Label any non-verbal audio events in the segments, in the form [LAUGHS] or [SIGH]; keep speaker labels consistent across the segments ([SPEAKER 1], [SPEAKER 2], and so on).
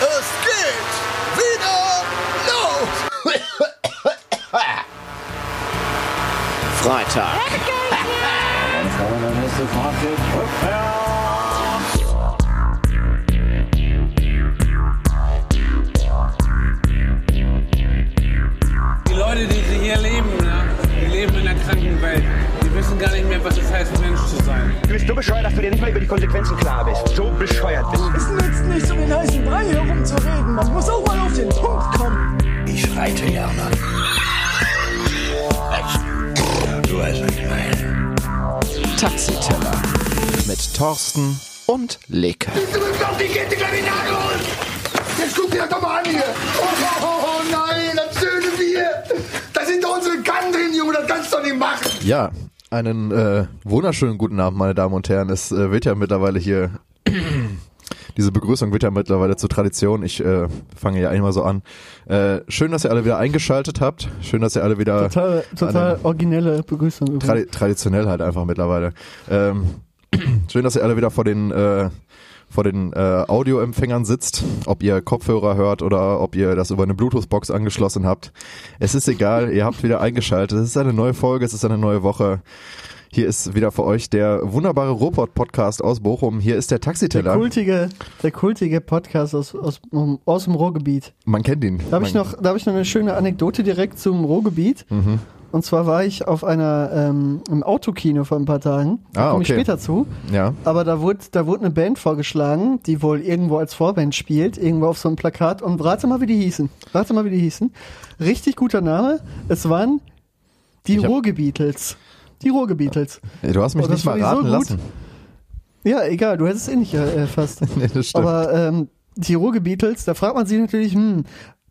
[SPEAKER 1] Es geht wieder los!
[SPEAKER 2] Freitag.
[SPEAKER 3] Die Leute, die hier leben, ne, die leben in einer kranken Welt. Die wissen gar nicht mehr, was es heißt, Mensch zu sein.
[SPEAKER 4] Du bist so bescheuert, dass du dir nicht mal über die Konsequenzen klar bist. So bescheuert bist du.
[SPEAKER 5] Es nützt nichts, um den heißen Brei herumzureden. Man muss auch mal auf den Punkt kommen.
[SPEAKER 2] Ich reite gerne. Du weißt, was ich meine. Taxiteller. Mit Thorsten und Leke.
[SPEAKER 1] Du bist doch die Kette Kriminal geholt! Jetzt guck dir das doch mal an hier! Oh, oh, oh, oh nein, das schöne Bier! Da sind doch unsere Kannen drin, Junge, das kannst du doch nicht machen!
[SPEAKER 6] Ja, einen äh, wunderschönen guten Abend, meine Damen und Herren. Es äh, wird ja mittlerweile hier, [CLEARS THROAT] diese Begrüßung wird ja mittlerweile zur Tradition. Ich äh, fange ja einmal so an. Äh, schön, dass ihr alle wieder eingeschaltet habt. Schön, dass ihr alle wieder
[SPEAKER 7] Total, total originelle Begrüßung.
[SPEAKER 6] tradi traditionell halt einfach mittlerweile. Ähm, [CLEARS THROAT] schön, dass ihr alle wieder vor den äh, vor den äh, Audioempfängern sitzt, ob ihr Kopfhörer hört oder ob ihr das über eine Bluetooth-Box angeschlossen habt. Es ist egal, ihr habt wieder eingeschaltet. Es ist eine neue Folge, es ist eine neue Woche. Hier ist wieder für euch der wunderbare Robot-Podcast aus Bochum. Hier ist der
[SPEAKER 7] Der
[SPEAKER 6] Taxiteller.
[SPEAKER 7] kultige, der kultige Podcast aus, aus, aus dem Ruhrgebiet.
[SPEAKER 6] Man kennt ihn.
[SPEAKER 7] Da habe ich
[SPEAKER 6] Man-
[SPEAKER 7] noch, da habe ich noch eine schöne Anekdote direkt zum Ruhrgebiet.
[SPEAKER 6] Mhm.
[SPEAKER 7] Und zwar war ich auf einer ähm, im Autokino vor ein paar Tagen. Da
[SPEAKER 6] Ah,
[SPEAKER 7] komme ich
[SPEAKER 6] okay.
[SPEAKER 7] später zu.
[SPEAKER 6] Ja.
[SPEAKER 7] Aber da wurde, da wurde eine Band vorgeschlagen, die wohl irgendwo als Vorband spielt, irgendwo auf so einem Plakat. Und rate mal, wie die hießen. Rate mal, wie die hießen. Richtig guter Name. Es waren die
[SPEAKER 6] Ich
[SPEAKER 7] Ruhrgebietels. Die Ruhrgebietels.
[SPEAKER 6] Du hast mich
[SPEAKER 7] Oh,
[SPEAKER 6] nicht mal
[SPEAKER 7] ich so
[SPEAKER 6] raten
[SPEAKER 7] gut.
[SPEAKER 6] lassen.
[SPEAKER 7] Ja, egal, du hättest es eh nicht äh, erfasst. [LAUGHS]
[SPEAKER 6] Nee, das stimmt.
[SPEAKER 7] Aber ähm, die Ruhrgebietels, da fragt man sich natürlich, hm,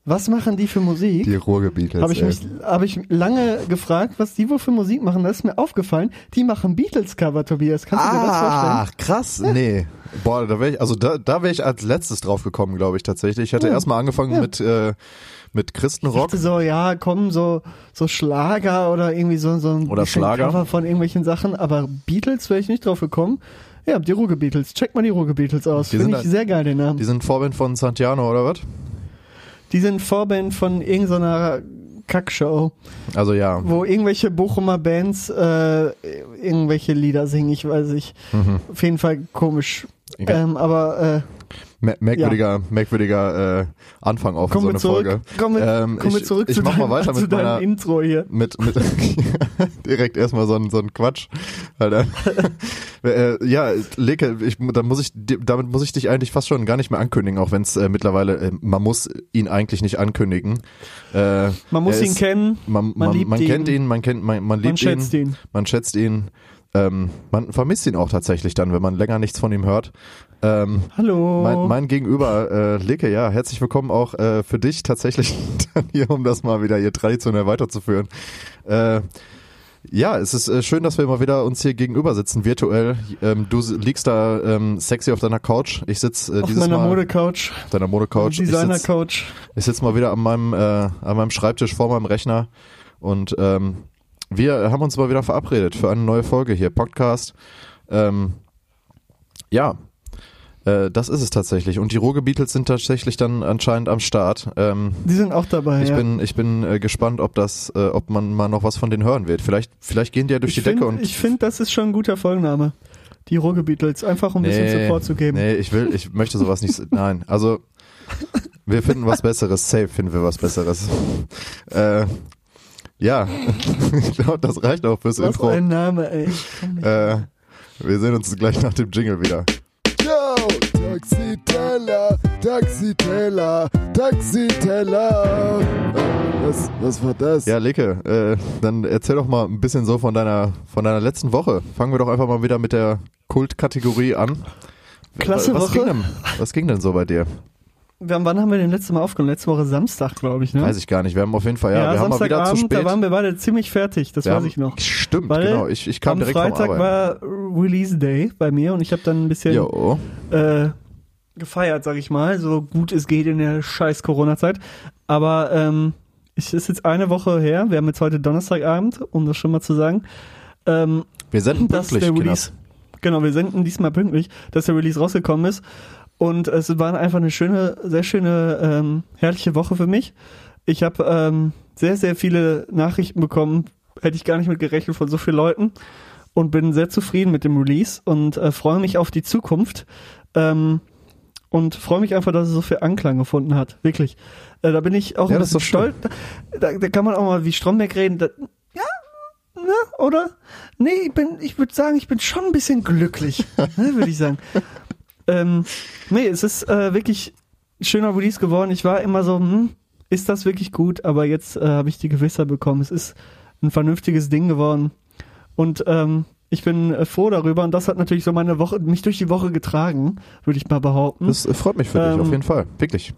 [SPEAKER 7] was machen die für Musik?
[SPEAKER 6] die Ruhrgebiete.
[SPEAKER 7] Habe ich mich, habe ich lange gefragt, was die wohl für Musik machen. Da ist mir aufgefallen, die machen Beatles-Cover, Tobias. Kannst du dir das vorstellen?
[SPEAKER 6] Ach, krass. Nee. Boah, da wäre ich, also da, da wäre ich als letztes drauf gekommen, glaube ich, tatsächlich. Ich hatte
[SPEAKER 7] Ja.
[SPEAKER 6] erstmal angefangen
[SPEAKER 7] Ja.
[SPEAKER 6] mit, äh, mit
[SPEAKER 7] Ich
[SPEAKER 6] Christenrock.
[SPEAKER 7] dachte so, ja, komm, so, so Schlager oder irgendwie so, so ein
[SPEAKER 6] Oder Schlager.
[SPEAKER 7] Cover von irgendwelchen Sachen. Aber Beatles wäre ich nicht drauf gekommen. Ja, die Ruhrgebeatles. Check mal die Ruhrgebeatles aus. Finde
[SPEAKER 6] sind
[SPEAKER 7] ich sehr geil, den Namen.
[SPEAKER 6] Die sind Vorband von Santiano, oder was?
[SPEAKER 7] Die sind Vorband von irgendeiner Kackshow.
[SPEAKER 6] Also ja.
[SPEAKER 7] wo irgendwelche Bochumer Bands äh, irgendwelche Lieder singen, ich weiß nicht. Auf jeden Fall komisch.
[SPEAKER 6] Mhm. Egal.
[SPEAKER 7] Ähm, aber äh,
[SPEAKER 6] Mer merkwürdiger, merkwürdiger äh, Anfang auf so
[SPEAKER 7] kommen
[SPEAKER 6] eine
[SPEAKER 7] zurück,
[SPEAKER 6] Folge.
[SPEAKER 7] wir,
[SPEAKER 6] Ähm,
[SPEAKER 7] wir
[SPEAKER 6] ich-
[SPEAKER 7] zurück
[SPEAKER 6] ich
[SPEAKER 7] zu,
[SPEAKER 6] mach mal
[SPEAKER 7] deinem,
[SPEAKER 6] weiter
[SPEAKER 7] zu
[SPEAKER 6] mit
[SPEAKER 7] deinem
[SPEAKER 6] meiner-
[SPEAKER 7] Intro hier.
[SPEAKER 6] mit, mit [LAUGHS] direkt erstmal so ein, so ein Quatsch. Alter. [LAUGHS] äh, ja, Leke, ich, da muss ich, damit muss ich dich eigentlich fast schon gar nicht mehr ankündigen, auch wenn es äh, mittlerweile, äh, man muss ihn eigentlich nicht ankündigen. Äh,
[SPEAKER 7] Man muss ihn
[SPEAKER 6] ist-
[SPEAKER 7] kennen,
[SPEAKER 6] Man,
[SPEAKER 7] man
[SPEAKER 6] man,
[SPEAKER 7] liebt
[SPEAKER 6] man
[SPEAKER 7] ihn.
[SPEAKER 6] kennt ihn, man kennt, man, man liebt
[SPEAKER 7] schätzt ihn.
[SPEAKER 6] man schätzt ihn. Ähm, man vermisst ihn auch tatsächlich dann, wenn man länger nichts von ihm hört. Ähm,
[SPEAKER 7] Hallo.
[SPEAKER 6] mein, mein Gegenüber, äh, Leke, ja, herzlich willkommen auch äh, für dich tatsächlich [LAUGHS] dann hier, um das mal wieder hier traditionell weiterzuführen. Äh, ja, es ist äh, schön, dass wir mal wieder uns hier gegenüber sitzen, virtuell. Ähm, du liegst da ähm, sexy auf deiner Couch. Ich sitze äh,
[SPEAKER 7] auf
[SPEAKER 6] dieses
[SPEAKER 7] meiner
[SPEAKER 6] Mal
[SPEAKER 7] Modecouch,
[SPEAKER 6] auf deiner Modecouch.
[SPEAKER 7] Designer-Couch.
[SPEAKER 6] ich sitz mal wieder an meinem, äh, an meinem Schreibtisch vor meinem Rechner und ähm, wir haben uns mal wieder verabredet für eine neue Folge hier, Podcast. Ähm, ja, äh, das ist es tatsächlich. Und die Ruhrgebietels sind tatsächlich dann anscheinend am Start. Ähm,
[SPEAKER 7] Die sind auch dabei,
[SPEAKER 6] ich
[SPEAKER 7] ja.
[SPEAKER 6] bin, ich bin äh, gespannt, ob das, äh, ob man mal noch was von denen hören wird. Vielleicht, vielleicht gehen die ja durch
[SPEAKER 7] ich
[SPEAKER 6] die Decke
[SPEAKER 7] find-
[SPEAKER 6] und
[SPEAKER 7] Ich finde, das ist schon ein guter Folgenname. Die Ruhrgebeatles. Einfach um ein bisschen Support zu geben.
[SPEAKER 6] Nee, ich will, ich möchte sowas nicht. [LAUGHS] Nein, also wir finden was Besseres. Safe finden wir was Besseres. Äh, ja, [LAUGHS] ich glaube, das reicht auch fürs
[SPEAKER 7] Was
[SPEAKER 6] Intro.
[SPEAKER 7] ein Name, ey.
[SPEAKER 6] Äh, wir sehen uns gleich nach dem Jingle wieder.
[SPEAKER 1] Yo, Taxiteller, Taxiteller, Taxiteller. Was, was war das?
[SPEAKER 6] Ja, Leke, äh, dann erzähl doch mal ein bisschen so von deiner, von deiner letzten Woche. Fangen wir doch einfach mal wieder mit der Kultkategorie an.
[SPEAKER 7] Klasse
[SPEAKER 6] was
[SPEAKER 7] Woche.
[SPEAKER 6] Ging denn, was ging denn so bei dir?
[SPEAKER 7] Wann haben wir den letzten Mal aufgenommen? Letzte Woche Samstag, glaube ich, ne?
[SPEAKER 6] Weiß ich gar nicht. Wir haben auf jeden Fall, ja, wir haben mal wieder zu
[SPEAKER 7] Samstagabend,
[SPEAKER 6] spät.
[SPEAKER 7] da waren wir beide ziemlich fertig, das
[SPEAKER 6] Wir
[SPEAKER 7] weiß ich noch.
[SPEAKER 6] Stimmt,
[SPEAKER 7] Weil
[SPEAKER 6] genau. Ich, ich kam
[SPEAKER 7] Am
[SPEAKER 6] direkt
[SPEAKER 7] Freitag
[SPEAKER 6] vom Arbeiten.
[SPEAKER 7] war Release Day bei mir und ich habe dann ein bisschen
[SPEAKER 6] Jo.
[SPEAKER 7] äh, gefeiert, sag ich mal, so gut es geht in der scheiß Corona-Zeit. Aber ähm, es ist jetzt eine Woche her, wir haben jetzt heute Donnerstagabend, um das schon mal zu sagen. Ähm,
[SPEAKER 6] Wir senden
[SPEAKER 7] dass
[SPEAKER 6] pünktlich,
[SPEAKER 7] der
[SPEAKER 6] Kinders.
[SPEAKER 7] Release, genau, wir senden diesmal pünktlich, dass der Release rausgekommen ist. Und es war einfach eine schöne, sehr schöne, ähm, herrliche Woche für mich. Ich habe ähm, sehr, sehr viele Nachrichten bekommen, hätte ich gar nicht mit gerechnet von so vielen Leuten und bin sehr zufrieden mit dem Release und äh, freue mich auf die Zukunft. Ähm, und freue mich einfach, dass es so viel Anklang gefunden hat. Wirklich. Äh, da bin ich auch
[SPEAKER 6] Ja,
[SPEAKER 7] ein bisschen stolz. Da, da kann man auch mal wie Stromberg reden. Da, ja, ne, oder? Nee, ich bin, ich würde sagen, ich bin schon ein bisschen glücklich, [LAUGHS] ne, würde ich sagen. Ähm, nee, es ist äh, wirklich ein schöner Release geworden. Ich war immer so, hm, ist das wirklich gut? Aber jetzt äh, habe ich die Gewissheit bekommen. Es ist ein vernünftiges Ding geworden. Und ähm, ich bin äh, froh darüber. Und das hat natürlich so meine Woche, mich durch die Woche getragen, würde ich mal behaupten.
[SPEAKER 6] Das äh, freut mich für dich,
[SPEAKER 7] Ähm,
[SPEAKER 6] auf jeden Fall. Wirklich.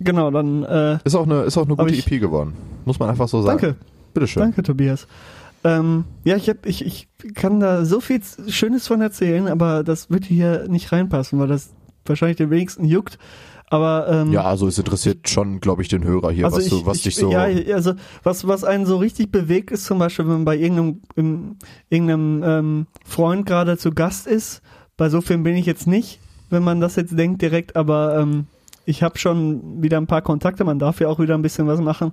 [SPEAKER 7] genau, dann äh,
[SPEAKER 6] Ist auch eine, ist auch eine gute
[SPEAKER 7] ich-
[SPEAKER 6] EP geworden. Muss man einfach so sagen.
[SPEAKER 7] danke.
[SPEAKER 6] Bitteschön.
[SPEAKER 7] Danke, Tobias. Ähm, ja, ich, hab, ich, ich kann da so viel Schönes von erzählen, aber das wird hier nicht reinpassen, weil das wahrscheinlich den wenigsten juckt. Aber ähm,
[SPEAKER 6] Ja, also es interessiert schon, glaube ich, den Hörer hier,
[SPEAKER 7] also
[SPEAKER 6] was,
[SPEAKER 7] ich,
[SPEAKER 6] du, was
[SPEAKER 7] ich,
[SPEAKER 6] dich so.
[SPEAKER 7] ja, also was was einen so richtig bewegt ist zum Beispiel, wenn man bei irgendeinem im, irgendeinem ähm, Freund gerade zu Gast ist. Bei so vielen bin ich jetzt nicht, wenn man das jetzt denkt direkt, aber ähm, ich habe schon wieder ein paar Kontakte. Man darf ja auch wieder ein bisschen was machen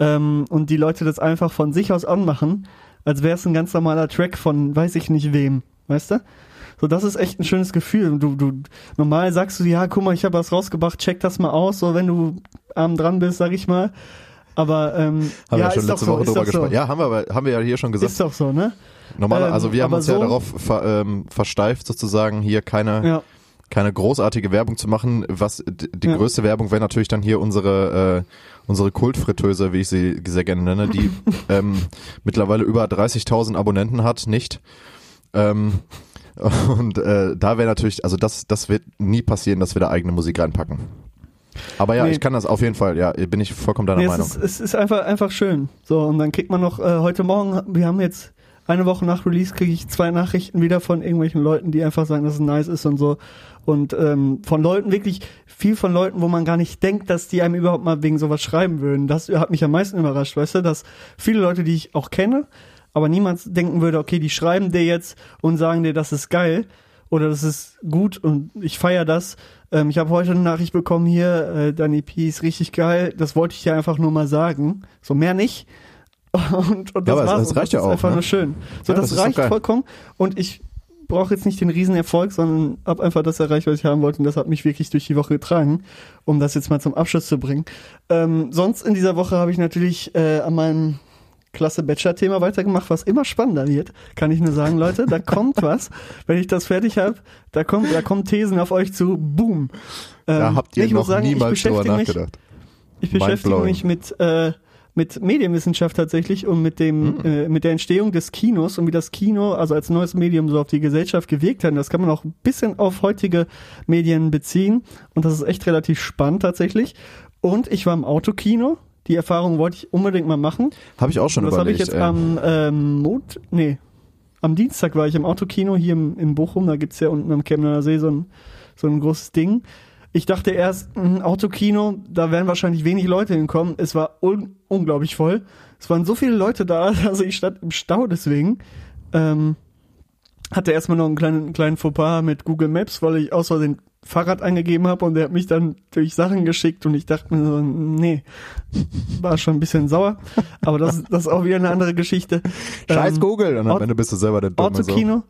[SPEAKER 7] ähm, und die Leute das einfach von sich aus anmachen, als wäre es ein ganz normaler Track von weiß ich nicht wem, weißt du? So, das ist echt ein schönes Gefühl. Du, du, normal sagst du, ja, guck mal, ich habe was rausgebracht, check das mal aus, so wenn du arm dran bist, sag ich mal. Aber ähm,
[SPEAKER 6] haben
[SPEAKER 7] ja,
[SPEAKER 6] wir schon
[SPEAKER 7] ist doch
[SPEAKER 6] letzte
[SPEAKER 7] so,
[SPEAKER 6] Woche drüber gesprochen.
[SPEAKER 7] so.
[SPEAKER 6] Ja, haben wir, aber- haben wir ja hier schon gesagt.
[SPEAKER 7] Ist doch so, ne?
[SPEAKER 6] Normal,
[SPEAKER 7] ähm,
[SPEAKER 6] also wir haben uns ja
[SPEAKER 7] so-
[SPEAKER 6] darauf ver, ähm, versteift, sozusagen hier keine,
[SPEAKER 7] Ja.
[SPEAKER 6] Keine großartige Werbung zu machen. Was die
[SPEAKER 7] Ja.
[SPEAKER 6] größte Werbung wäre natürlich dann hier unsere äh, unsere Kultfritteuse, wie ich sie sehr gerne nenne, die [LAUGHS] ähm, mittlerweile über 30.000 Abonnenten hat, nicht. Ähm, [LAUGHS] und äh, da wäre natürlich, also das das wird nie passieren, dass wir da eigene Musik reinpacken. Aber ja,
[SPEAKER 7] Nee.
[SPEAKER 6] ich kann das auf jeden Fall. Ja, bin ich vollkommen deiner
[SPEAKER 7] Nee, es,
[SPEAKER 6] Meinung.
[SPEAKER 7] ist, es ist einfach, einfach schön. So, und dann kriegt man noch, äh, heute Morgen, wir haben jetzt eine Woche nach Release, kriege ich zwei Nachrichten wieder von irgendwelchen Leuten, die einfach sagen, dass es nice ist und so. Und ähm, von Leuten, wirklich viel von Leuten, wo man gar nicht denkt, dass die einem überhaupt mal wegen sowas schreiben würden. Das hat mich am meisten überrascht, weißt du, dass viele Leute, die ich auch kenne, aber niemand denken würde, okay, die schreiben dir jetzt und sagen dir, das ist geil oder das ist gut und ich feiere das. Ähm, ich habe heute eine Nachricht bekommen hier, äh, deine EP ist richtig geil. Das wollte ich dir einfach nur mal sagen. So mehr nicht. Und, und das
[SPEAKER 6] es-
[SPEAKER 7] war's. Und
[SPEAKER 6] reicht
[SPEAKER 7] das
[SPEAKER 6] ja
[SPEAKER 7] ist
[SPEAKER 6] auch,
[SPEAKER 7] einfach
[SPEAKER 6] ne?
[SPEAKER 7] nur schön. So,
[SPEAKER 6] Ja,
[SPEAKER 7] das,
[SPEAKER 6] das ist
[SPEAKER 7] reicht vollkommen. Und ich brauche jetzt nicht den Riesenerfolg, sondern habe einfach das erreicht, was ich haben wollte. Und das hat mich wirklich durch die Woche getragen, um das jetzt mal zum Abschluss zu bringen. Ähm, sonst in dieser Woche habe ich natürlich äh, an meinem klasse Bachelor-Thema weitergemacht, was immer spannender wird, kann ich nur sagen, Leute, da kommt [LAUGHS] was. Wenn ich das fertig habe, da kommt, da kommen Thesen auf euch zu, boom.
[SPEAKER 6] da
[SPEAKER 7] Ähm,
[SPEAKER 6] habt ihr
[SPEAKER 7] ich
[SPEAKER 6] noch
[SPEAKER 7] muss sagen, ich
[SPEAKER 6] niemals drüber
[SPEAKER 7] beschäftige mich,
[SPEAKER 6] nachgedacht.
[SPEAKER 7] ich beschäftige mich mit, äh, mit Medienwissenschaft tatsächlich und mit dem,
[SPEAKER 6] Hm.
[SPEAKER 7] äh, mit der Entstehung des Kinos und wie das Kino, also als neues Medium so auf die Gesellschaft gewirkt hat. Und Das kann man auch ein bisschen auf heutige Medien beziehen. Und das ist echt relativ spannend tatsächlich. Und ich war im Autokino. Die Erfahrung wollte ich unbedingt mal machen.
[SPEAKER 6] Habe ich auch schon
[SPEAKER 7] Und das habe ich
[SPEAKER 6] überlegt.
[SPEAKER 7] jetzt am ähm, Mond, nee, am Dienstag war ich im Autokino hier im, in Bochum, da gibt's ja unten am Chemner See so ein, so ein großes Ding. Ich dachte erst, ein Autokino, da werden wahrscheinlich wenig Leute hinkommen. Es war un unglaublich voll. Es waren so viele Leute da, [LAUGHS] also ich stand im Stau deswegen. Ähm, hatte erstmal noch einen kleinen, kleinen Fauxpas mit Google Maps, weil ich aus Versehen Fahrrad eingegeben habe und der hat mich dann durch Sachen geschickt und ich dachte mir so, nee, war schon ein bisschen sauer. Aber das, das ist auch wieder eine andere Geschichte.
[SPEAKER 6] Scheiß
[SPEAKER 7] Ähm,
[SPEAKER 6] Google. Und am
[SPEAKER 7] Aut-
[SPEAKER 6] Ende bist du selber der Dumme. So.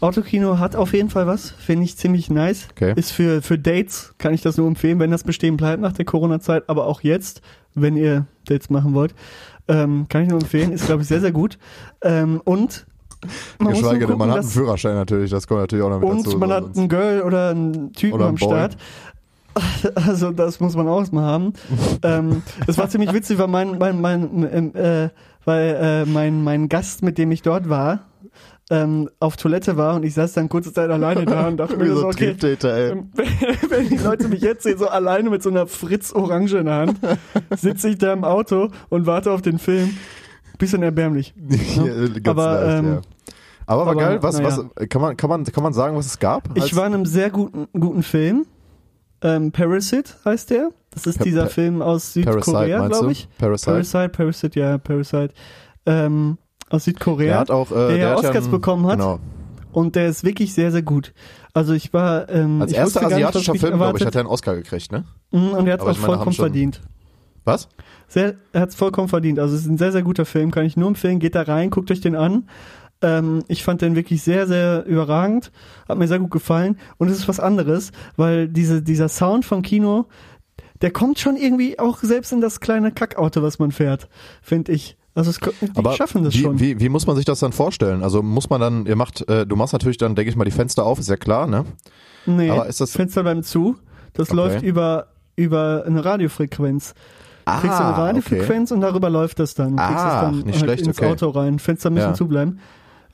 [SPEAKER 7] Autokino. Hat auf jeden Fall was, finde ich ziemlich nice.
[SPEAKER 6] Okay.
[SPEAKER 7] Ist für, für Dates, kann ich das nur empfehlen, wenn das bestehen bleibt nach der Corona-Zeit, aber auch jetzt, wenn ihr Dates machen wollt, ähm, kann ich nur empfehlen, ist glaube ich sehr, sehr gut. Ähm, und man
[SPEAKER 6] Geschweige denn, man hat einen Führerschein natürlich, das kommt natürlich auch noch mit
[SPEAKER 7] und
[SPEAKER 6] dazu.
[SPEAKER 7] man
[SPEAKER 6] so.
[SPEAKER 7] hat einen Girl oder einen Typen
[SPEAKER 6] Oder
[SPEAKER 7] am
[SPEAKER 6] einen Boy.
[SPEAKER 7] Start. [LAUGHS] Also das muss man auch mal haben. ähm, es war ziemlich witzig, weil mein, mein, mein, äh, weil äh, mein, mein Gast, mit dem ich dort war, ähm, auf Toilette war und ich saß dann kurze Zeit alleine da und dachte [LAUGHS] mir so, okay,
[SPEAKER 6] ey.
[SPEAKER 7] ähm, [LAUGHS] wenn die Leute mich jetzt sehen, so alleine mit so einer Fritz Orange in der Hand, [LAUGHS] sitze ich da im Auto und warte auf den Film. Bisschen erbärmlich.
[SPEAKER 6] Ja, ganz
[SPEAKER 7] Aber,
[SPEAKER 6] leicht,
[SPEAKER 7] ähm,
[SPEAKER 6] ja. Aber war
[SPEAKER 7] aber,
[SPEAKER 6] geil, was,
[SPEAKER 7] naja.
[SPEAKER 6] was, kann man, kann man, kann man sagen, was es gab?
[SPEAKER 7] Ich war in einem sehr guten, guten Film. Ähm, Parasite heißt der. Das ist
[SPEAKER 6] Pa-
[SPEAKER 7] dieser
[SPEAKER 6] Pa-
[SPEAKER 7] Film aus
[SPEAKER 6] Parasite,
[SPEAKER 7] Südkorea, glaube ich.
[SPEAKER 6] Parasite.
[SPEAKER 7] Parasite, Parasite, ja, Parasite. Ähm, aus Südkorea.
[SPEAKER 6] Der hat auch, äh,
[SPEAKER 7] der
[SPEAKER 6] der ja
[SPEAKER 7] Oscars
[SPEAKER 6] einen-
[SPEAKER 7] bekommen hat.
[SPEAKER 6] Genau.
[SPEAKER 7] Und der ist wirklich sehr, sehr gut. Also ich war ähm,
[SPEAKER 6] Als
[SPEAKER 7] ich
[SPEAKER 6] erster
[SPEAKER 7] nicht,
[SPEAKER 6] asiatischer
[SPEAKER 7] mich
[SPEAKER 6] Film, glaube ich, hat er einen Oscar gekriegt, ne?
[SPEAKER 7] Mhm, Und er hat es auch
[SPEAKER 6] meine,
[SPEAKER 7] vollkommen verdient.
[SPEAKER 6] Was?
[SPEAKER 7] Sehr, er hat es vollkommen verdient. Also es ist ein sehr, sehr guter Film, kann ich nur empfehlen. Geht da rein, guckt euch den an. Ähm, ich fand den wirklich sehr, sehr überragend. Hat mir sehr gut gefallen. Und es ist was anderes, weil diese, dieser Sound vom Kino, der kommt schon irgendwie auch selbst in das kleine Kackauto, was man fährt, finde ich. Also es, die
[SPEAKER 6] Aber
[SPEAKER 7] schaffen das
[SPEAKER 6] wie,
[SPEAKER 7] schon.
[SPEAKER 6] Wie, wie muss man sich das dann vorstellen? Also muss man dann, ihr macht, äh, du machst natürlich dann, denke ich mal, die Fenster auf, ist ja klar, ne?
[SPEAKER 7] nee,
[SPEAKER 6] aber ist das-
[SPEAKER 7] Fenster bleiben zu. Das
[SPEAKER 6] Okay.
[SPEAKER 7] läuft über, über eine Radiofrequenz.
[SPEAKER 6] Ah,
[SPEAKER 7] kriegst du eine Radiofrequenz und darüber läuft das dann. Du kriegst
[SPEAKER 6] Ah,
[SPEAKER 7] es dann
[SPEAKER 6] nicht
[SPEAKER 7] halt
[SPEAKER 6] schlecht,
[SPEAKER 7] ins
[SPEAKER 6] okay.
[SPEAKER 7] Auto rein. Fenster müssen
[SPEAKER 6] Ja.
[SPEAKER 7] zubleiben.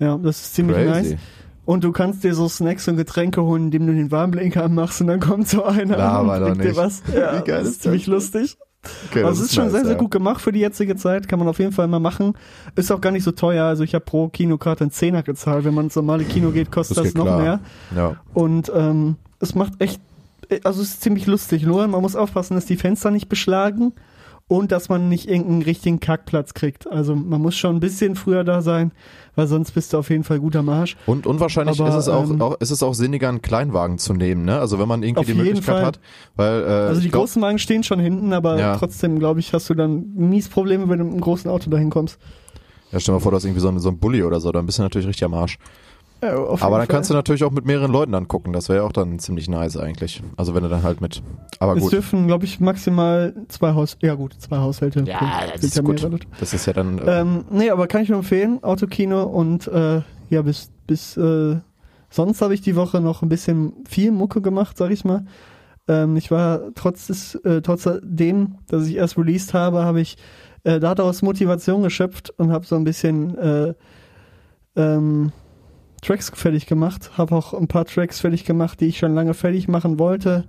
[SPEAKER 7] Ja, das ist ziemlich
[SPEAKER 6] Crazy.
[SPEAKER 7] nice. Und du kannst dir so Snacks und Getränke holen, indem du den Warnblinker anmachst und dann kommt so einer
[SPEAKER 6] Laber
[SPEAKER 7] und bringt dir was. [LAUGHS] Ja,
[SPEAKER 6] Wie geil
[SPEAKER 7] das
[SPEAKER 6] ist
[SPEAKER 7] ziemlich
[SPEAKER 6] das?
[SPEAKER 7] lustig.
[SPEAKER 6] Okay, das
[SPEAKER 7] also es ist schon
[SPEAKER 6] nice,
[SPEAKER 7] sehr, sehr gut gemacht für die jetzige Zeit. Kann man auf jeden Fall mal machen. Ist auch gar nicht so teuer. Also ich habe pro Kinokarte einen Zehner gezahlt. Wenn man ins normale Kino geht, kostet das,
[SPEAKER 6] geht
[SPEAKER 7] noch
[SPEAKER 6] klar.
[SPEAKER 7] mehr.
[SPEAKER 6] Ja.
[SPEAKER 7] Und ähm, es macht echt, also es ist ziemlich lustig. Nur man muss aufpassen, dass die Fenster nicht beschlagen und dass man nicht irgendeinen richtigen Kackplatz kriegt. Also man muss schon ein bisschen früher da sein, weil sonst bist du auf jeden Fall gut am Arsch.
[SPEAKER 6] Und unwahrscheinlich
[SPEAKER 7] Aber,
[SPEAKER 6] ist es auch,
[SPEAKER 7] ähm,
[SPEAKER 6] auch ist es auch sinniger, einen Kleinwagen zu nehmen, ne? Also wenn man irgendwie die Möglichkeit
[SPEAKER 7] Fall.
[SPEAKER 6] hat, weil äh,
[SPEAKER 7] Also die
[SPEAKER 6] glaub,
[SPEAKER 7] großen Wagen stehen schon hinten, aber
[SPEAKER 6] Ja.
[SPEAKER 7] trotzdem, glaube ich, hast du dann mies Probleme, wenn du mit einem großen Auto dahin kommst.
[SPEAKER 6] ja, stell mal vor, du hast irgendwie so ein, so ein Bulli oder so, dann bist du natürlich richtig am Arsch.
[SPEAKER 7] Ja,
[SPEAKER 6] Aber dann kannst du
[SPEAKER 7] Fall.
[SPEAKER 6] natürlich auch mit mehreren Leuten angucken, das wäre ja auch dann ziemlich nice eigentlich. Also wenn du dann halt mit, aber
[SPEAKER 7] Es
[SPEAKER 6] gut.
[SPEAKER 7] dürfen, glaube ich, maximal zwei Haus, ja gut, zwei Haushalte.
[SPEAKER 6] Ja, das ist
[SPEAKER 7] ja
[SPEAKER 6] gut.
[SPEAKER 7] mehrere.
[SPEAKER 6] Das ist ja dann, äh,
[SPEAKER 7] Ähm, nee, aber kann ich nur empfehlen, Autokino und äh, ja, bis, bis äh, sonst habe ich die Woche noch ein bisschen viel Mucke gemacht, sag ich mal. Ähm, ich war trotz des, äh, trotzdem, dass ich erst released habe, habe ich äh, daraus Motivation geschöpft und habe so ein bisschen äh, ähm, Tracks fertig gemacht, habe auch ein paar Tracks fertig gemacht, die ich schon lange fertig machen wollte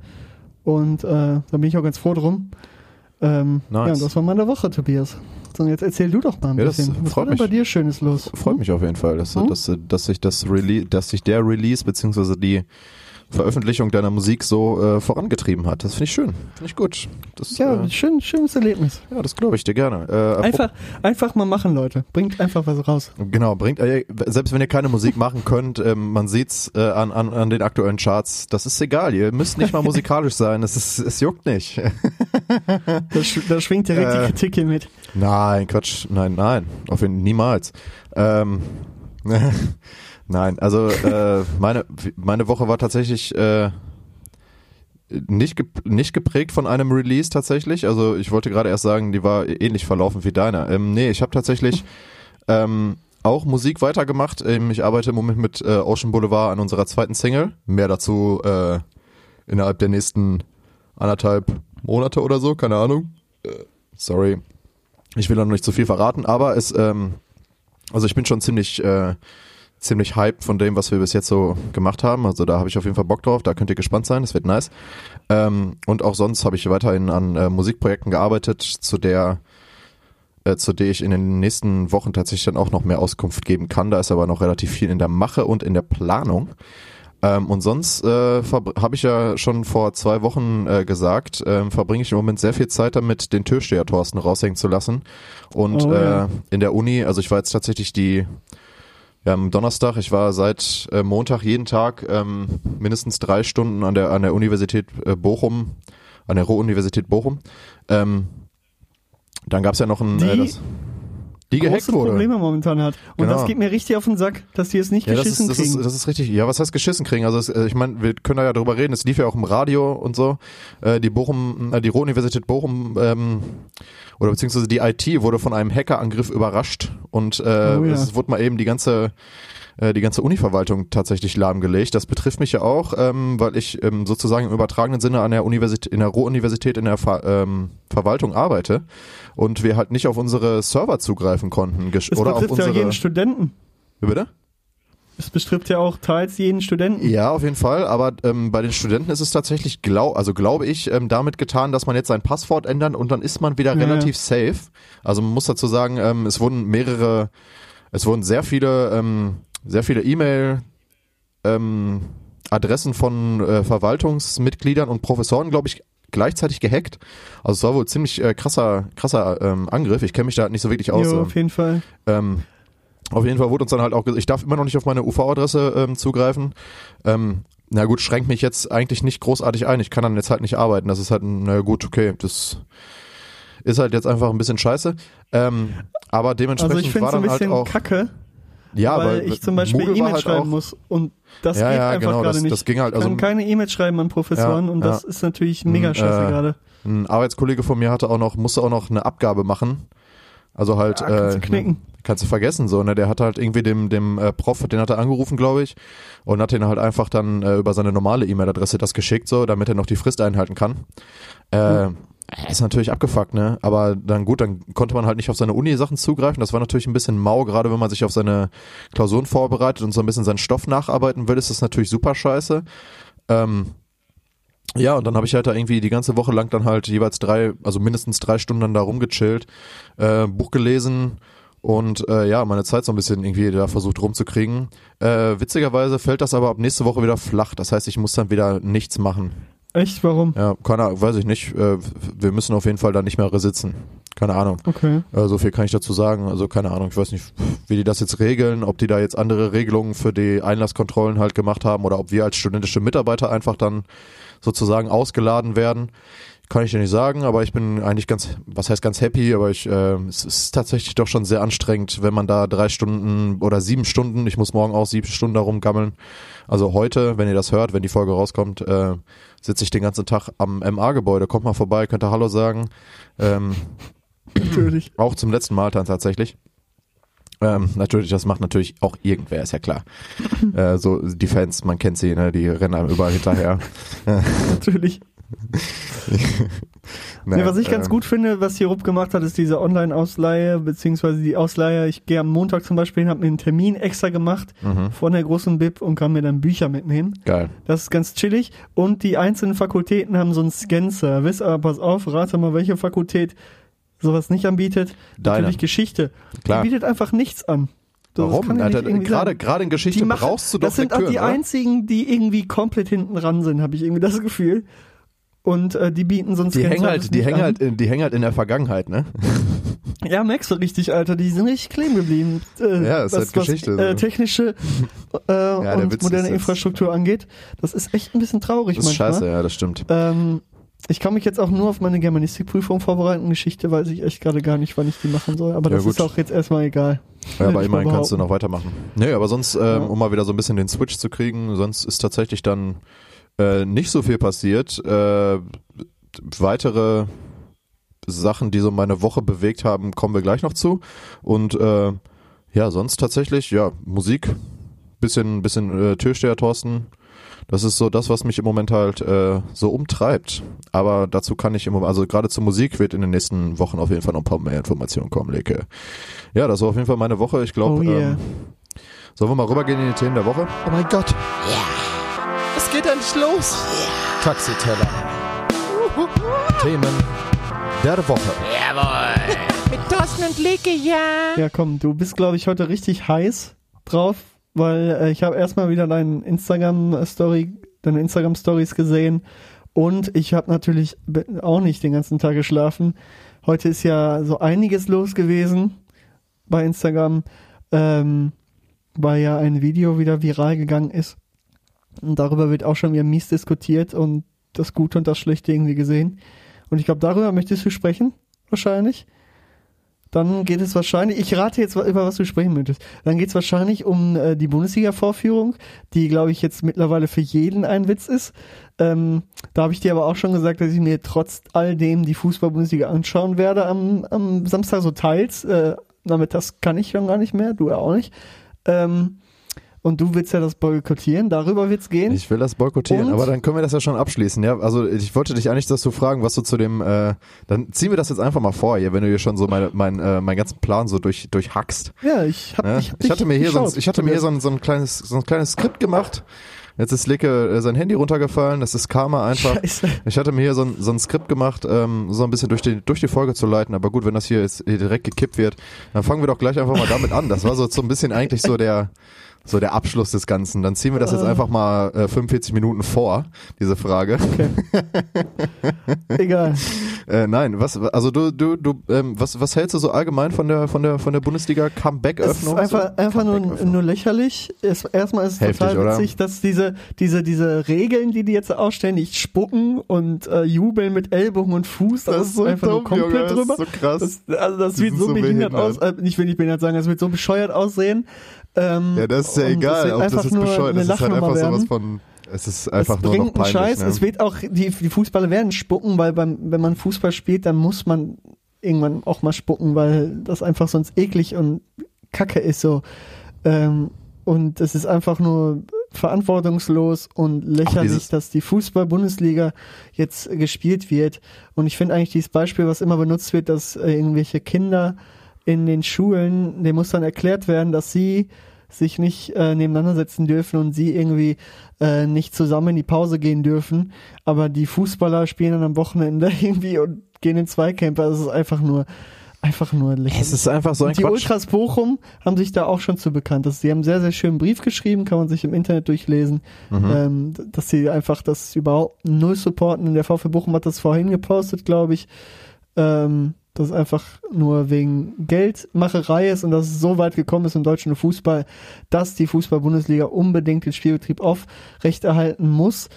[SPEAKER 7] und äh, da bin ich auch ganz froh drum. Ähm,
[SPEAKER 6] Nice.
[SPEAKER 7] Ja, und das war meine Woche, Tobias. So, jetzt erzähl du doch mal ein
[SPEAKER 6] Ja, das
[SPEAKER 7] bisschen. Was
[SPEAKER 6] freut
[SPEAKER 7] war denn bei dir Schönes los?
[SPEAKER 6] freut mich auf jeden Fall, dass,
[SPEAKER 7] Hm?
[SPEAKER 6] dass, dass sich das Release, dass sich der Release beziehungsweise die Veröffentlichung deiner Musik so äh, vorangetrieben hat. Das finde ich schön. Finde ich gut. Das,
[SPEAKER 7] Ja,
[SPEAKER 6] äh,
[SPEAKER 7] schön, schönes Erlebnis.
[SPEAKER 6] ja, das glaube ich dir gerne. Äh,
[SPEAKER 7] Einfach, einfach mal machen, Leute. Bringt einfach was raus.
[SPEAKER 6] Genau, bringt äh, selbst wenn ihr keine Musik machen könnt, ähm, man sieht's äh, an, an, an den aktuellen Charts. Das ist egal. Ihr müsst nicht mal [LAUGHS] musikalisch sein. Es ist, es juckt nicht. [LAUGHS]
[SPEAKER 7] Da, sch da schwingt direkt
[SPEAKER 6] Äh.
[SPEAKER 7] die Kritik hier mit.
[SPEAKER 6] Nein, Quatsch. Nein, nein. Auf jeden niemals. Ähm, [LAUGHS] nein, also äh, meine meine Woche war tatsächlich äh, nicht nicht geprägt von einem Release tatsächlich. Also ich wollte gerade erst sagen, die war ähnlich verlaufen wie deiner. Ähm, nee, ich habe tatsächlich ähm, auch Musik weitergemacht. Ähm, ich arbeite im Moment mit äh, Ocean Boulevard an unserer zweiten Single. Mehr dazu äh, innerhalb der nächsten anderthalb Monate oder so, keine Ahnung. Äh, sorry. Ich will da noch nicht zu viel verraten, aber es, ähm, also ich bin schon ziemlich, äh, ziemlich hyped von dem, was wir bis jetzt so gemacht haben. Also da habe ich auf jeden Fall Bock drauf, da könnt ihr gespannt sein, das wird nice. Ähm, und auch sonst habe ich weiterhin an äh, Musikprojekten gearbeitet, zu der äh, zu der ich in den nächsten Wochen tatsächlich dann auch noch mehr Auskunft geben kann. Da ist aber noch relativ viel in der Mache und in der Planung. Ähm, und sonst äh, habe ich ja schon vor zwei Wochen äh, gesagt, ähm, verbringe ich im Moment sehr viel Zeit damit, den Türsteher Thorsten raushängen zu lassen. Und
[SPEAKER 7] Oh, ja.
[SPEAKER 6] äh, in der Uni, also ich war jetzt tatsächlich die ja, am Donnerstag, ich war seit äh, Montag jeden Tag ähm, mindestens drei Stunden an der an der Universität äh, Bochum, an der Ruhr-Universität Bochum. Ähm, dann gab's ja noch ein
[SPEAKER 7] Die
[SPEAKER 6] äh, das, die gehackt
[SPEAKER 7] Große
[SPEAKER 6] wurde.
[SPEAKER 7] Probleme momentan hat. Und
[SPEAKER 6] Genau.
[SPEAKER 7] das geht mir richtig auf den Sack, dass die es nicht
[SPEAKER 6] Ja, das
[SPEAKER 7] geschissen
[SPEAKER 6] ist, das, ist,
[SPEAKER 7] kriegen.
[SPEAKER 6] das ist richtig. Ja, was heißt geschissen kriegen? Also es, äh, ich meine, wir können da ja drüber reden. Es lief ja auch im Radio und so. Äh, die Bochum, äh, die Ruhr-Universität Bochum ähm, oder beziehungsweise die IT wurde von einem Hackerangriff überrascht und äh,
[SPEAKER 7] Oh ja.
[SPEAKER 6] es wurde mal eben die ganze äh, die ganze Univerwaltung tatsächlich lahmgelegt. Das betrifft mich ja auch, ähm, weil ich ähm, sozusagen im übertragenen Sinne an der Universität, in der Ruhr-Universität in der Ver, ähm, Verwaltung arbeite und wir halt nicht auf unsere Server zugreifen konnten
[SPEAKER 7] es
[SPEAKER 6] oder auf
[SPEAKER 7] betrifft ja
[SPEAKER 6] unsere.
[SPEAKER 7] jeden Studenten.
[SPEAKER 6] Wie bitte?
[SPEAKER 7] Es betrifft ja auch teils jeden Studenten.
[SPEAKER 6] Ja, auf jeden Fall. Aber ähm, bei den Studenten ist es tatsächlich, glaub, also glaube ich, ähm, damit getan, dass man jetzt sein Passwort ändert und dann ist man wieder
[SPEAKER 7] Ja,
[SPEAKER 6] relativ safe. Also man muss dazu sagen, ähm, es wurden mehrere, es wurden sehr viele, ähm, sehr viele E-Mail ähm, Adressen von äh, Verwaltungsmitgliedern und Professoren, glaube ich, gleichzeitig gehackt. Also es war wohl ziemlich äh, krasser, krasser ähm, Angriff. Ich kenne mich da halt nicht so wirklich aus.
[SPEAKER 7] Jo,
[SPEAKER 6] ähm,
[SPEAKER 7] auf jeden Fall.
[SPEAKER 6] ähm, auf jeden Fall wurde uns dann halt auch, ges- ich darf immer noch nicht auf meine UV-Adresse ähm, zugreifen. Ähm, na gut, schränkt mich jetzt eigentlich nicht großartig ein. Ich kann dann jetzt halt nicht arbeiten. Das ist halt, na gut, okay, das ist halt jetzt einfach ein bisschen scheiße. Ähm, aber
[SPEAKER 7] Also
[SPEAKER 6] dementsprechend
[SPEAKER 7] ich finde
[SPEAKER 6] war
[SPEAKER 7] es ein
[SPEAKER 6] dann halt
[SPEAKER 7] bisschen
[SPEAKER 6] auch.
[SPEAKER 7] kacke,
[SPEAKER 6] ja,
[SPEAKER 7] weil
[SPEAKER 6] aber
[SPEAKER 7] ich zum Beispiel E-Mails
[SPEAKER 6] halt
[SPEAKER 7] schreiben muss und das
[SPEAKER 6] Ja,
[SPEAKER 7] geht
[SPEAKER 6] ja,
[SPEAKER 7] einfach
[SPEAKER 6] genau,
[SPEAKER 7] gerade
[SPEAKER 6] das-
[SPEAKER 7] nicht.
[SPEAKER 6] das ging halt,
[SPEAKER 7] ich kann
[SPEAKER 6] also-
[SPEAKER 7] keine E-Mails schreiben an Professoren
[SPEAKER 6] Ja,
[SPEAKER 7] und das ist natürlich mega
[SPEAKER 6] Hm,
[SPEAKER 7] scheiße
[SPEAKER 6] äh,
[SPEAKER 7] gerade.
[SPEAKER 6] Ein Arbeitskollege von mir hatte auch noch, musste auch noch eine Abgabe machen. Also halt,
[SPEAKER 7] Ja, kannst du
[SPEAKER 6] äh,
[SPEAKER 7] knicken.
[SPEAKER 6] kannst du vergessen, so, ne? Der hat halt irgendwie dem, dem äh, Prof, den hat er angerufen, glaube ich, und hat den halt einfach dann äh, über seine normale E-Mail-Adresse das geschickt, so, damit er noch die Frist einhalten kann. Äh, Ist natürlich abgefuckt, ne? Aber dann gut, dann konnte man halt nicht auf seine Uni-Sachen zugreifen. Das war natürlich ein bisschen mau, gerade wenn man sich auf seine Klausuren vorbereitet und so ein bisschen seinen Stoff nacharbeiten will, ist das natürlich super scheiße. Ähm, ja, und dann habe ich halt da irgendwie die ganze Woche lang dann halt jeweils drei, also mindestens drei Stunden dann da rumgechillt, äh, Buch gelesen und äh, ja, meine Zeit so ein bisschen irgendwie da versucht rumzukriegen. Äh, witzigerweise fällt das aber ab nächste Woche wieder flach. Das heißt, ich muss dann wieder nichts machen.
[SPEAKER 7] Echt, warum?
[SPEAKER 6] Ja, keine Ahnung, weiß ich nicht. Äh, wir müssen auf jeden Fall da nicht mehr resitzen. Keine Ahnung.
[SPEAKER 7] Okay.
[SPEAKER 6] Äh, so viel kann ich dazu sagen. Also keine Ahnung, ich weiß nicht, wie die das jetzt regeln, ob die da jetzt andere Regelungen für die Einlasskontrollen halt gemacht haben oder ob wir als studentische Mitarbeiter einfach dann sozusagen ausgeladen werden. Kann ich dir nicht sagen, aber ich bin eigentlich ganz, was heißt ganz happy, aber ich, äh, es ist tatsächlich doch schon sehr anstrengend, wenn man da drei Stunden oder sieben Stunden, ich muss morgen auch sieben Stunden da rumgammeln. Also heute, wenn ihr das hört, wenn die Folge rauskommt, äh, sitze ich den ganzen Tag am MA-Gebäude. Kommt mal vorbei, könnt ihr Hallo sagen. Ähm,
[SPEAKER 7] Natürlich.
[SPEAKER 6] auch zum letzten Mal dann tatsächlich. Ähm, natürlich, das macht natürlich auch irgendwer, ist ja klar. äh, so die Fans, man kennt sie, ne, die rennen einem überall hinterher. [LAUGHS]
[SPEAKER 7] Natürlich. [LAUGHS] Nee, was ich ganz
[SPEAKER 6] ähm,
[SPEAKER 7] gut finde, was hier Rupp gemacht hat, ist diese Online-Ausleihe, beziehungsweise die Ausleihe. Ich gehe am Montag zum Beispiel hin, habe mir einen Termin extra gemacht
[SPEAKER 6] Mhm.
[SPEAKER 7] von der großen Bib und kann mir dann Bücher mitnehmen.
[SPEAKER 6] Geil.
[SPEAKER 7] Das ist ganz chillig. Und die einzelnen Fakultäten haben so einen Scan-Service. Aber pass auf, rate mal, welche Fakultät sowas nicht anbietet.
[SPEAKER 6] Deine.
[SPEAKER 7] Natürlich Geschichte.
[SPEAKER 6] Klar.
[SPEAKER 7] Die bietet einfach nichts an. Das
[SPEAKER 6] Warum?
[SPEAKER 7] ja
[SPEAKER 6] gerade, gerade in Geschichte
[SPEAKER 7] machen-
[SPEAKER 6] brauchst du doch
[SPEAKER 7] Das sind auch
[SPEAKER 6] Lektüren,
[SPEAKER 7] die
[SPEAKER 6] oder?
[SPEAKER 7] einzigen, die irgendwie komplett hinten ran sind, habe ich irgendwie das Gefühl. Und äh, die bieten so einen
[SPEAKER 6] Die hängen halt, die hängen halt, in, die hängen halt in der Vergangenheit, ne? [LAUGHS]
[SPEAKER 7] Ja, merkst du richtig, Alter, die sind richtig kleben geblieben. Äh,
[SPEAKER 6] Ja, ist halt Geschichte,
[SPEAKER 7] Was, äh, technische [LAUGHS] äh,
[SPEAKER 6] der
[SPEAKER 7] und
[SPEAKER 6] Witz
[SPEAKER 7] moderne Infrastruktur angeht. Das ist echt ein bisschen traurig
[SPEAKER 6] Das ist
[SPEAKER 7] manchmal.
[SPEAKER 6] scheiße, ja, das stimmt.
[SPEAKER 7] Ähm, ich kann mich jetzt auch nur auf meine Germanistikprüfung vorbereiten. Geschichte weiß ich echt gerade gar nicht, wann ich die machen soll. Aber
[SPEAKER 6] Ja,
[SPEAKER 7] das
[SPEAKER 6] gut.
[SPEAKER 7] ist auch jetzt erstmal egal.
[SPEAKER 6] Ja, aber immerhin kannst du noch weitermachen. Nee, aber sonst, ähm, um mal wieder so ein bisschen den Switch zu kriegen, sonst ist tatsächlich dann äh, nicht so viel passiert. Äh, weitere Sachen, die so meine Woche bewegt haben, kommen wir gleich noch zu. Und äh, ja, sonst tatsächlich, ja, Musik, bisschen, bisschen äh, Türsteher Thorsten. Das ist so das, was mich im Moment halt äh, so umtreibt. Aber dazu kann ich im Moment, also gerade zur Musik wird in den nächsten Wochen auf jeden Fall noch ein paar mehr Informationen kommen, Leke. Ja, das war auf jeden Fall meine Woche. Ich glaube,
[SPEAKER 7] Oh yeah.
[SPEAKER 6] ähm, sollen wir mal rübergehen in die Themen der Woche?
[SPEAKER 2] Oh mein Gott. Es geht endlich los.
[SPEAKER 6] Taxiteller. Themen der Woche.
[SPEAKER 2] Mit Thorsten und Leke, ja.
[SPEAKER 7] Ja, komm, du bist, glaube ich, heute richtig heiß drauf, weil äh, ich habe erstmal wieder deinen Instagram-Story, deine Instagram-Stories gesehen und ich habe natürlich auch nicht den ganzen Tag geschlafen. Heute ist ja so einiges los gewesen bei Instagram, ähm, weil ja ein Video wieder viral gegangen ist. Und darüber wird auch schon wieder mies diskutiert und das Gute und das Schlechte irgendwie gesehen. Und ich glaube, darüber möchtest du sprechen, wahrscheinlich. Dann geht es wahrscheinlich, ich rate jetzt, über was du sprechen möchtest. Dann geht es wahrscheinlich um äh, die Bundesliga-Vorführung, die, glaube ich, jetzt mittlerweile für jeden ein Witz ist. Ähm, da habe ich dir aber auch schon gesagt, dass ich mir trotz all dem die Fußball-Bundesliga anschauen werde am, am Samstag, so teils. Äh, damit das kann ich schon gar nicht mehr, du ja auch nicht. Ähm, und du willst ja das boykottieren, darüber wird's gehen.
[SPEAKER 6] Ich will das boykottieren,
[SPEAKER 7] Und?
[SPEAKER 6] aber dann können wir das ja schon abschließen. Ja, also ich wollte dich eigentlich dazu fragen, was du zu dem, äh, dann ziehen wir das jetzt einfach mal vor, hier, wenn du hier schon so mein, mein, äh, meinen ganzen Plan so durch, durchhackst.
[SPEAKER 7] ja, ich hab,
[SPEAKER 6] Ne?
[SPEAKER 7] ich, hab
[SPEAKER 6] Ich hatte mir hier, so, ein-
[SPEAKER 7] geschaut.
[SPEAKER 6] ich hatte mir hier so ein, so ein kleines, so ein kleines Skript gemacht. Jetzt ist Leke äh, sein Handy runtergefallen, das ist Karma einfach.
[SPEAKER 7] Scheiße.
[SPEAKER 6] Ich hatte mir hier so ein, so ein Skript gemacht, ähm, so ein bisschen durch die, durch die Folge zu leiten, aber gut, wenn das hier jetzt direkt gekippt wird, dann fangen wir doch gleich einfach mal damit an. Das war so, so ein bisschen eigentlich so der, so der Abschluss des Ganzen. Dann ziehen wir das jetzt einfach mal äh, 45 Minuten vor, diese Frage. [LAUGHS]
[SPEAKER 7] Egal.
[SPEAKER 6] Äh, nein, was, also du, du, du, ähm, was, was hältst du so allgemein von der, von der, von der Bundesliga
[SPEAKER 7] Es ist
[SPEAKER 6] Comeback-Öffnung?
[SPEAKER 7] einfach,
[SPEAKER 6] so?
[SPEAKER 7] einfach nur,
[SPEAKER 6] Comeback-Öffnung.
[SPEAKER 7] nur lächerlich. Es, erstmal ist es
[SPEAKER 6] Heftig,
[SPEAKER 7] total
[SPEAKER 6] oder?
[SPEAKER 7] witzig, dass diese, diese, diese Regeln, die die jetzt ausstellen, nicht spucken und äh, jubeln mit Ellbogen und Fuß, das, ist einfach nur komplett
[SPEAKER 6] Junge,
[SPEAKER 7] drüber.
[SPEAKER 6] Das ist so krass.
[SPEAKER 7] Das, also das
[SPEAKER 6] sind
[SPEAKER 7] so
[SPEAKER 6] so
[SPEAKER 7] behindert,
[SPEAKER 6] behindert.
[SPEAKER 7] aus, äh, nicht will ich behindert sagen, das wird so bescheuert aussehen. Ähm,
[SPEAKER 6] ja, das ist ja egal, ob das jetzt bescheuert ist. Es ist halt einfach sowas
[SPEAKER 7] werden.
[SPEAKER 6] von, es ist einfach
[SPEAKER 7] es
[SPEAKER 6] nur
[SPEAKER 7] bringt
[SPEAKER 6] noch peinlich.
[SPEAKER 7] einen Scheiß.
[SPEAKER 6] ne?
[SPEAKER 7] Es wird auch, die, die Fußballer werden spucken, weil beim, wenn man Fußball spielt, dann muss man irgendwann auch mal spucken, weil das einfach sonst eklig und kacke ist so. Ähm, und es ist einfach nur verantwortungslos und lächerlich, dass die Fußball-Bundesliga jetzt gespielt wird. Und ich finde eigentlich dieses Beispiel, was immer benutzt wird, dass äh, irgendwelche Kinder in den Schulen, dem muss dann erklärt werden, dass sie sich nicht äh, nebeneinander setzen dürfen und sie irgendwie äh, nicht zusammen in die Pause gehen dürfen. Aber die Fußballer spielen dann am Wochenende [LAUGHS] irgendwie und gehen in Zweikämpfe. Das ist einfach nur, einfach nur lächerlich.
[SPEAKER 6] Es ist einfach so ein
[SPEAKER 7] Und die
[SPEAKER 6] Quatsch.
[SPEAKER 7] Ultras Bochum haben sich da auch schon zu bekannt. Dass sie haben einen sehr, sehr schönen Brief geschrieben, kann man sich im Internet durchlesen,
[SPEAKER 6] Mhm.
[SPEAKER 7] ähm, dass sie einfach das überhaupt null supporten. Der VfB Bochum hat das vorhin gepostet, glaube ich, ähm, dass es einfach nur wegen Geldmacherei ist und dass es so weit gekommen ist im deutschen Fußball, dass die Fußball-Bundesliga unbedingt den Spielbetrieb aufrechterhalten muss,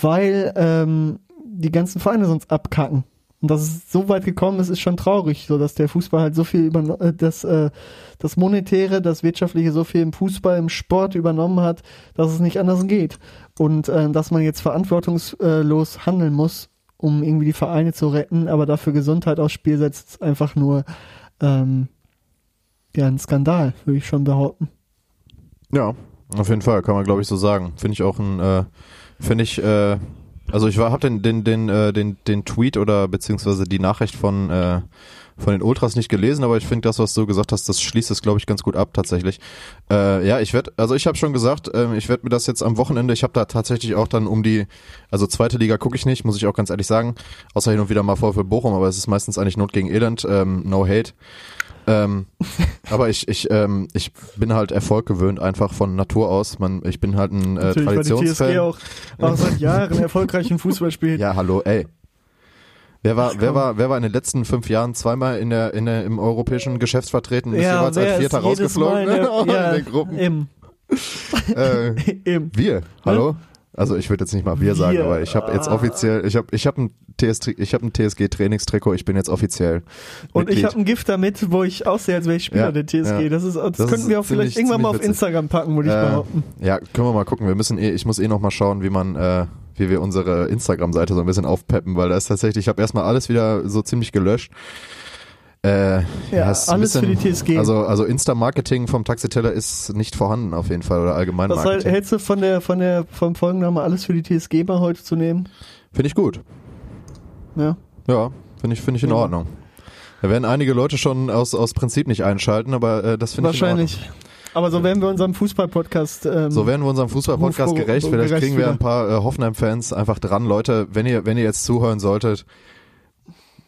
[SPEAKER 7] weil ähm, die ganzen Vereine sonst abkacken. Und dass es so weit gekommen ist, ist schon traurig, so dass der Fußball halt so viel über äh, das äh, das monetäre, das wirtschaftliche so viel im Fußball, im Sport übernommen hat, dass es nicht anders geht und äh, dass man jetzt verantwortungslos handeln muss, um irgendwie die Vereine zu retten, aber dafür Gesundheit aufs Spiel setzt, ist einfach nur ähm, ja ein Skandal, würde ich schon behaupten.
[SPEAKER 6] Ja, auf jeden Fall, kann man glaube ich so sagen. Finde ich auch ein, äh, finde ich, äh, also ich war, hab den, den, den, äh, den, den Tweet oder beziehungsweise die Nachricht von, äh, von den Ultras nicht gelesen, aber ich finde das, was du gesagt hast, das schließt es, glaube ich, ganz gut ab tatsächlich. Äh, ja, ich werde, also ich habe schon gesagt, ähm, ich werde mir das jetzt am Wochenende, ich habe da tatsächlich auch dann um die, also zweite Liga gucke ich nicht, muss ich auch ganz ehrlich sagen, außer hin und wieder mal VfL Bochum, aber es ist meistens eigentlich Not gegen Elend, ähm, no hate. Ähm, [LAUGHS] aber ich, ich, ähm, ich bin halt Erfolg gewöhnt, einfach von Natur aus. Man, ich bin halt ein äh,
[SPEAKER 7] Natürlich, weil die TSG auch, auch seit Jahren erfolgreich im Fußball spielt.
[SPEAKER 6] Ja, hallo, ey. Wer war, wer war, wer war in den letzten fünf Jahren zweimal in der, in der, im europäischen Geschäft vertreten, ist jeweils
[SPEAKER 7] wer
[SPEAKER 6] als Vierter rausgeflogen
[SPEAKER 7] in der- [LAUGHS] ja,
[SPEAKER 6] in den Gruppen?
[SPEAKER 7] Eben, [LAUGHS]
[SPEAKER 6] Äh, [LAUGHS]
[SPEAKER 7] eben.
[SPEAKER 6] wir, hallo? Also ich würde jetzt nicht mal wir, sagen,
[SPEAKER 7] Wir.
[SPEAKER 6] aber ich habe jetzt offiziell, ich habe ich habe ein TS, ich habe ein TSG Trainingstrikot, ich bin jetzt offiziell
[SPEAKER 7] Und ich habe ein Gift damit, wo ich aussehe, als wäre ich Spieler
[SPEAKER 6] Ja,
[SPEAKER 7] der TSG.
[SPEAKER 6] ja.
[SPEAKER 7] Das ist, das,
[SPEAKER 6] Das
[SPEAKER 7] könnten wir auch
[SPEAKER 6] ziemlich-
[SPEAKER 7] vielleicht irgendwann mal auf
[SPEAKER 6] witzig.
[SPEAKER 7] Instagram packen, würde ich
[SPEAKER 6] Äh,
[SPEAKER 7] behaupten.
[SPEAKER 6] Ja, können wir mal gucken. Wir müssen eh, ich muss eh noch mal schauen, wie man, äh, wie wir unsere Instagram-Seite so ein bisschen aufpeppen, weil da ist tatsächlich, ich habe erstmal alles wieder so ziemlich gelöscht. Äh,
[SPEAKER 7] Ja, alles für die TSG.
[SPEAKER 6] Also, also Insta-Marketing vom Taxiteller ist nicht vorhanden auf jeden Fall oder allgemein
[SPEAKER 7] Was
[SPEAKER 6] Marketing.
[SPEAKER 7] hältst du von der, von der, vom Folgennamen alles für die TSG mal heute zu nehmen?
[SPEAKER 6] Finde ich gut.
[SPEAKER 7] Ja.
[SPEAKER 6] Ja, finde ich, finde ich in
[SPEAKER 7] Ja.
[SPEAKER 6] Ordnung. Da werden einige Leute schon aus, aus Prinzip nicht einschalten, aber äh, das finde ich in Ordnung.
[SPEAKER 7] Wahrscheinlich. Aber so werden wir unserem Fußball-Podcast. Ähm,
[SPEAKER 6] So werden wir unserem Fußball-Podcast gerecht. Vielleicht
[SPEAKER 7] gerecht
[SPEAKER 6] kriegen wir
[SPEAKER 7] wieder.
[SPEAKER 6] ein paar äh, Hoffenheim-Fans einfach dran. Leute, wenn ihr, wenn ihr jetzt zuhören solltet,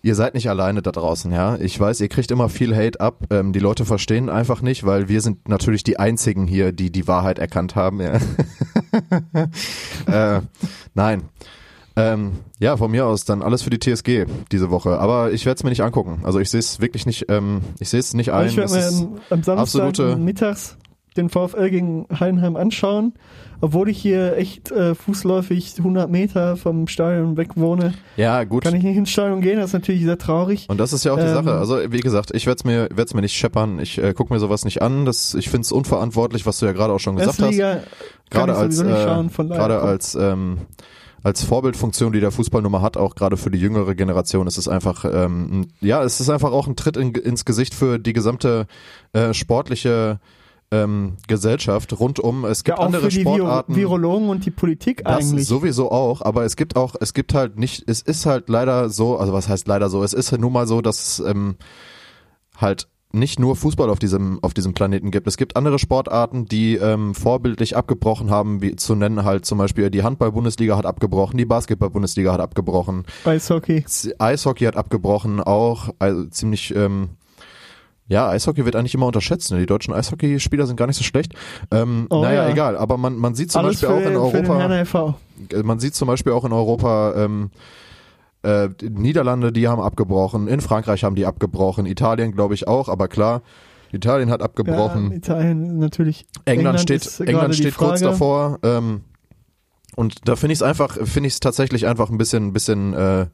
[SPEAKER 6] ihr seid nicht alleine da draußen, ja. Ich weiß, ihr kriegt immer viel Hate ab. Ähm, die Leute verstehen einfach nicht, weil wir sind natürlich die einzigen hier, die die Wahrheit erkannt haben, ja. [LAUGHS] äh, nein. Ähm, ja, von mir aus dann alles für die TSG diese Woche. Aber ich werde es mir nicht angucken. Also ich sehe es wirklich nicht, ähm, ich sehe es nicht ein.
[SPEAKER 7] ich werde mir am, am Samstag
[SPEAKER 6] absolute-
[SPEAKER 7] mittags den VfL gegen Heidenheim anschauen, obwohl ich hier echt äh, fußläufig 100 Meter vom Stadion weg wohne.
[SPEAKER 6] ja, gut.
[SPEAKER 7] Kann ich nicht ins Stadion gehen, das ist natürlich sehr traurig.
[SPEAKER 6] Und das ist ja auch die
[SPEAKER 7] Ähm,
[SPEAKER 6] Sache. Also wie gesagt, ich werde es mir, werd's mir nicht scheppern. Ich äh, gucke mir sowas nicht an. Das, ich finde es unverantwortlich, was du ja gerade auch schon gesagt hast.
[SPEAKER 7] Erstliga kann
[SPEAKER 6] Gerade als, äh, gerade als ähm, als Vorbildfunktion, die der Fußballnummer hat, auch gerade für die jüngere Generation, ist es einfach, ähm, ja, es ist einfach auch ein Tritt in, ins Gesicht für die gesamte äh, sportliche ähm, Gesellschaft rundum. Es
[SPEAKER 7] ja,
[SPEAKER 6] gibt
[SPEAKER 7] auch
[SPEAKER 6] andere
[SPEAKER 7] die Viro
[SPEAKER 6] Sportarten.
[SPEAKER 7] Virologen und die Politik
[SPEAKER 6] Das
[SPEAKER 7] eigentlich.
[SPEAKER 6] sowieso auch, aber es gibt auch, es gibt halt nicht, es ist halt leider so, also was heißt leider so, es ist nun mal so, dass ähm, halt nicht nur Fußball auf diesem auf diesem Planeten gibt. Es gibt andere Sportarten, die ähm, vorbildlich abgebrochen haben, wie zu nennen halt zum Beispiel die Handball-Bundesliga hat abgebrochen, die Basketball-Bundesliga hat abgebrochen,
[SPEAKER 7] Eishockey.
[SPEAKER 6] Eishockey hat abgebrochen, auch also ziemlich ähm, ja, Eishockey wird eigentlich immer unterschätzt. Ne? Die deutschen Eishockeyspieler sind gar nicht so schlecht. Ähm,
[SPEAKER 7] Oh,
[SPEAKER 6] naja,
[SPEAKER 7] ja.
[SPEAKER 6] egal. Aber man, man sieht zum
[SPEAKER 7] Alles
[SPEAKER 6] Beispiel
[SPEAKER 7] für,
[SPEAKER 6] auch in Europa,
[SPEAKER 7] e.V.
[SPEAKER 6] man sieht zum Beispiel auch in Europa ähm, äh, die Niederlande, die haben abgebrochen, in Frankreich haben die abgebrochen, Italien glaube ich auch, aber klar, Italien hat
[SPEAKER 7] Ja,
[SPEAKER 6] abgebrochen.
[SPEAKER 7] Italien natürlich.
[SPEAKER 6] England, steht,
[SPEAKER 7] ist gerade
[SPEAKER 6] England steht kurz davor. Ähm, und da finde ich es einfach, finde ich es tatsächlich einfach ein bisschen, bisschen äh,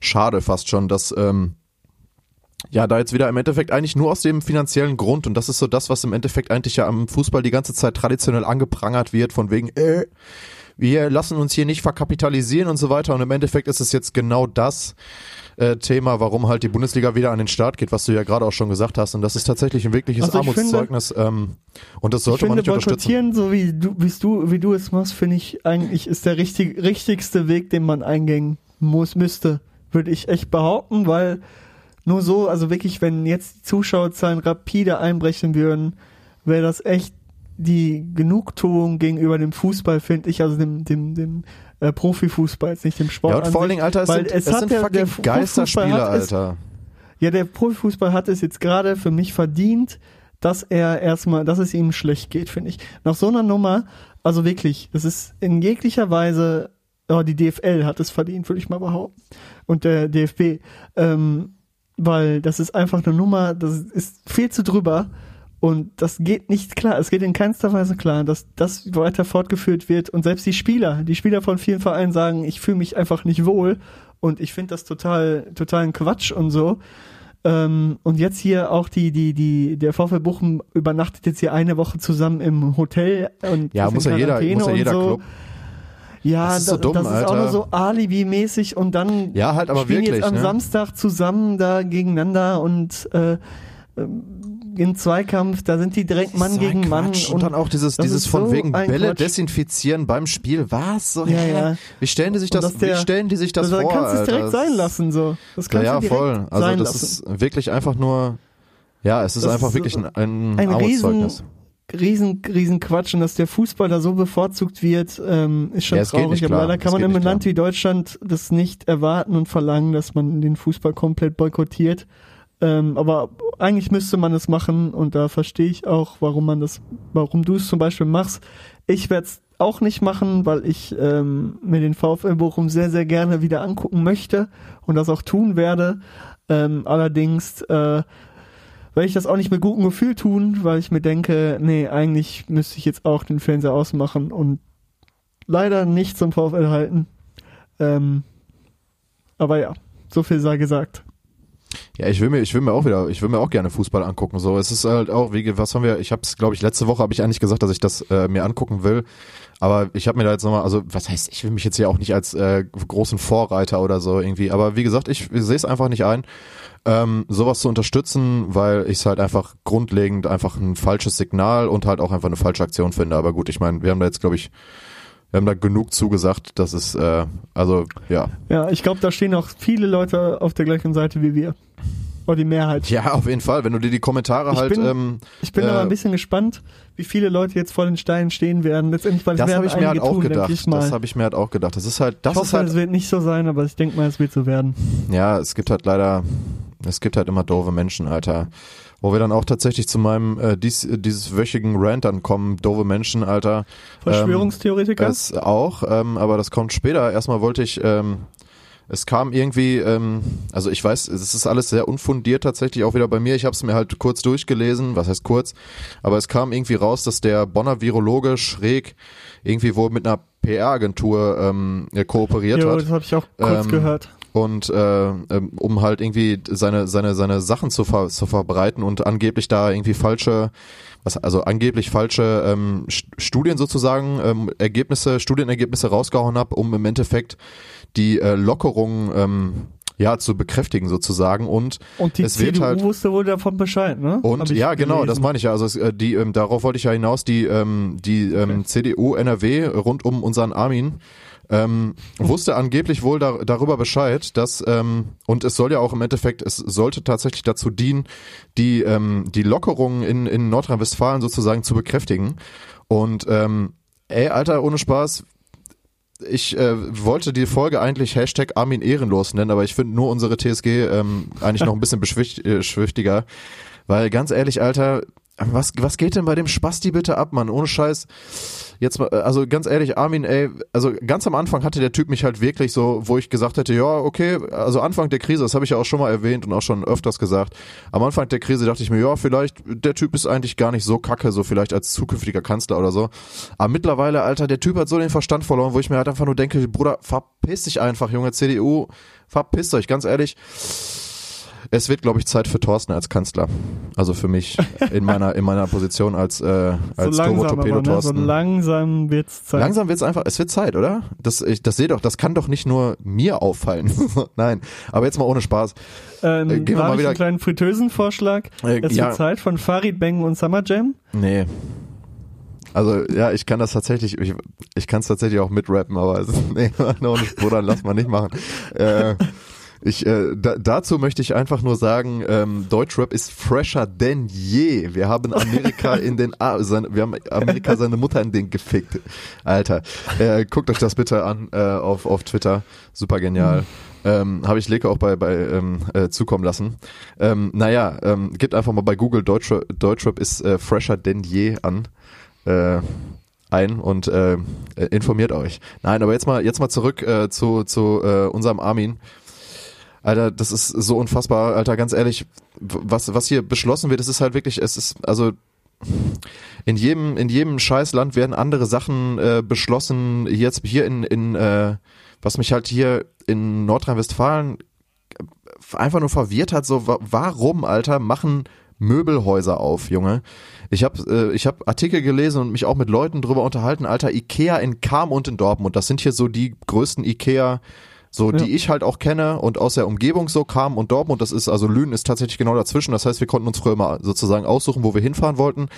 [SPEAKER 6] schade fast schon, dass ähm, ja da jetzt wieder im Endeffekt eigentlich nur aus dem finanziellen Grund und das ist so das, was im Endeffekt eigentlich ja am Fußball die ganze Zeit traditionell angeprangert wird, von wegen, äh, wir lassen uns hier nicht verkapitalisieren und so weiter. Und im Endeffekt ist es jetzt genau das äh, Thema, warum halt die Bundesliga wieder an den Start geht, was du ja gerade auch schon gesagt hast. Und das ist tatsächlich ein wirkliches
[SPEAKER 7] Also ich finde-
[SPEAKER 6] Armutszeugnis. ähm, und das sollte man
[SPEAKER 7] finde,
[SPEAKER 6] nicht unterstützen.
[SPEAKER 7] so wie du, wie du, wie du es machst, finde ich eigentlich ist der richtig, richtigste Weg, den man eingehen muss, müsste, würde ich echt behaupten, weil nur so, also wirklich, wenn jetzt die Zuschauerzahlen rapide einbrechen würden, wäre das echt die Genugtuung gegenüber dem Fußball, finde ich, also dem, dem, dem äh, Profifußball, jetzt nicht dem Sport.
[SPEAKER 6] Ja, und vor allen Dingen, Alter, es sind, es sind
[SPEAKER 7] der-
[SPEAKER 6] fucking
[SPEAKER 7] der Fußball
[SPEAKER 6] Geisterspiele,
[SPEAKER 7] hat es-
[SPEAKER 6] Alter.
[SPEAKER 7] ja, der Profifußball hat es jetzt gerade für mich verdient, dass er erstmal, dass es ihm schlecht geht, finde ich. Nach so einer Nummer, also wirklich, das ist in jeglicher Weise, oh, die DFL hat es verdient, würde ich mal behaupten. Und der DFB, ähm, weil das ist einfach eine Nummer, das ist viel zu drüber. Und das geht nicht klar. Es geht in keinster Weise klar, dass das weiter fortgeführt wird. Und selbst die Spieler, die Spieler von vielen Vereinen sagen, ich fühle mich einfach nicht wohl. Und ich finde das total, totalen Quatsch und so. Ähm, und jetzt hier auch die, die, die, der VfL Bochum übernachtet jetzt hier eine Woche zusammen im Hotel und
[SPEAKER 6] Ja, muss ja jeder, muss ja
[SPEAKER 7] und
[SPEAKER 6] jeder
[SPEAKER 7] so.
[SPEAKER 6] Club.
[SPEAKER 7] Ja,
[SPEAKER 6] Das ist so
[SPEAKER 7] da-
[SPEAKER 6] dumm,
[SPEAKER 7] das ist auch nur so Alibi-mäßig und dann
[SPEAKER 6] Ja, halt, aber
[SPEAKER 7] spielen
[SPEAKER 6] wirklich,
[SPEAKER 7] jetzt am
[SPEAKER 6] ne?
[SPEAKER 7] Samstag zusammen da gegeneinander und äh, in Zweikampf, da sind die direkt Mann
[SPEAKER 6] So
[SPEAKER 7] gegen Mann.
[SPEAKER 6] Quatsch. Und, dann auch dieses,
[SPEAKER 7] das
[SPEAKER 6] dieses von
[SPEAKER 7] so
[SPEAKER 6] wegen Bälle
[SPEAKER 7] Quatsch.
[SPEAKER 6] desinfizieren beim Spiel. Was? So,
[SPEAKER 7] Ja, ja.
[SPEAKER 6] Wie stellen die sich
[SPEAKER 7] Und
[SPEAKER 6] das,
[SPEAKER 7] der-
[SPEAKER 6] wie stellen die sich das
[SPEAKER 7] da
[SPEAKER 6] vor?
[SPEAKER 7] kannst du es direkt
[SPEAKER 6] Alter?
[SPEAKER 7] sein lassen, so. Das kannst
[SPEAKER 6] ja,
[SPEAKER 7] du
[SPEAKER 6] ja,
[SPEAKER 7] direkt
[SPEAKER 6] voll. Also
[SPEAKER 7] sein
[SPEAKER 6] das
[SPEAKER 7] lassen.
[SPEAKER 6] ist wirklich einfach nur, ja, es ist
[SPEAKER 7] Das
[SPEAKER 6] einfach
[SPEAKER 7] ist
[SPEAKER 6] wirklich ein, ein,
[SPEAKER 7] ein
[SPEAKER 6] Armutszeugnis.
[SPEAKER 7] riesen, riesen Quatsch und dass der Fußball da so bevorzugt wird, ähm, ist schon
[SPEAKER 6] Ja,
[SPEAKER 7] traurig. Aber leider kann man in einem Land wie Deutschland das nicht erwarten und verlangen, dass man den Fußball komplett boykottiert. Ähm, aber eigentlich müsste man es machen und da verstehe ich auch, warum man das, warum du es zum Beispiel machst. Ich werde es auch nicht machen, weil ich ähm, mir den VfL Bochum sehr, sehr gerne wieder angucken möchte und das auch tun werde. Ähm, allerdings äh, werde ich das auch nicht mit gutem Gefühl tun, weil ich mir denke, nee, eigentlich müsste ich jetzt auch den Fernseher ausmachen und leider nicht zum VfL halten. Ähm, aber ja, so viel sei gesagt.
[SPEAKER 6] Ja, ich will mir, ich will mir auch wieder, ich will mir auch gerne Fußball angucken. So, es ist halt auch, wie, was haben wir? Ich habe es, glaube ich, letzte Woche habe ich eigentlich gesagt, dass ich das äh, mir angucken will. Aber ich habe mir da jetzt nochmal, also was heißt, ich will mich jetzt hier auch nicht als äh, großen Vorreiter oder so irgendwie. Aber wie gesagt, ich, sehe es einfach nicht ein, ähm, sowas zu unterstützen, weil ich es halt einfach grundlegend einfach ein falsches Signal und halt auch einfach eine falsche Aktion finde. Aber gut, ich meine, wir haben da jetzt, glaube ich, wir haben da genug zugesagt, dass es, äh, also ja,
[SPEAKER 7] Ja, ich glaube, da stehen auch viele Leute auf der gleichen Seite wie wir. Oder die Mehrheit.
[SPEAKER 6] ja, auf jeden Fall. Wenn du dir die Kommentare
[SPEAKER 7] Ich
[SPEAKER 6] halt,
[SPEAKER 7] bin-
[SPEAKER 6] ähm,
[SPEAKER 7] Ich bin
[SPEAKER 6] Äh,
[SPEAKER 7] aber ein bisschen gespannt, wie viele Leute jetzt vor den Steinen stehen werden. Letztendlich, weil
[SPEAKER 6] Das habe ich mir halt auch
[SPEAKER 7] tun,
[SPEAKER 6] gedacht. Das habe ich mir halt auch gedacht. Das ist halt, das
[SPEAKER 7] ich hoffe,
[SPEAKER 6] ist halt,
[SPEAKER 7] es wird nicht so sein, aber ich denke mal, es wird so werden.
[SPEAKER 6] ja, es gibt halt leider, es gibt halt immer doofe Menschen, Alter. Wo wir dann auch tatsächlich zu meinem äh, dies, dieses wöchigen Rant dann kommen, doofe Menschen, Alter.
[SPEAKER 7] Verschwörungstheoretiker?
[SPEAKER 6] Das auch, ähm, aber das kommt später. Erstmal wollte ich, ähm, es kam irgendwie, ähm, also ich weiß, es ist alles sehr unfundiert tatsächlich auch wieder bei mir. Ich habe es mir halt kurz durchgelesen, was heißt kurz, aber es kam irgendwie raus, dass der Bonner Virologe Schräg irgendwie wohl mit einer PR-Agentur ähm, kooperiert
[SPEAKER 7] jo,
[SPEAKER 6] hat
[SPEAKER 7] das habe ich auch kurz
[SPEAKER 6] Ähm,
[SPEAKER 7] gehört.
[SPEAKER 6] Und äh, ähm, um halt irgendwie seine seine seine Sachen zu, ver zu verbreiten und angeblich da irgendwie falsche was also angeblich falsche ähm, St- Studien sozusagen ähm, Ergebnisse Studienergebnisse rausgehauen habe um im Endeffekt die äh, Lockerung ähm, ja zu bekräftigen sozusagen und
[SPEAKER 7] Und die
[SPEAKER 6] es wird
[SPEAKER 7] CDU
[SPEAKER 6] halt
[SPEAKER 7] wusste wohl davon Bescheid, ne?
[SPEAKER 6] und ja, genau,
[SPEAKER 7] gelesen.
[SPEAKER 6] das meine ich ja. Also es, äh, die, ähm, darauf wollte ich ja hinaus. Die, ähm, die ähm, CDU NRW rund um unseren Armin ähm, wusste angeblich wohl da, darüber Bescheid, dass ähm, und es soll ja auch im Endeffekt, es sollte tatsächlich dazu dienen, die ähm, die Lockerungen in in Nordrhein-Westfalen sozusagen zu bekräftigen. Und ähm, ey, Alter, ohne Spaß. Ich äh, wollte die Folge eigentlich Hashtag Armin Ehrenlos nennen, aber ich finde nur unsere TSG ähm, eigentlich noch ein bisschen beschwicht- äh, beschwichtiger. Weil ganz ehrlich, Alter, was, was geht denn bei dem Spasti bitte ab, Mann? Ohne Scheiß. Jetzt mal, also ganz ehrlich, Armin, ey, also ganz am Anfang hatte der Typ mich halt wirklich so, wo ich gesagt hätte, ja, okay, also Anfang der Krise, das habe ich ja auch schon mal erwähnt und auch schon öfters gesagt. Am Anfang der Krise dachte ich mir, ja, vielleicht, der Typ ist eigentlich gar nicht so kacke, so vielleicht als zukünftiger Kanzler oder so. Aber mittlerweile, Alter, der Typ hat so den Verstand verloren, wo ich mir halt einfach nur denke, Bruder, verpiss dich einfach, Junge, CDU, verpisst euch, ganz ehrlich. Es wird, glaube ich, Zeit für Thorsten als Kanzler. Also für mich [LAUGHS] in meiner in meiner Position als äh, als
[SPEAKER 7] so langsam
[SPEAKER 6] Turbo Torpedo
[SPEAKER 7] aber, ne? So
[SPEAKER 6] Thorsten.
[SPEAKER 7] langsam wird's Zeit.
[SPEAKER 6] Langsam wird's einfach, es wird Zeit, oder? Das, ich, das sehe doch, das kann doch nicht nur mir auffallen. [LAUGHS] Nein, aber jetzt mal ohne Spaß.
[SPEAKER 7] Ähm,
[SPEAKER 6] Äh, gehen wir mal
[SPEAKER 7] ich
[SPEAKER 6] wieder-
[SPEAKER 7] einen kleinen Fritteusenvorschlag?
[SPEAKER 6] Äh,
[SPEAKER 7] es
[SPEAKER 6] ja.
[SPEAKER 7] wird Zeit von Farid Bang und Summer Jam.
[SPEAKER 6] Nee. Also ja, ich kann das tatsächlich, ich, ich kann es tatsächlich auch mitrappen, aber es, [LAUGHS] nee, nicht, Bruder, lass mal nicht machen. Äh, ich, äh, da, dazu möchte ich einfach nur sagen, ähm, Deutschrap ist fresher denn je. Wir haben Amerika [LAUGHS] in den, A seine, wir haben Amerika seine Mutter in den gefickt. Alter, äh, guckt euch das bitte an äh, auf auf Twitter, super genial. Ähm, Habe ich Leke auch bei, bei ähm, äh, zukommen lassen. Ähm, naja, ähm, gebt einfach mal bei Google Deutschrap, Deutschrap ist äh, fresher denn je an äh, ein und äh, äh, informiert euch. Nein, aber jetzt mal jetzt mal zurück äh, zu zu äh, unserem Armin. Alter, das ist so unfassbar, Alter, ganz ehrlich, was was hier beschlossen wird, es ist halt wirklich, es ist also in jedem in jedem Scheißland werden andere Sachen äh, beschlossen. Jetzt hier in in äh, was mich halt hier in Nordrhein-Westfalen einfach nur verwirrt hat, so wa warum, Alter, machen Möbelhäuser auf, Junge. Ich habe äh, hab Artikel gelesen und mich auch mit Leuten drüber unterhalten, Alter, Ikea in Kam und in Dortmund, das sind hier so die größten Ikea so, die ich halt auch kenne und aus der Umgebung so kam und Dortmund, das ist, also Lünen ist tatsächlich genau dazwischen. Das heißt, wir konnten uns früher mal sozusagen aussuchen, wo wir hinfahren wollten.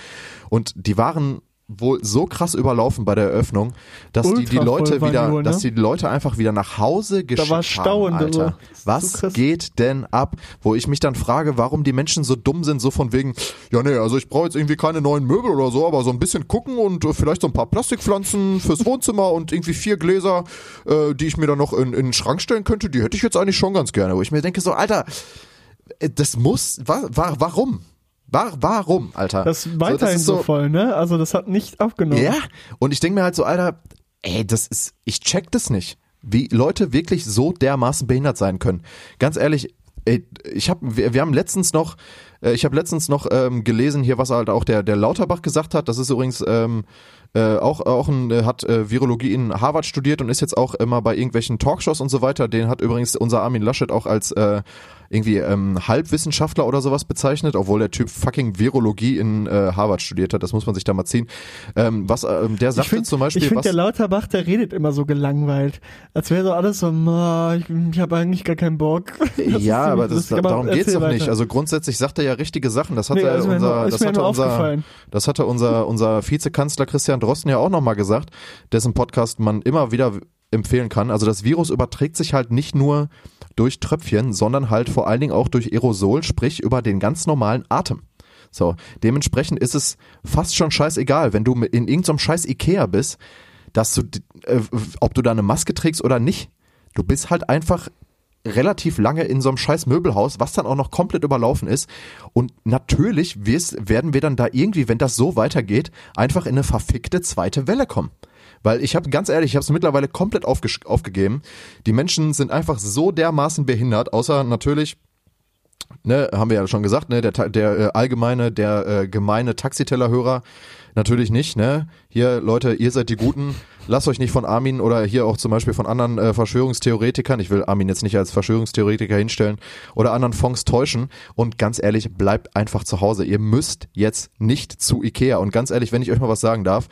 [SPEAKER 6] Und die waren wohl so krass überlaufen bei der Eröffnung, dass die die
[SPEAKER 7] Ultra voll
[SPEAKER 6] Leute wieder,
[SPEAKER 7] die wohl, ne?
[SPEAKER 6] dass die Leute einfach wieder nach Hause geschickt
[SPEAKER 7] war Stau
[SPEAKER 6] haben,
[SPEAKER 7] so.
[SPEAKER 6] Alter.
[SPEAKER 7] So
[SPEAKER 6] Was
[SPEAKER 7] krass.
[SPEAKER 6] geht denn ab? Wo ich mich dann frage, warum die Menschen so dumm sind, so von wegen, ja nee, also ich brauche jetzt irgendwie keine neuen Möbel oder so, aber so ein bisschen gucken und äh, vielleicht so ein paar Plastikpflanzen fürs Wohnzimmer und irgendwie vier Gläser, äh, die ich mir dann noch in, in den Schrank stellen könnte, die hätte ich jetzt eigentlich schon ganz gerne. Wo ich mir denke so, Alter, äh, das muss, wa, wa, warum? Wa, warum, Alter?
[SPEAKER 7] Das ist
[SPEAKER 6] So,
[SPEAKER 7] weiterhin
[SPEAKER 6] ist
[SPEAKER 7] so, voll, ne? Also das hat nicht abgenommen.
[SPEAKER 6] ja, und ich denke mir halt so, Alter, ey, das ist, ich check das nicht. Wie Leute wirklich so dermaßen behindert sein können. Ganz ehrlich, ey, ich habe, wir, wir haben letztens noch, ich habe letztens noch ähm, gelesen hier, was halt auch der der Lauterbach gesagt hat. Das ist übrigens ähm, äh, auch auch ein äh, hat äh, Virologie in Harvard studiert und ist jetzt auch immer bei irgendwelchen Talkshows und so weiter. Den hat übrigens unser Armin Laschet auch als äh, irgendwie ähm, Halbwissenschaftler oder sowas bezeichnet, obwohl der Typ fucking Virologie in äh, Harvard studiert hat. Das muss man sich da mal ziehen. Ähm, was ähm, der sagte
[SPEAKER 7] finde
[SPEAKER 6] zum Beispiel,
[SPEAKER 7] ich find,
[SPEAKER 6] was
[SPEAKER 7] der Lauterbach, der redet immer so gelangweilt. Als wäre so alles so, "Ma, ich, ich habe eigentlich gar keinen Bock. [LAUGHS] Das
[SPEAKER 6] ja, aber das, darum geht's
[SPEAKER 7] erzähl
[SPEAKER 6] doch nicht. Also grundsätzlich sagt er ja richtige Sachen. Das hat
[SPEAKER 7] Nee, mir
[SPEAKER 6] unser, das hatte unser, das hatte unser, unser Vizekanzler Christian Drosten ja auch nochmal gesagt, dessen Podcast man immer wieder empfehlen kann. Also das Virus überträgt sich halt nicht nur durch Tröpfchen, sondern halt vor allen Dingen auch durch Aerosol, sprich über den ganz normalen Atem. So, dementsprechend ist es fast schon scheißegal, wenn du in irgendeinem scheiß Ikea bist, dass du, äh, ob du da eine Maske trägst oder nicht. Du bist halt einfach relativ lange in so einem scheiß Möbelhaus, was dann auch noch komplett überlaufen ist. Und natürlich werden wir dann da irgendwie, wenn das so weitergeht, einfach in eine verfickte zweite Welle kommen. Weil ich habe ganz ehrlich, ich habe es mittlerweile komplett aufgesch- aufgegeben. Die Menschen sind einfach so dermaßen behindert, außer natürlich ne, haben wir ja schon gesagt, ne, der, der äh, allgemeine, der äh, gemeine Taxitellerhörer natürlich nicht, ne. Hier, Leute, ihr seid die Guten. Lasst euch nicht von Armin oder hier auch zum Beispiel von anderen äh, Verschwörungstheoretikern, ich will Armin jetzt nicht als Verschwörungstheoretiker hinstellen, oder anderen Fonds täuschen. Und ganz ehrlich, bleibt einfach zu Hause. Ihr müsst jetzt nicht zu Ikea. Und ganz ehrlich, wenn ich euch mal was sagen darf,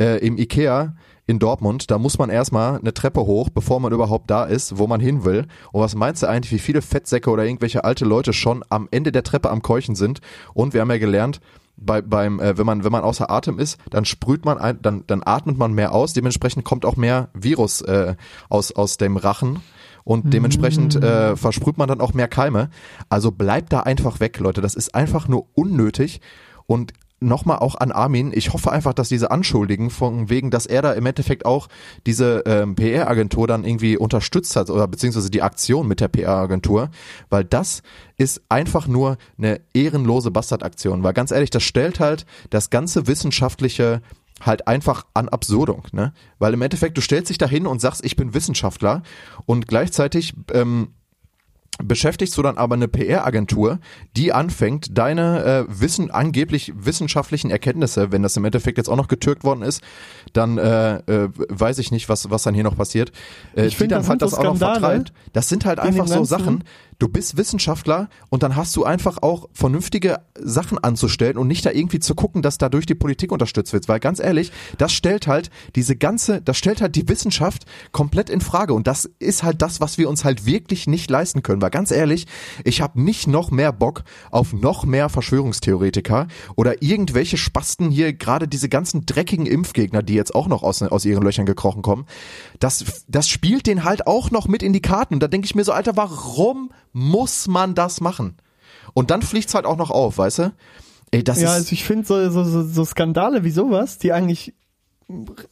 [SPEAKER 6] äh, im Ikea in Dortmund, da muss man erstmal eine Treppe hoch, bevor man überhaupt da ist, wo man hin will. Und was meinst du eigentlich, wie viele Fettsäcke oder irgendwelche alte Leute schon am Ende der Treppe am Keuchen sind? Und wir haben ja gelernt, bei, beim, äh, wenn man, wenn man außer Atem ist, dann sprüht man ein, dann, dann atmet man mehr aus, dementsprechend kommt auch mehr Virus äh, aus, aus dem Rachen. Und dementsprechend äh, versprüht man dann auch mehr Keime. Also bleibt da einfach weg, Leute. Das ist einfach nur unnötig. Und nochmal auch an Armin, ich hoffe einfach, dass diese Anschuldigen von wegen, dass er da im Endeffekt auch diese ähm, PR-Agentur dann irgendwie unterstützt hat oder beziehungsweise die Aktion mit der PR-Agentur, weil das ist einfach nur eine ehrenlose Bastardaktion, weil ganz ehrlich, das stellt halt das ganze wissenschaftliche halt einfach an Absurdum, ne? Weil im Endeffekt, du stellst dich dahin und sagst, ich bin Wissenschaftler und gleichzeitig ähm, beschäftigst du dann aber eine PR-Agentur, die anfängt, deine äh, Wissen, angeblich wissenschaftlichen Erkenntnisse, wenn das im Endeffekt jetzt auch noch getürkt worden ist, dann äh, äh, weiß ich nicht, was, was dann hier noch passiert, äh,
[SPEAKER 7] Ich
[SPEAKER 6] die
[SPEAKER 7] find,
[SPEAKER 6] dann
[SPEAKER 7] das
[SPEAKER 6] halt das auch noch vertreibt. Das sind halt
[SPEAKER 7] in
[SPEAKER 6] einfach so Sachen, du bist Wissenschaftler und dann hast du einfach auch vernünftige Sachen anzustellen und nicht da irgendwie zu gucken, dass dadurch die Politik unterstützt wird, weil ganz ehrlich, das stellt halt diese ganze, das stellt halt die Wissenschaft komplett in Frage. Und das ist halt das, was wir uns halt wirklich nicht leisten können, weil ganz ehrlich, ich habe nicht noch mehr Bock auf noch mehr Verschwörungstheoretiker oder irgendwelche Spasten hier, gerade diese ganzen dreckigen Impfgegner, die jetzt auch noch aus, aus ihren Löchern gekrochen kommen, das, das spielt den halt auch noch mit in die Karten. Und da denke ich mir so, Alter, warum muss man das machen? Und dann fliegt's halt auch noch auf, weißt du? Ey, das
[SPEAKER 7] ja,
[SPEAKER 6] ist
[SPEAKER 7] also ich finde so, so, so, so Skandale wie sowas, die eigentlich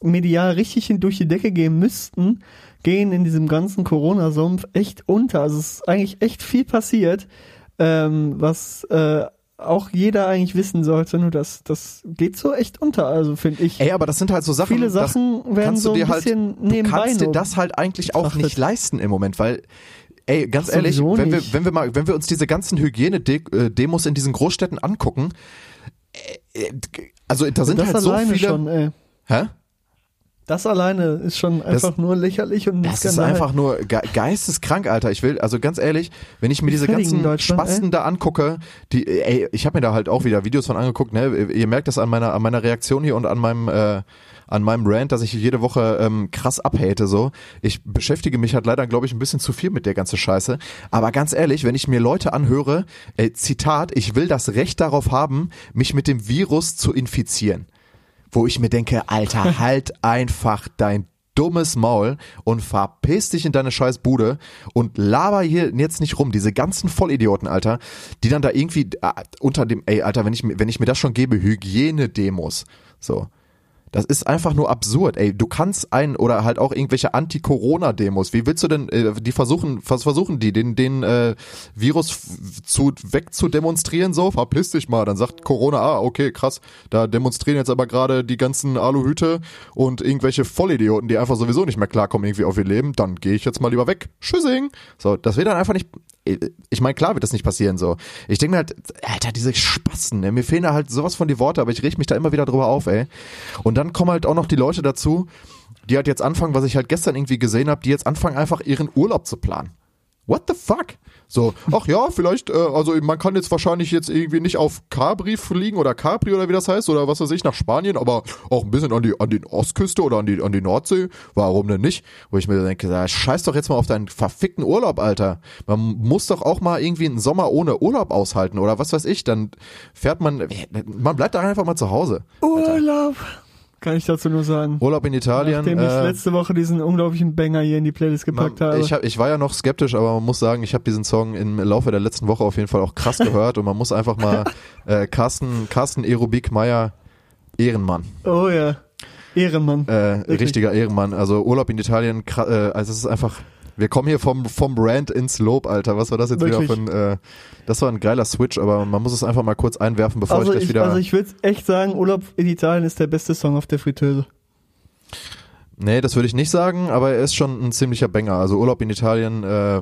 [SPEAKER 7] medial richtig durch die Decke gehen müssten, gehen in diesem ganzen Corona-Sumpf echt unter. Also es ist eigentlich echt viel passiert, ähm, was äh, auch jeder eigentlich wissen sollte, nur das, das geht so echt unter, also finde ich.
[SPEAKER 6] Ey, aber das sind halt so Sachen,
[SPEAKER 7] Viele Sachen werden so
[SPEAKER 6] du
[SPEAKER 7] ein
[SPEAKER 6] halt,
[SPEAKER 7] bisschen
[SPEAKER 6] du
[SPEAKER 7] nebenbei
[SPEAKER 6] kannst dir das halt eigentlich auch
[SPEAKER 7] betrachtet.
[SPEAKER 6] nicht leisten im Moment, weil ey, ganz
[SPEAKER 7] Ach,
[SPEAKER 6] ehrlich, wenn wir wenn wir mal wenn wir uns diese ganzen Hygiene-Demos in diesen Großstädten angucken, äh, äh, also da sind
[SPEAKER 7] das
[SPEAKER 6] halt so
[SPEAKER 7] alleine
[SPEAKER 6] viele,
[SPEAKER 7] schon, ey.
[SPEAKER 6] hä?
[SPEAKER 7] Das alleine ist schon einfach nur lächerlich und
[SPEAKER 6] Das ist einfach nur ge geisteskrank, Alter. Ich will, also ganz ehrlich, wenn ich mir diese ganzen Spasten
[SPEAKER 7] ey.
[SPEAKER 6] da angucke, die, ey, ich habe mir da halt auch wieder Videos von angeguckt, ne? Ihr merkt das an meiner, an meiner Reaktion hier und an meinem, äh, an meinem Rant, dass ich jede Woche ähm, krass abhate so. Ich beschäftige mich halt leider, glaube ich, ein bisschen zu viel mit der ganzen Scheiße. Aber ganz ehrlich, wenn ich mir Leute anhöre, äh, Zitat, ich will das Recht darauf haben, mich mit dem Virus zu infizieren. Wo ich mir denke, Alter, [LAUGHS] halt einfach dein dummes Maul und verpiss dich in deine scheiß Bude und laber hier jetzt nicht rum. Diese ganzen Vollidioten, Alter, die dann da irgendwie äh, unter dem, ey, Alter, wenn ich, mir- wenn ich mir das schon gebe, Hygienedemos, so. Das ist einfach nur absurd, ey. Du kannst ein oder halt auch irgendwelche Anti-Corona-Demos. Wie willst du denn, äh, die versuchen, was versuchen die, den, den äh, Virus f- zu wegzudemonstrieren so? Verpiss dich mal. Dann sagt Corona, ah, okay, krass. Da demonstrieren jetzt aber gerade die ganzen Aluhüte und irgendwelche Vollidioten, die einfach sowieso nicht mehr klarkommen irgendwie auf ihr Leben. Dann gehe ich jetzt mal lieber weg. Tschüssing. So, das wird dann einfach nicht. Ich meine, klar wird das nicht passieren so. Ich denke mir halt, Alter, diese Spasten, ne? mir fehlen da halt sowas von die Worte, aber ich reg mich da immer wieder drüber auf, ey. Und dann kommen halt auch noch die Leute dazu, die halt jetzt anfangen, was ich halt gestern irgendwie gesehen habe, die jetzt anfangen, einfach ihren Urlaub zu planen. What the fuck? So, ach ja, vielleicht, äh, also man kann jetzt wahrscheinlich jetzt irgendwie nicht auf Capri fliegen oder Capri oder wie das heißt oder was weiß ich nach Spanien, aber auch ein bisschen an die an die Ostküste oder an die an die Nordsee. Warum denn nicht? Wo ich mir denke, ja, scheiß doch jetzt mal auf deinen verfickten Urlaub, Alter. Man muss doch auch mal irgendwie einen Sommer ohne Urlaub aushalten oder was weiß ich. Dann fährt man, man bleibt da einfach mal zu Hause.
[SPEAKER 7] Urlaub. Kann ich dazu nur sagen.
[SPEAKER 6] Urlaub in Italien.
[SPEAKER 7] Nachdem ich
[SPEAKER 6] äh,
[SPEAKER 7] letzte Woche diesen unglaublichen Banger hier in die Playlist gepackt
[SPEAKER 6] Man,
[SPEAKER 7] habe.
[SPEAKER 6] ich, hab, ich war ja noch skeptisch, aber man muss sagen, ich habe diesen Song im Laufe der letzten Woche auf jeden Fall auch krass gehört und man muss einfach mal [LAUGHS] äh, Carsten, Carsten Aerobik Meyer, Ehrenmann,
[SPEAKER 7] oh ja. Ehrenmann.
[SPEAKER 6] äh, richtiger Ehrenmann. Also Urlaub in Italien, äh, also es ist einfach, wir kommen hier vom vom Brand ins Lob, Alter. Was war das jetzt
[SPEAKER 7] Wirklich.
[SPEAKER 6] wieder für ein, äh, das war ein geiler Switch, aber man muss es einfach mal kurz einwerfen, bevor
[SPEAKER 7] also
[SPEAKER 6] ich gleich
[SPEAKER 7] ich,
[SPEAKER 6] wieder.
[SPEAKER 7] also ich würde echt sagen, Urlaub in Italien ist der beste Song auf der Fritteuse.
[SPEAKER 6] Nee, das würde ich nicht sagen, aber er ist schon ein ziemlicher Banger. Also Urlaub in Italien, äh,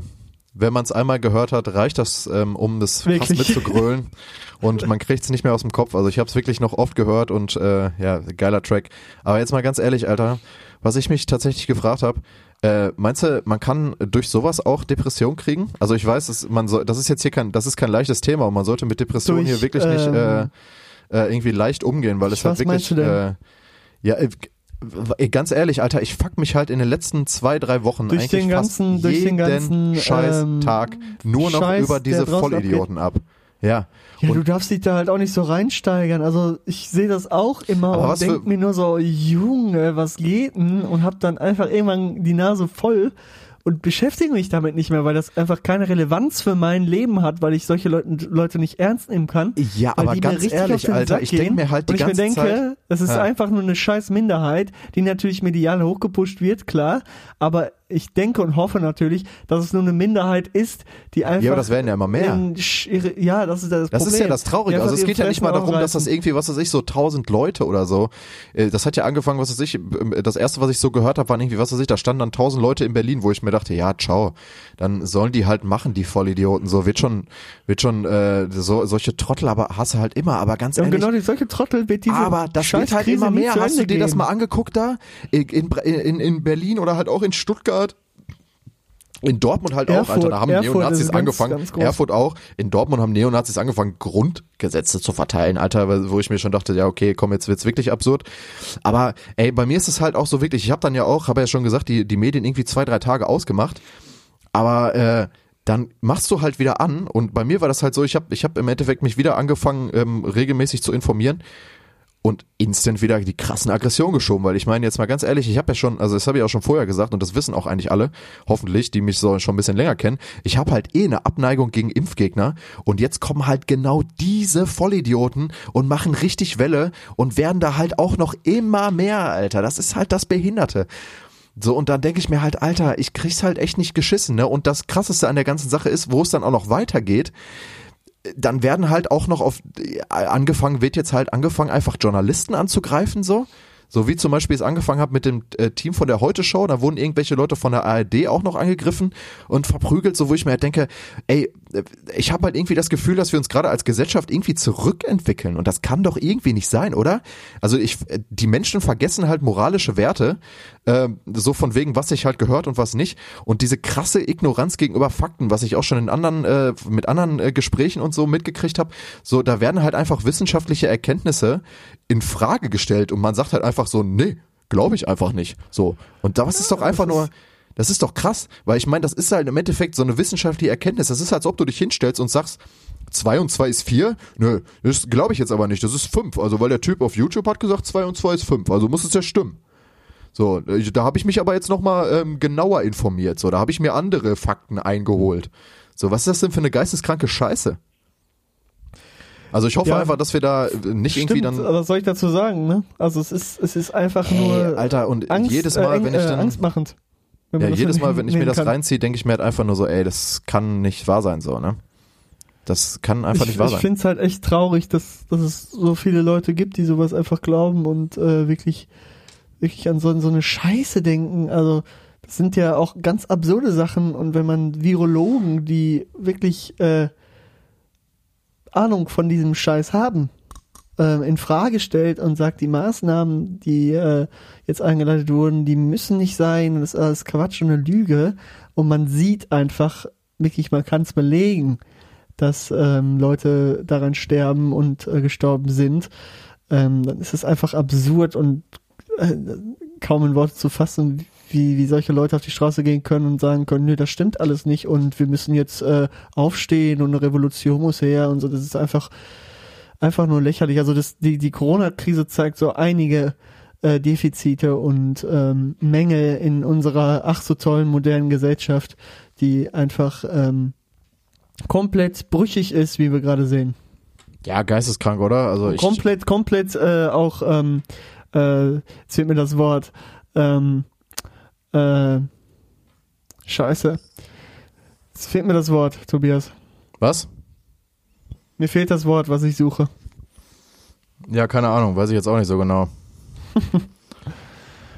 [SPEAKER 6] wenn man es einmal gehört hat, reicht das, ähm, um das fast
[SPEAKER 7] Wirklich?
[SPEAKER 6] mitzugrölen. [LAUGHS] und man kriegt es nicht mehr aus dem Kopf. Also ich habe es wirklich noch oft gehört und äh, ja, geiler Track. Aber jetzt mal ganz ehrlich, Alter, was ich mich tatsächlich gefragt habe, äh, meinst du, man kann durch sowas auch Depression kriegen? Also ich weiß, es, man soll, das ist jetzt hier kein, das ist kein leichtes Thema und man sollte mit Depressionen
[SPEAKER 7] Durch,
[SPEAKER 6] hier wirklich nicht äh,
[SPEAKER 7] ähm,
[SPEAKER 6] äh, irgendwie leicht umgehen, weil es halt wirklich
[SPEAKER 7] meinst du denn?
[SPEAKER 6] äh, ja äh, ganz ehrlich, Alter, ich fuck mich halt in den letzten zwei, drei Wochen
[SPEAKER 7] Durch
[SPEAKER 6] eigentlich
[SPEAKER 7] den ganzen-
[SPEAKER 6] fast
[SPEAKER 7] durch
[SPEAKER 6] jeden
[SPEAKER 7] den ganzen,
[SPEAKER 6] scheiß
[SPEAKER 7] ähm,
[SPEAKER 6] Tag nur noch
[SPEAKER 7] Scheiß,
[SPEAKER 6] über diese Vollidioten ab. Ja.
[SPEAKER 7] Ja,
[SPEAKER 6] Und-
[SPEAKER 7] du darfst dich da halt auch nicht so reinsteigern. Also ich sehe das auch immer
[SPEAKER 6] Aber
[SPEAKER 7] und denk mir nur so, Junge, was geht denn? Und hab dann einfach irgendwann die Nase voll und beschäftige mich damit nicht mehr, weil das einfach keine Relevanz für mein Leben hat, weil ich solche Leute, Leute nicht ernst nehmen kann.
[SPEAKER 6] Ja,
[SPEAKER 7] weil
[SPEAKER 6] aber ganz ehrlich, Alter,
[SPEAKER 7] Sack
[SPEAKER 6] ich denk
[SPEAKER 7] gehen.
[SPEAKER 6] mir halt die
[SPEAKER 7] und ich
[SPEAKER 6] ganze
[SPEAKER 7] mir denke,
[SPEAKER 6] Zeit-
[SPEAKER 7] das ist
[SPEAKER 6] Ja.
[SPEAKER 7] einfach nur eine scheiß Minderheit, die natürlich medial hochgepusht wird, klar, aber ich denke und hoffe natürlich, dass es nur eine Minderheit ist, die einfach
[SPEAKER 6] Ja, aber das werden ja immer mehr.
[SPEAKER 7] ihre, ja, das ist das
[SPEAKER 6] Das
[SPEAKER 7] Problem.
[SPEAKER 6] ist ja das Traurige. Also es geht ja nicht mal darum, dass das irgendwie, was weiß ich, so tausend Leute oder so. äh, Das hat ja angefangen, was weiß ich, äh, das erste, was ich so gehört habe, waren irgendwie, was weiß ich, da standen dann tausend Leute in Berlin, wo ich mir dachte, ja, ciao, dann sollen die halt machen, die Vollidioten. So wird schon, wird schon äh, so solche Trottel, aber hast du halt immer. Aber ganz
[SPEAKER 7] Ja, und
[SPEAKER 6] ehrlich,
[SPEAKER 7] genau die solche Trottel wird diese
[SPEAKER 6] aber das wird halt
[SPEAKER 7] Scheißkrise
[SPEAKER 6] immer mehr. Hast du dir das
[SPEAKER 7] gehen.
[SPEAKER 6] mal angeguckt da? In, in, in, in Berlin oder halt auch in Stuttgart? In Dortmund halt auch,
[SPEAKER 7] Erfurt,
[SPEAKER 6] Alter, da haben
[SPEAKER 7] Erfurt
[SPEAKER 6] Neonazis
[SPEAKER 7] ganz,
[SPEAKER 6] angefangen.
[SPEAKER 7] ganz.
[SPEAKER 6] Erfurt auch. In Dortmund haben Neonazis angefangen, Grundgesetze zu verteilen, Alter, wo ich mir schon dachte, ja, okay, komm, jetzt wird's wirklich absurd. Aber ey, bei mir ist es halt auch so wirklich, ich habe dann ja auch, habe ja schon gesagt, die, die Medien irgendwie zwei, drei Tage ausgemacht. Aber äh, dann machst du halt wieder an und bei mir war das halt so, ich habe ich hab im Endeffekt mich wieder angefangen, ähm, regelmäßig zu informieren und instant wieder die krassen Aggressionen geschoben, weil ich meine jetzt mal ganz ehrlich, ich habe ja schon, also das habe ich auch schon vorher gesagt und das wissen auch eigentlich alle, hoffentlich, die mich so schon ein bisschen länger kennen, ich habe halt eh eine Abneigung gegen Impfgegner und jetzt kommen halt genau diese Vollidioten und machen richtig Welle und werden da halt auch noch immer mehr, Alter, das ist halt das Behinderte. So, und dann denke ich mir halt, Alter, ich krieg's halt echt nicht geschissen, ne? Und das krasseste an der ganzen Sache ist, wo es dann auch noch weitergeht, dann werden halt auch noch auf angefangen, wird jetzt halt angefangen, einfach Journalisten anzugreifen, so. So wie zum Beispiel es angefangen hat mit dem äh, Team von der Heute Show, da wurden irgendwelche Leute von der ARD auch noch angegriffen und verprügelt, so wo ich mir halt denke, ey, ich habe halt irgendwie das Gefühl, dass wir uns gerade als Gesellschaft irgendwie zurückentwickeln und das kann doch irgendwie nicht sein, oder? Also ich, äh, die Menschen vergessen halt moralische Werte, äh, so von wegen, was sich halt gehört und was nicht und diese krasse Ignoranz gegenüber Fakten, was ich auch schon in anderen, äh, mit anderen äh, Gesprächen und so mitgekriegt habe, so da werden halt einfach wissenschaftliche Erkenntnisse in Frage gestellt und man sagt halt einfach so, nee, glaube ich einfach nicht. So. Und das ist doch einfach nur, das ist doch krass, weil ich meine, das ist halt im Endeffekt so eine wissenschaftliche Erkenntnis. Das ist, als ob du dich hinstellst und sagst, zwei und zwei ist vier? Nö, das glaube ich jetzt aber nicht. Das ist fünf. Also weil der Typ auf YouTube hat gesagt, zwei und zwei ist fünf. Also muss es ja stimmen. So, da habe ich mich aber jetzt nochmal ähm, genauer informiert. So, da habe ich mir andere Fakten eingeholt. So, was ist das denn für eine geisteskranke Scheiße? Also ich hoffe
[SPEAKER 7] Ja.
[SPEAKER 6] einfach, dass wir da äh, nicht irgendwie
[SPEAKER 7] Stimmt,
[SPEAKER 6] dann.
[SPEAKER 7] aber was soll ich dazu sagen, ne? Also es ist, es ist einfach nur
[SPEAKER 6] Ey, Alter, und
[SPEAKER 7] Angst,
[SPEAKER 6] jedes Mal,
[SPEAKER 7] äh,
[SPEAKER 6] wenn ich
[SPEAKER 7] äh,
[SPEAKER 6] dann.
[SPEAKER 7] angstmachend. Wenn
[SPEAKER 6] Ja, jedes Mal, wenn ich mir das
[SPEAKER 7] kann.
[SPEAKER 6] reinziehe, denke ich mir halt einfach nur so, ey, das kann nicht wahr sein, so, ne? Das kann einfach
[SPEAKER 7] ich,
[SPEAKER 6] nicht wahr
[SPEAKER 7] Ich
[SPEAKER 6] sein.
[SPEAKER 7] finde es halt echt traurig, dass, dass es so viele Leute gibt, die sowas einfach glauben und äh, wirklich, wirklich an so, so eine Scheiße denken. Also das sind ja auch ganz absurde Sachen und wenn man Virologen, die wirklich äh, Ahnung von diesem Scheiß haben, ähm, in Frage stellt und sagt, die Maßnahmen, die äh, jetzt eingeleitet wurden, die müssen nicht sein, das ist alles Quatsch und eine Lüge. Und man sieht einfach, wirklich, man kann es belegen, dass ähm, Leute daran sterben und äh, gestorben sind. Ähm, dann ist es einfach absurd und äh, kaum in Worte zu fassen, wie, wie solche Leute auf die Straße gehen können und sagen können, nö, das stimmt alles nicht und wir müssen jetzt äh, aufstehen und eine Revolution muss her und so. Das ist einfach einfach nur lächerlich. Also das, die, die Corona-Krise zeigt so einige äh, Defizite und ähm, Mängel in unserer ach so tollen modernen Gesellschaft, die einfach ähm, komplett brüchig ist, wie wir gerade sehen.
[SPEAKER 6] Ja, geisteskrank, oder? Also ich,
[SPEAKER 7] komplett, komplett äh, auch, ähm, äh, jetzt fehlt mir das Wort, ähm, äh, scheiße. Jetzt fehlt mir das Wort, Tobias.
[SPEAKER 6] was?
[SPEAKER 7] Mir fehlt das Wort, was ich suche.
[SPEAKER 6] Ja, keine Ahnung, weiß ich jetzt auch nicht so genau. [LAUGHS]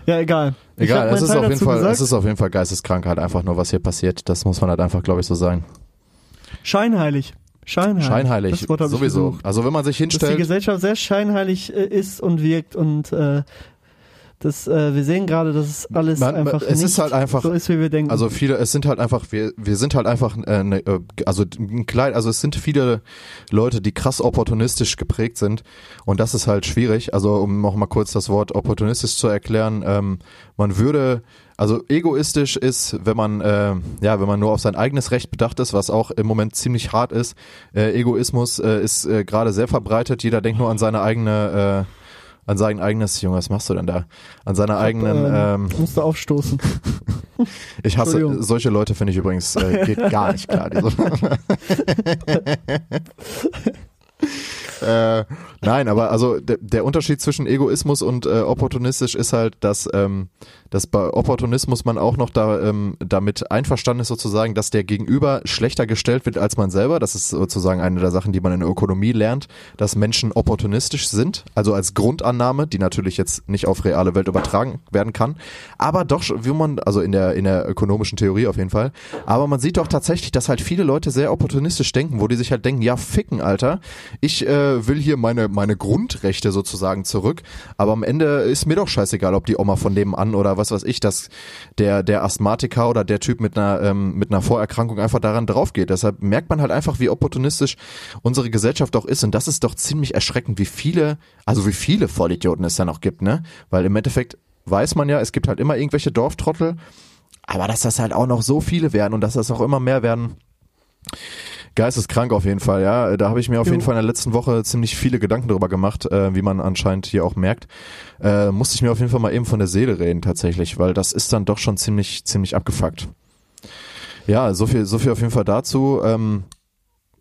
[SPEAKER 7] Ja, egal.
[SPEAKER 6] Egal, es ist
[SPEAKER 7] Teil
[SPEAKER 6] auf jeden Fall,
[SPEAKER 7] gesagt.
[SPEAKER 6] es ist auf jeden Fall geisteskrank halt einfach nur, was hier passiert. Das muss man halt einfach, glaube ich, so sagen.
[SPEAKER 7] Scheinheilig. Scheinheilig.
[SPEAKER 6] Scheinheilig,
[SPEAKER 7] Das Wort
[SPEAKER 6] sowieso. Also wenn man sich
[SPEAKER 7] Dass die
[SPEAKER 6] hinstellt,
[SPEAKER 7] Gesellschaft sehr scheinheilig äh, ist und wirkt und äh, das, äh, wir sehen gerade, dass es alles
[SPEAKER 6] Man-
[SPEAKER 7] einfach
[SPEAKER 6] es
[SPEAKER 7] nicht
[SPEAKER 6] ist halt einfach-
[SPEAKER 7] so ist, wie wir denken.
[SPEAKER 6] Also viele, es sind halt einfach, wir, wir sind halt einfach, äh, ne, äh, also ein klein, also es sind viele Leute, die krass opportunistisch geprägt sind und das ist halt schwierig. Also um noch mal kurz das Wort opportunistisch zu erklären, ähm, man würde, also egoistisch ist, wenn man, äh, ja, wenn man nur auf sein eigenes Recht bedacht ist, was auch im Moment ziemlich hart ist. Äh, Egoismus äh, ist äh, gerade sehr verbreitet. Jeder denkt nur an seine eigene äh, an sein eigenes, Junge, was machst du denn da? An seiner eigenen, ähm,
[SPEAKER 7] musste aufstoßen. [LAUGHS]
[SPEAKER 6] ich hasse, solche Leute finde ich übrigens, äh, geht [LAUGHS] gar nicht klar. Die so. [LAUGHS] äh, nein, aber also der, der Unterschied zwischen Egoismus und äh, opportunistisch ist halt, dass, ähm, dass bei Opportunismus man auch noch da ähm, damit einverstanden ist sozusagen, dass der Gegenüber schlechter gestellt wird als man selber. Das ist sozusagen eine der Sachen, die man in der Ökonomie lernt, dass Menschen opportunistisch sind, also als Grundannahme, die natürlich jetzt nicht auf reale Welt übertragen werden kann, aber doch, wie man, also in der in der ökonomischen Theorie auf jeden Fall, aber man sieht doch tatsächlich, dass halt viele Leute sehr opportunistisch denken, wo die sich halt denken, ja ficken, Alter, ich äh, will hier meine meine Grundrechte sozusagen zurück, aber am Ende ist mir doch scheißegal, ob die Oma von nebenan oder was weiß ich, dass der der Asthmatiker oder der Typ mit einer ähm, mit einer Vorerkrankung einfach daran drauf geht. Deshalb merkt man halt einfach, wie opportunistisch unsere Gesellschaft auch ist und das ist doch ziemlich erschreckend, wie viele, also wie viele Vollidioten es dann auch gibt, ne? Weil im Endeffekt weiß man ja, es gibt halt immer irgendwelche Dorftrottel, aber dass das halt auch noch so viele werden und dass das auch immer mehr werden, geisteskrank auf jeden Fall, ja. Da habe ich mir auf
[SPEAKER 7] Jo.
[SPEAKER 6] jeden Fall in der letzten Woche ziemlich viele Gedanken drüber gemacht, äh, wie man anscheinend hier auch merkt. Äh, musste ich mir auf jeden Fall mal eben von der Seele reden tatsächlich, weil das ist dann doch schon ziemlich, ziemlich abgefuckt. Ja, so viel, so viel auf jeden Fall dazu. Ähm,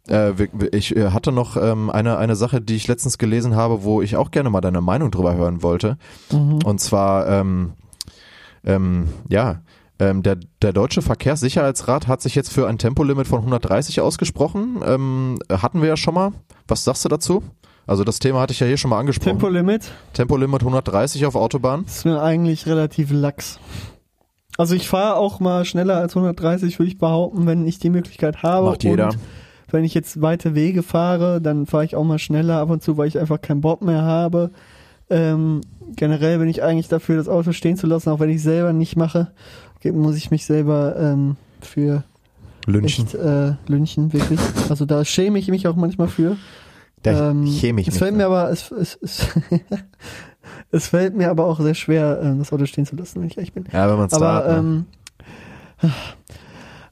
[SPEAKER 6] äh, ich äh, hatte noch ähm, eine, eine Sache, die ich letztens gelesen habe, wo ich auch gerne mal deine Meinung drüber hören wollte. Und zwar, ähm, ähm, ja, ähm, der, der Deutsche Verkehrssicherheitsrat hat sich jetzt für ein Tempolimit von 130 ausgesprochen. Ähm, hatten wir ja schon mal. Was sagst du dazu? Also das Thema hatte ich ja hier schon mal angesprochen.
[SPEAKER 7] Tempolimit
[SPEAKER 6] Tempolimit 130 auf Autobahn.
[SPEAKER 7] ist mir eigentlich relativ lax. Also ich fahre auch mal schneller als 130, würde ich behaupten, wenn ich die Möglichkeit habe.
[SPEAKER 6] Macht jeder.
[SPEAKER 7] Und wenn ich jetzt weite Wege fahre, dann fahre ich auch mal schneller ab und zu, weil ich einfach keinen Bock mehr habe. Ähm, generell bin ich eigentlich dafür, das Auto stehen zu lassen, auch wenn ich es selber nicht mache. Muss ich mich selber ähm, für
[SPEAKER 6] Lünchen.
[SPEAKER 7] echt äh, lynchen, wirklich. Also da schäme ich mich auch manchmal für.
[SPEAKER 6] Da
[SPEAKER 7] Ähm,
[SPEAKER 6] chäme ich
[SPEAKER 7] es
[SPEAKER 6] mich.
[SPEAKER 7] fällt mir aber es, es, es, [LAUGHS] es fällt mir aber auch sehr schwer, ähm, das Auto stehen zu lassen, wenn ich ehrlich bin.
[SPEAKER 6] ja, wenn man es
[SPEAKER 7] Aber
[SPEAKER 6] hat, ne?
[SPEAKER 7] ähm, [SIGHS]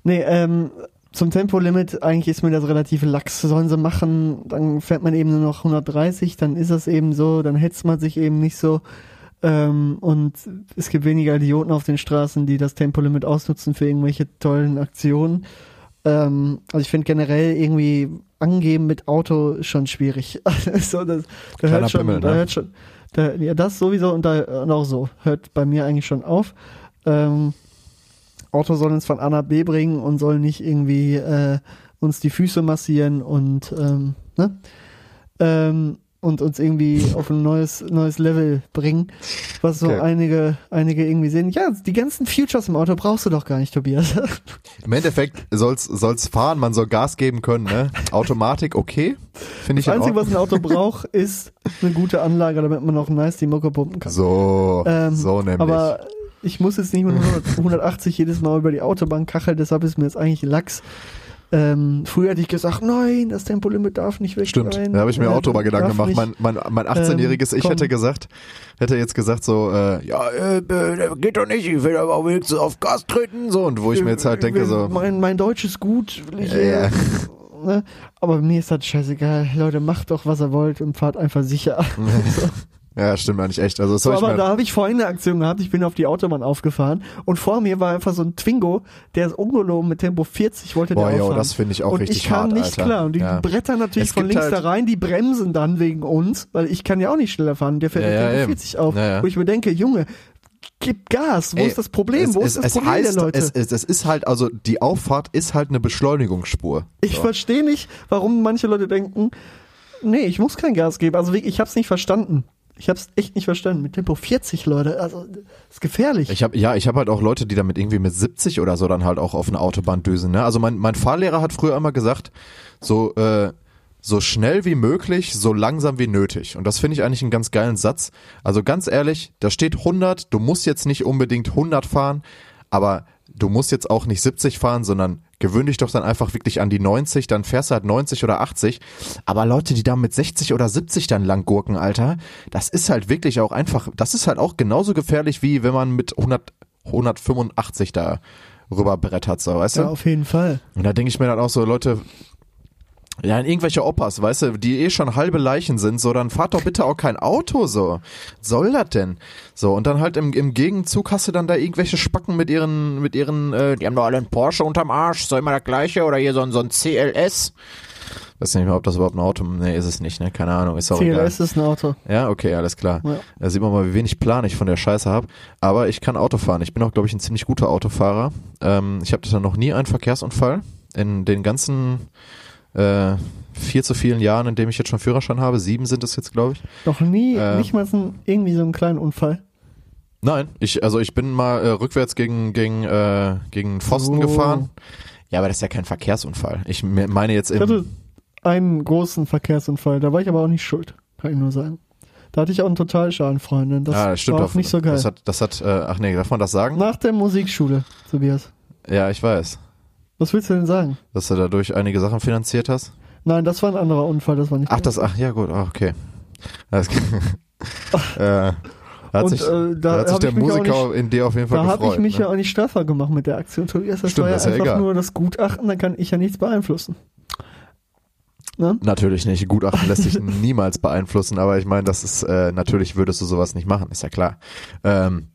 [SPEAKER 7] nee, ähm, zum Tempolimit eigentlich ist mir das relativ lax. Sollen sie machen, dann fährt man eben nur noch 130, dann ist das eben so, dann hetzt man sich eben nicht so. Ähm, und es gibt weniger Idioten auf den Straßen, die das Tempolimit ausnutzen für irgendwelche tollen Aktionen. Ähm, also ich finde generell irgendwie angeben mit Auto schon schwierig. [LAUGHS] so, das, da hört schon,
[SPEAKER 6] Pimmel,
[SPEAKER 7] da
[SPEAKER 6] ne?
[SPEAKER 7] hört schon, da, ja, das sowieso und da und auch so hört bei mir eigentlich schon auf. Ähm, Auto soll uns von A nach B bringen und soll nicht irgendwie äh, uns die Füße massieren und ähm, ne? ähm, und uns irgendwie [LAUGHS] auf ein neues neues Level bringen, was so
[SPEAKER 6] Okay.
[SPEAKER 7] einige einige irgendwie sehen. Ja, die ganzen Futures im Auto brauchst du doch gar nicht, Tobias. [LAUGHS]
[SPEAKER 6] Im Endeffekt soll's soll's fahren, man soll Gas geben können, ne? Automatik, okay. Finde ich
[SPEAKER 7] Das
[SPEAKER 6] in
[SPEAKER 7] Einzige, was ein Auto [LAUGHS] braucht, ist eine gute Anlage, damit man auch nice die Mucke pumpen kann.
[SPEAKER 6] So,
[SPEAKER 7] Ähm,
[SPEAKER 6] so nämlich.
[SPEAKER 7] Aber ich muss jetzt nicht mit 100, 180 jedes Mal über die Autobahn kacheln, deshalb ist mir jetzt eigentlich Lachs. Ähm, früher hätte ich gesagt, nein, das Tempolimit darf nicht weg
[SPEAKER 6] Stimmt,
[SPEAKER 7] sein.
[SPEAKER 6] da habe ich mir
[SPEAKER 7] Äh,
[SPEAKER 6] auch drüber Gedanken gemacht. Mein, mein, mein 18-jähriges
[SPEAKER 7] ähm,
[SPEAKER 6] Ich hätte gesagt, hätte jetzt gesagt so, äh, ja, äh, äh, geht doch nicht, ich will aber auch wenigstens auf Gas treten, so, und wo ich mir jetzt halt denke so,
[SPEAKER 7] Mein, mein Deutsch ist gut. Will ich,
[SPEAKER 6] Ja,
[SPEAKER 7] äh, ne? Aber mir ist das scheißegal. Leute, macht doch, was ihr wollt und fahrt einfach sicher. [LAUGHS] [LAUGHS] [LAUGHS]
[SPEAKER 6] ja, stimmt eigentlich echt. Also
[SPEAKER 7] So, aber da habe ich vorhin eine Aktion gehabt. Ich bin auf die Autobahn aufgefahren und vor mir war einfach so ein Twingo, der ist ungelogen mit Tempo 40 wollte
[SPEAKER 6] Boah,
[SPEAKER 7] der
[SPEAKER 6] jo, das finde ich auch
[SPEAKER 7] und
[SPEAKER 6] richtig
[SPEAKER 7] ich kam
[SPEAKER 6] hart,
[SPEAKER 7] nicht
[SPEAKER 6] Alter.
[SPEAKER 7] klar und die
[SPEAKER 6] Ja.
[SPEAKER 7] brettern natürlich
[SPEAKER 6] Es
[SPEAKER 7] von links
[SPEAKER 6] halt-
[SPEAKER 7] da rein, die bremsen dann wegen uns, weil ich kann ja auch nicht schneller fahren. Der fährt
[SPEAKER 6] Ja,
[SPEAKER 7] mit
[SPEAKER 6] ja,
[SPEAKER 7] Tempo
[SPEAKER 6] eben.
[SPEAKER 7] 40 auf.
[SPEAKER 6] Ja, ja.
[SPEAKER 7] Wo ich mir denke, Junge, gib Gas. Wo
[SPEAKER 6] Ey,
[SPEAKER 7] ist das Problem? Wo
[SPEAKER 6] es,
[SPEAKER 7] ist das Problem
[SPEAKER 6] heißt,
[SPEAKER 7] der Leute?
[SPEAKER 6] Es, es, es ist halt, also die Auffahrt ist halt eine Beschleunigungsspur.
[SPEAKER 7] Ich
[SPEAKER 6] So.
[SPEAKER 7] verstehe nicht, warum manche Leute denken, nee, ich muss kein Gas geben. Also ich habe es nicht verstanden. Ich habe es echt nicht verstanden. Mit Tempo 40, Leute. Also, ist gefährlich.
[SPEAKER 6] Ich habe ja, ich habe halt auch Leute, die damit irgendwie mit 70 oder so dann halt auch auf eine Autobahn düsen. Ne? Also mein, mein Fahrlehrer hat früher immer gesagt, so äh, so schnell wie möglich, so langsam wie nötig. Und das finde ich eigentlich einen ganz geilen Satz. Also ganz ehrlich, da steht 100. Du musst jetzt nicht unbedingt 100 fahren, aber du musst jetzt auch nicht 70 fahren, sondern gewöhn dich doch dann einfach wirklich an die 90, dann fährst du halt 90 oder 80. Aber Leute, die da mit 60 oder 70 dann lang gurken, Alter, das ist halt wirklich auch einfach, das ist halt auch genauso gefährlich wie wenn man mit 100, 185 da rüber brettert, so, weißt du?
[SPEAKER 7] ja, auf jeden Fall.
[SPEAKER 6] Und da denke ich mir dann auch so, Leute, Ja, in irgendwelche Opas, weißt du, die eh schon halbe Leichen sind, so, dann fahrt doch bitte auch kein Auto, so. Was soll das denn? So, und dann halt im, im Gegenzug hast du dann da irgendwelche Spacken mit ihren, mit ihren, äh, die haben doch alle einen Porsche unterm Arsch, so immer das gleiche, oder hier so ein, so ein CLS. Weiß nicht mehr, ob das überhaupt ein Auto, nee, ist es nicht, ne, keine Ahnung, ist auch egal.
[SPEAKER 7] CLS ist ein Auto.
[SPEAKER 6] Ja, okay, alles klar.
[SPEAKER 7] Ja.
[SPEAKER 6] Da sieht man mal, wie wenig Plan ich von der Scheiße habe. Aber ich kann Auto fahren. Ich bin auch, glaube ich, ein ziemlich guter Autofahrer. Ähm, ich habe noch nie einen Verkehrsunfall in den ganzen äh, viel zu vielen Jahren, in dem ich jetzt schon Führerschein habe. Sieben sind es jetzt, glaube ich.
[SPEAKER 7] Noch nie,
[SPEAKER 6] Äh.
[SPEAKER 7] nicht mal so ein, irgendwie so einen kleinen Unfall.
[SPEAKER 6] Nein, ich also ich bin mal äh, rückwärts gegen gegen äh, gegen Pfosten
[SPEAKER 7] Oh.
[SPEAKER 6] gefahren. Ja, aber das ist ja kein Verkehrsunfall. Ich me- meine jetzt
[SPEAKER 7] Ich hatte
[SPEAKER 6] im
[SPEAKER 7] einen großen Verkehrsunfall, da war ich aber auch nicht schuld, kann ich nur sagen. Da hatte ich auch einen Totalschaden, Freundin. Das
[SPEAKER 6] ah, das stimmt
[SPEAKER 7] war auch
[SPEAKER 6] auf-
[SPEAKER 7] nicht so geil.
[SPEAKER 6] Das hat das hat äh, ach nee, darf man das sagen?
[SPEAKER 7] Nach der Musikschule, Tobias.
[SPEAKER 6] Ja, ich weiß.
[SPEAKER 7] Was willst du denn sagen?
[SPEAKER 6] Dass du dadurch einige Sachen finanziert hast.
[SPEAKER 7] Nein, das war ein anderer Unfall, das war nicht
[SPEAKER 6] Ach, das ach ja gut, ah, okay. Alles klar. [LAUGHS] äh, da hat
[SPEAKER 7] Und,
[SPEAKER 6] sich,
[SPEAKER 7] äh, da
[SPEAKER 6] da hat sich der Musiker in dir auf jeden Fall
[SPEAKER 7] Da habe
[SPEAKER 6] gefreut.
[SPEAKER 7] ich mich
[SPEAKER 6] ne?
[SPEAKER 7] ja auch nicht strafbar gemacht mit der Aktion, Tobias. Das
[SPEAKER 6] Stimmt,
[SPEAKER 7] war ja
[SPEAKER 6] das ist ja
[SPEAKER 7] einfach
[SPEAKER 6] egal.
[SPEAKER 7] nur das Gutachten, da kann ich ja nichts beeinflussen. Ne?
[SPEAKER 6] Natürlich nicht. Gutachten lässt sich [LAUGHS] niemals beeinflussen, aber ich meine, das ist, äh, natürlich würdest du sowas nicht machen, ist ja klar. Ähm,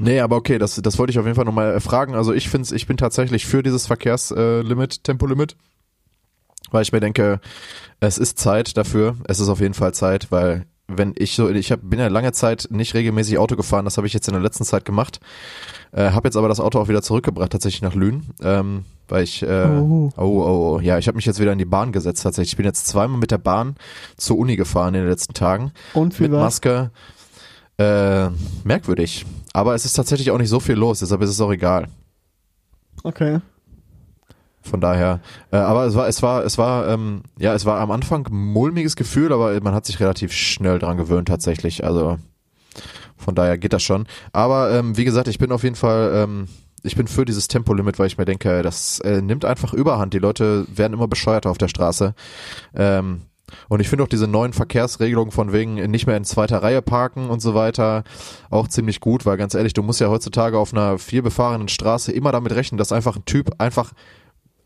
[SPEAKER 6] nee, aber okay, das, das wollte ich auf jeden Fall nochmal fragen. Also ich finde ich bin tatsächlich für dieses Verkehrslimit, Tempolimit, weil ich mir denke, es ist Zeit dafür. Es ist auf jeden Fall Zeit, weil wenn ich so, ich hab, bin ja lange Zeit nicht regelmäßig Auto gefahren, das habe ich jetzt in der letzten Zeit gemacht. Äh, habe jetzt aber das Auto auch wieder zurückgebracht, tatsächlich nach Lünen, ähm, weil ich, äh,
[SPEAKER 7] Oh.
[SPEAKER 6] oh, oh, oh, ja, ich habe mich jetzt wieder in die Bahn gesetzt tatsächlich. Ich bin jetzt zweimal mit der Bahn zur Uni gefahren in den letzten Tagen
[SPEAKER 7] Und wie
[SPEAKER 6] mit
[SPEAKER 7] war's?
[SPEAKER 6] Maske. Äh, merkwürdig, aber es ist tatsächlich auch nicht so viel los, deshalb ist es auch egal.
[SPEAKER 7] Okay.
[SPEAKER 6] Von daher, äh, aber es war, es war, es war, ähm, ja, es war am Anfang ein mulmiges Gefühl, aber man hat sich relativ schnell dran gewöhnt tatsächlich. Also von daher geht das schon. Aber ähm, wie gesagt, ich bin auf jeden Fall, ähm, ich bin für dieses Tempolimit, weil ich mir denke, das äh, nimmt einfach Überhand. Die Leute werden immer bescheuerter auf der Straße. Ähm, und ich finde auch diese neuen Verkehrsregelungen von wegen nicht mehr in zweiter Reihe parken und so weiter auch ziemlich gut, weil ganz ehrlich, du musst ja heutzutage auf einer vielbefahrenen Straße immer damit rechnen, dass einfach ein Typ einfach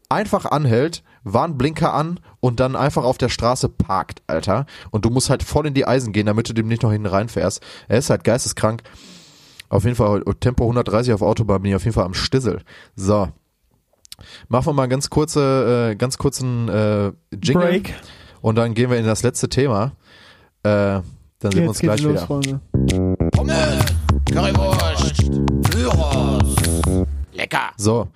[SPEAKER 6] einfach anhält, Warnblinker an und dann einfach auf der Straße parkt, Alter. Und du musst halt voll in die Eisen gehen, damit du dem nicht noch hinten reinfährst. Er ist halt geisteskrank. Auf jeden Fall Tempo 130 auf Autobahn bin ich auf jeden Fall am Stissel. So. Machen wir mal ganz kurze, äh, ganz kurzen äh, Jingle.
[SPEAKER 7] Break.
[SPEAKER 6] Und dann gehen wir in das letzte Thema. Äh, dann sehen wir uns gleich
[SPEAKER 7] los,
[SPEAKER 6] wieder.
[SPEAKER 7] Freunde.
[SPEAKER 2] Pommes, Currywurst, Gyros. Lecker.
[SPEAKER 6] So.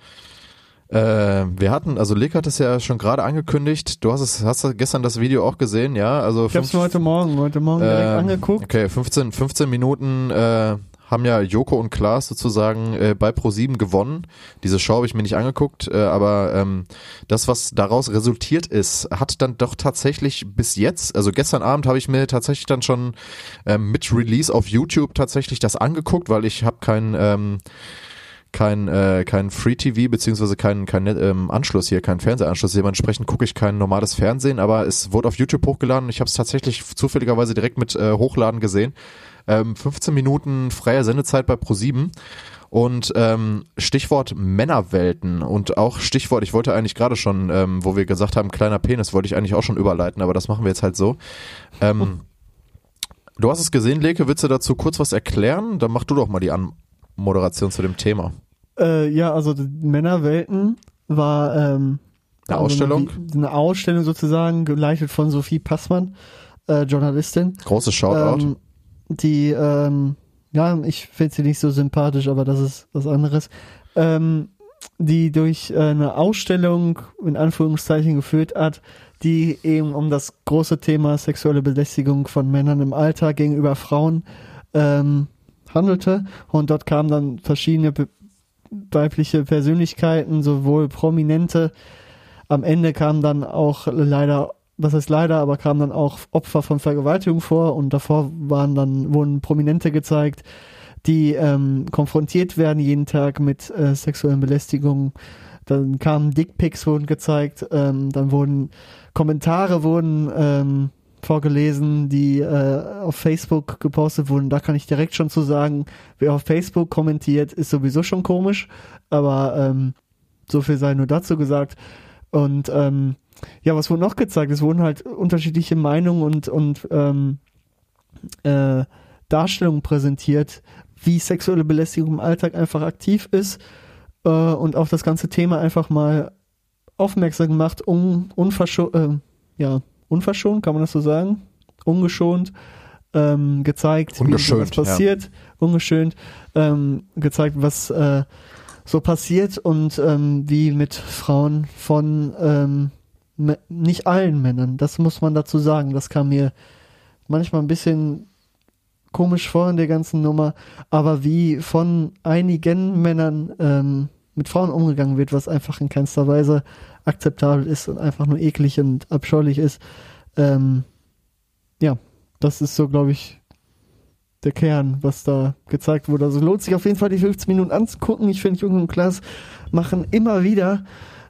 [SPEAKER 6] Äh, wir hatten, also Lick hat es ja schon gerade angekündigt. Du hast es, hast du gestern das Video auch gesehen, ja? Also
[SPEAKER 7] Ich hab's
[SPEAKER 6] fünf-
[SPEAKER 7] mir heute Morgen, heute Morgen direkt
[SPEAKER 6] ähm,
[SPEAKER 7] angeguckt.
[SPEAKER 6] Okay, 15, 15 Minuten äh, haben ja Joko und Klaas sozusagen äh, bei Pro7 gewonnen. Diese Show habe ich mir nicht angeguckt, äh, aber ähm, das, was daraus resultiert ist, hat dann doch tatsächlich bis jetzt, also gestern Abend habe ich mir tatsächlich dann schon ähm, mit Release auf YouTube tatsächlich das angeguckt, weil ich habe kein ähm, kein äh, kein Free TV beziehungsweise kein kein ähm, Anschluss hier, kein Fernsehanschluss. Dementsprechend gucke ich kein normales Fernsehen, aber es wurde auf YouTube hochgeladen. Ich habe es tatsächlich zufälligerweise direkt mit äh, Hochladen gesehen. Ähm, 15 Minuten freie Sendezeit bei Pro7 und ähm, Stichwort Männerwelten und auch Stichwort, ich wollte eigentlich gerade schon, ähm, wo wir gesagt haben, kleiner Penis, wollte ich eigentlich auch schon überleiten, aber das machen wir jetzt halt so. Ähm, du hast es gesehen, Leke, willst du dazu kurz was erklären? Dann mach du doch mal die Anmoderation zu dem Thema.
[SPEAKER 7] Äh, ja, also Männerwelten war ähm,
[SPEAKER 6] Eine
[SPEAKER 7] also
[SPEAKER 6] Ausstellung?
[SPEAKER 7] Eine, eine Ausstellung sozusagen, geleitet von Sophie Passmann, äh, Journalistin.
[SPEAKER 6] Großes Shoutout.
[SPEAKER 7] Ähm, die, ähm, ja, ich finde sie nicht so sympathisch, aber das ist was anderes. Ähm, die durch äh, eine Ausstellung in Anführungszeichen geführt hat, die eben um das große Thema sexuelle Belästigung von Männern im Alltag gegenüber Frauen ähm, handelte. Und dort kamen dann verschiedene weibliche Persönlichkeiten, sowohl prominente. Am Ende kamen dann auch leider, was heißt leider, aber kamen dann auch Opfer von Vergewaltigung vor und davor waren dann, wurden Prominente gezeigt, die ähm, konfrontiert werden jeden Tag mit äh, sexuellen Belästigungen. Dann kamen Dickpics wurden gezeigt, ähm, dann wurden Kommentare wurden ähm, vorgelesen, die äh, auf Facebook gepostet wurden. Da kann ich direkt schon zu sagen, wer auf Facebook kommentiert, ist sowieso schon komisch, aber ähm, so viel sei nur dazu gesagt. Und ähm, ja, was wurde noch gezeigt? Es wurden halt unterschiedliche Meinungen und, und ähm, äh, Darstellungen präsentiert, wie sexuelle Belästigung im Alltag einfach aktiv ist äh, und auf das ganze Thema einfach mal aufmerksam gemacht, un, unverscho äh, ja, unverschont, kann man das so sagen? Ungeschont ähm, gezeigt,
[SPEAKER 6] Ungeschönt,
[SPEAKER 7] wie was passiert, ungeschönt, ähm, gezeigt, was äh, so passiert und ähm, wie mit Frauen von ähm, nicht allen Männern, das muss man dazu sagen, das kam mir manchmal ein bisschen komisch vor in der ganzen Nummer, aber wie von einigen Männern ähm, mit Frauen umgegangen wird, was einfach in keinster Weise akzeptabel ist und einfach nur eklig und abscheulich ist. Ähm, ja, das ist so, glaube ich, der Kern, was da gezeigt wurde. Also lohnt sich auf jeden Fall, die 15 Minuten anzugucken. Ich finde, Jung und Klaas machen immer wieder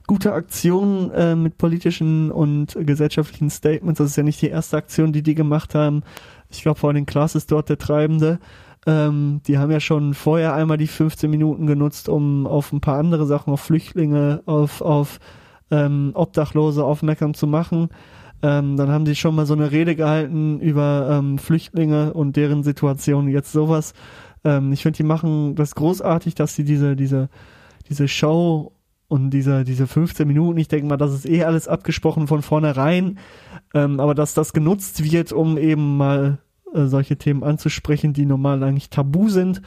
[SPEAKER 7] gute Aktionen äh, mit politischen und gesellschaftlichen Statements. Das ist ja nicht die erste Aktion, die die gemacht haben. Ich glaube, vor allem Klaas ist dort der Treibende. Ähm, die haben ja schon vorher einmal die 15 Minuten genutzt, um auf ein paar andere Sachen, auf Flüchtlinge, auf, auf ähm, Obdachlose aufmerksam zu machen. Ähm, dann haben sie schon mal so eine Rede gehalten über ähm, Flüchtlinge und deren Situation. Jetzt sowas. Ähm, ich finde, die machen das großartig, dass sie diese, diese, diese Show und diese, diese 15 Minuten, ich denke mal, das ist eh alles abgesprochen von vornherein, ähm, aber dass das genutzt wird, um eben mal äh, solche Themen anzusprechen, die normal eigentlich tabu sind.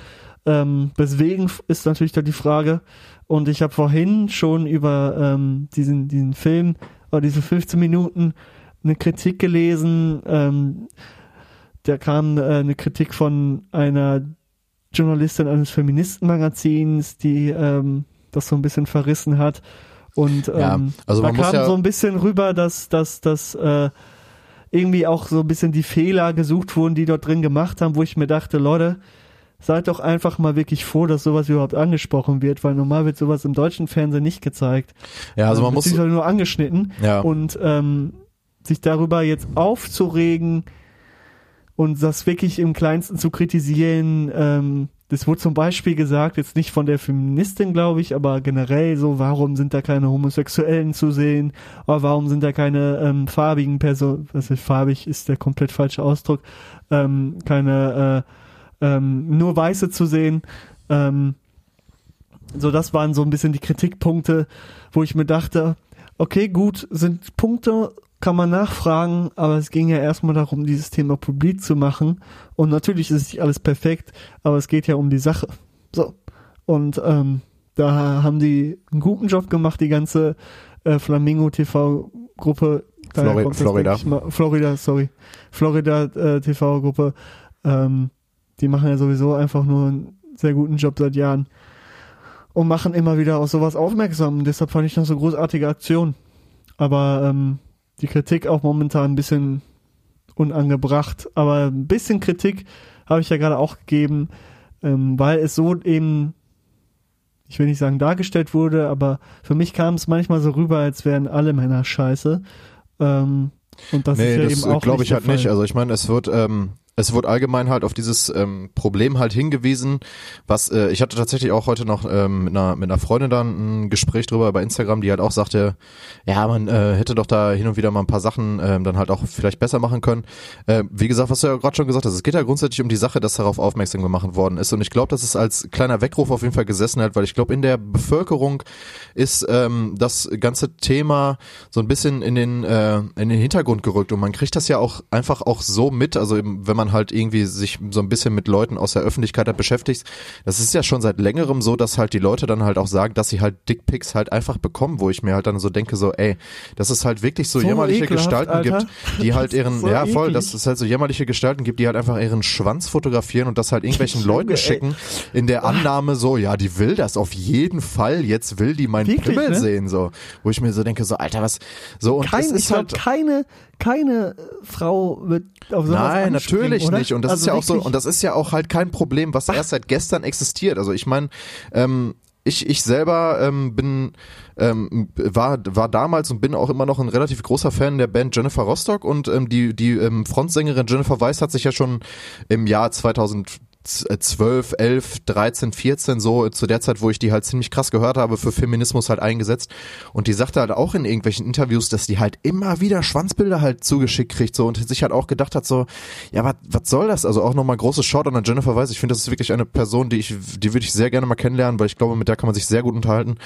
[SPEAKER 7] Ähm, deswegen ist natürlich da die Frage. Und ich habe vorhin schon über ähm, diesen, diesen Film oder diese 15 Minuten eine Kritik gelesen. Ähm, da kam äh, eine Kritik von einer Journalistin eines Feministenmagazins, die ähm, das so ein bisschen verrissen hat. Und ähm,
[SPEAKER 6] Ja, also
[SPEAKER 7] da kam
[SPEAKER 6] ja-
[SPEAKER 7] so ein bisschen rüber, dass, dass, dass äh, irgendwie auch so ein bisschen die Fehler gesucht wurden, die dort drin gemacht haben, wo ich mir dachte, Leute, seid doch einfach mal wirklich froh, dass sowas überhaupt angesprochen wird, weil normal wird sowas im deutschen Fernsehen nicht gezeigt.
[SPEAKER 6] Ja, also man muss,
[SPEAKER 7] Beziehungsweise nur angeschnitten.
[SPEAKER 6] Ja.
[SPEAKER 7] Und ähm, sich darüber jetzt aufzuregen und das wirklich im Kleinsten zu kritisieren, ähm, das wurde zum Beispiel gesagt, jetzt nicht von der Feministin, glaube ich, aber generell so, warum sind da keine Homosexuellen zu sehen? Oder warum sind da keine ähm, farbigen Personen, ist farbig, ist der komplett falsche Ausdruck, ähm, keine äh, ähm, nur Weiße zu sehen. Ähm, so, das waren so ein bisschen die Kritikpunkte, wo ich mir dachte, okay, gut, sind Punkte, kann man nachfragen, aber es ging ja erstmal darum, dieses Thema publik zu machen. Und natürlich ist nicht alles perfekt, aber es geht ja um die Sache. So. Und ähm, da haben die einen guten Job gemacht, die ganze äh, Flamingo TV Gruppe. Daher
[SPEAKER 6] Flori- Florida.
[SPEAKER 7] Mal, Florida, sorry. Florida äh, TV Gruppe. Ähm, die machen ja sowieso einfach nur einen sehr guten Job seit Jahren und machen immer wieder auf sowas aufmerksam. Und deshalb fand ich das so großartige Aktion. Aber ähm, die Kritik auch momentan ein bisschen unangebracht. Aber ein bisschen Kritik habe ich ja gerade auch gegeben, ähm, weil es so eben, ich will nicht sagen dargestellt wurde, aber für mich kam es manchmal so rüber, als wären alle Männer scheiße. Ähm, und das
[SPEAKER 6] nee,
[SPEAKER 7] ist ja
[SPEAKER 6] das
[SPEAKER 7] eben auch
[SPEAKER 6] glaube ich halt nicht. Also ich meine, es wird, ähm, es wird allgemein halt auf dieses ähm, Problem halt hingewiesen, was äh, ich hatte tatsächlich auch heute noch ähm, mit, einer, mit einer Freundin dann ein Gespräch drüber bei Instagram, die halt auch sagte, ja, man äh, hätte doch da hin und wieder mal ein paar Sachen ähm, dann halt auch vielleicht besser machen können. Äh, wie gesagt, was du ja gerade schon gesagt hast, es geht ja grundsätzlich um die Sache, dass darauf aufmerksam gemacht worden ist. Und ich glaube, dass es als kleiner Weckruf auf jeden Fall gesessen hat, weil ich glaube, in der Bevölkerung ist ähm, das ganze Thema so ein bisschen in den äh, in den Hintergrund gerückt. Und man kriegt das ja auch einfach auch so mit, also wenn man halt irgendwie sich so ein bisschen mit Leuten aus der Öffentlichkeit halt beschäftigt, das ist ja schon seit längerem so, dass halt die Leute dann halt auch sagen, dass sie halt Dickpics halt einfach bekommen, wo ich mir halt dann so denke, so ey, dass es halt wirklich so,
[SPEAKER 7] So
[SPEAKER 6] jämmerliche
[SPEAKER 7] ekelhaft,
[SPEAKER 6] Gestalten
[SPEAKER 7] Alter.
[SPEAKER 6] gibt, die halt
[SPEAKER 7] Das
[SPEAKER 6] ihren,
[SPEAKER 7] so
[SPEAKER 6] ja voll,
[SPEAKER 7] eklig.
[SPEAKER 6] dass es halt so jämmerliche Gestalten gibt, die halt einfach ihren Schwanz fotografieren und das halt irgendwelchen Leuten
[SPEAKER 7] ey.
[SPEAKER 6] schicken, in der Annahme so, ja, die will das auf jeden Fall, jetzt will die meinen
[SPEAKER 7] Wirklich,
[SPEAKER 6] Pimmel
[SPEAKER 7] ne?
[SPEAKER 6] sehen, so. Wo ich mir so denke, so, Alter, was, so, und
[SPEAKER 7] Kein, ich
[SPEAKER 6] ist
[SPEAKER 7] glaub,
[SPEAKER 6] halt,
[SPEAKER 7] keine, keine Frau wird auf sowas
[SPEAKER 6] Nein,
[SPEAKER 7] anspringen,
[SPEAKER 6] natürlich
[SPEAKER 7] oder?
[SPEAKER 6] nicht. Und das
[SPEAKER 7] Also
[SPEAKER 6] ist ja auch so, und das ist ja auch halt kein Problem, was erst seit gestern existiert. Also ich meine, ähm, ich, ich selber ähm, bin ähm, war war damals und bin auch immer noch ein relativ großer Fan der Band Jennifer Rostock und ähm, die die ähm, Frontsängerin Jennifer Weiss hat sich ja schon im Jahr 2000 z- äh, 12, 11, 13, 14 so zu der Zeit, wo ich die halt ziemlich krass gehört habe, für Feminismus halt eingesetzt und die sagte halt auch in irgendwelchen Interviews, dass die halt immer wieder Schwanzbilder halt zugeschickt kriegt so und sich halt auch gedacht hat so, ja, was was soll das? Also auch nochmal großes Short an Jennifer Weiss. Ich finde, das ist wirklich eine Person, die ich die würde ich sehr gerne mal kennenlernen, weil ich glaube, mit der kann man sich sehr gut unterhalten.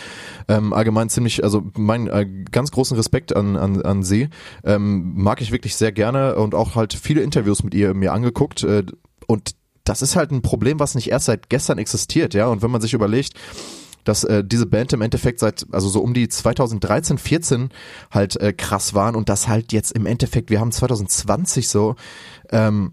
[SPEAKER 6] Ähm, allgemein ziemlich, also mein äh, ganz großen Respekt an an, an sie. Ähm, mag ich wirklich sehr gerne und auch halt viele Interviews mit ihr mir angeguckt äh, und das ist halt ein Problem, was nicht erst seit gestern existiert, ja. Und wenn man sich überlegt, dass äh, diese Band im Endeffekt seit, also so um die 2013, 14 halt äh, krass waren und das halt jetzt im Endeffekt, wir haben 2020 so, ähm,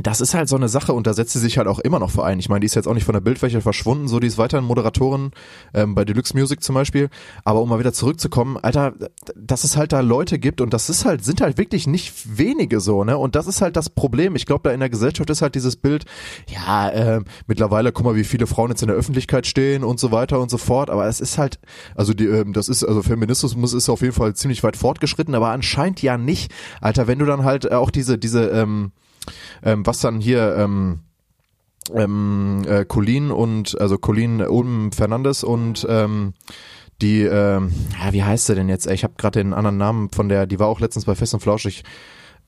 [SPEAKER 6] das ist halt so eine Sache und da setzt sie sich halt auch immer noch vor ein. Ich meine, die ist jetzt auch nicht von der Bildfläche verschwunden, so die ist weiterhin Moderatorin ähm, bei Deluxe Music zum Beispiel. Aber um mal wieder zurückzukommen, Alter, dass es halt da Leute gibt und das ist halt, sind halt wirklich nicht wenige so, ne? Und das ist halt das Problem. Ich glaube, da in der Gesellschaft ist halt dieses Bild, ja, äh, mittlerweile, guck mal, wie viele Frauen jetzt in der Öffentlichkeit stehen und so weiter und so fort. Aber es ist halt, also die, ähm, das ist, also Feminismus ist auf jeden Fall ziemlich weit fortgeschritten, aber anscheinend ja nicht. Alter, wenn du dann halt auch diese, diese, ähm, ähm, was dann hier ähm, ähm, äh, Colin und also Colin Ulm Fernandes und ähm, die ähm, ja, wie heißt sie denn jetzt? Ich habe gerade den anderen Namen von der, die war auch letztens bei Fest und Flauschig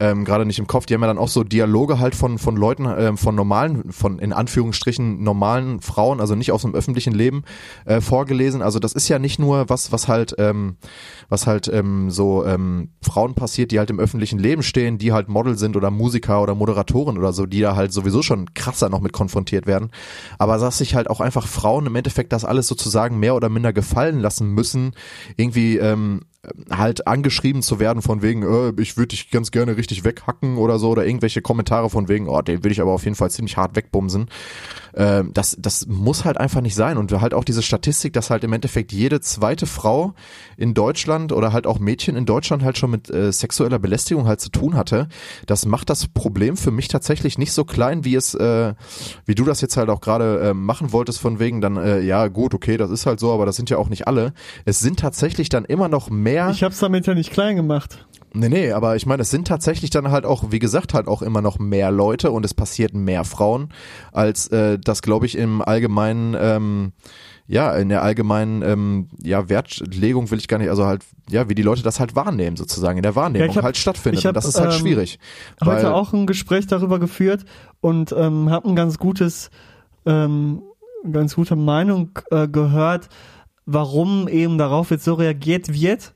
[SPEAKER 6] ähm, gerade nicht im Kopf. Die haben ja dann auch so Dialoge halt von von Leuten, ähm, von normalen, von in Anführungsstrichen normalen Frauen, also nicht aus dem öffentlichen Leben äh, vorgelesen. Also das ist ja nicht nur was, was halt, ähm, was halt ähm, so ähm, Frauen passiert, die halt im öffentlichen Leben stehen, die halt Model sind oder Musiker oder Moderatoren oder so, die da halt sowieso schon krasser noch mit konfrontiert werden. Aber dass sich halt auch einfach Frauen im Endeffekt das alles sozusagen mehr oder minder gefallen lassen müssen, irgendwie ähm, halt angeschrieben zu werden von wegen, äh, ich würde dich ganz gerne richtig weghacken oder so oder irgendwelche Kommentare von wegen, oh, den will ich aber auf jeden Fall ziemlich hart wegbumsen. Ähm, das, das muss halt einfach nicht sein und halt auch diese Statistik, dass halt im Endeffekt jede zweite Frau in Deutschland oder halt auch Mädchen in Deutschland halt schon mit äh, sexueller Belästigung halt zu tun hatte, das macht das Problem für mich tatsächlich nicht so klein, wie es, äh, wie du das jetzt halt auch gerade äh, machen wolltest von wegen dann, äh, ja gut, okay, das ist halt so, aber das sind ja auch nicht alle. Es sind tatsächlich dann immer noch mehr.
[SPEAKER 7] Ich hab's damit ja nicht klein gemacht.
[SPEAKER 6] Nee, nee, aber ich meine, es sind tatsächlich dann halt auch, wie gesagt, halt auch immer noch mehr Leute und es passiert mehr Frauen, als äh, das, glaube ich, im allgemeinen, ähm, ja, in der allgemeinen ähm, ja, Wertlegung will ich gar nicht, also halt, ja, wie die Leute das halt wahrnehmen, sozusagen, in der Wahrnehmung
[SPEAKER 7] Ja, ich hab-
[SPEAKER 6] halt stattfindet.
[SPEAKER 7] ich hab,
[SPEAKER 6] und das ist halt
[SPEAKER 7] ähm,
[SPEAKER 6] schwierig. Weil,
[SPEAKER 7] Heute auch ein Gespräch darüber geführt und ähm, habe ein ganz gutes, ähm, ganz gute Meinung äh, gehört, warum eben darauf jetzt so reagiert wird.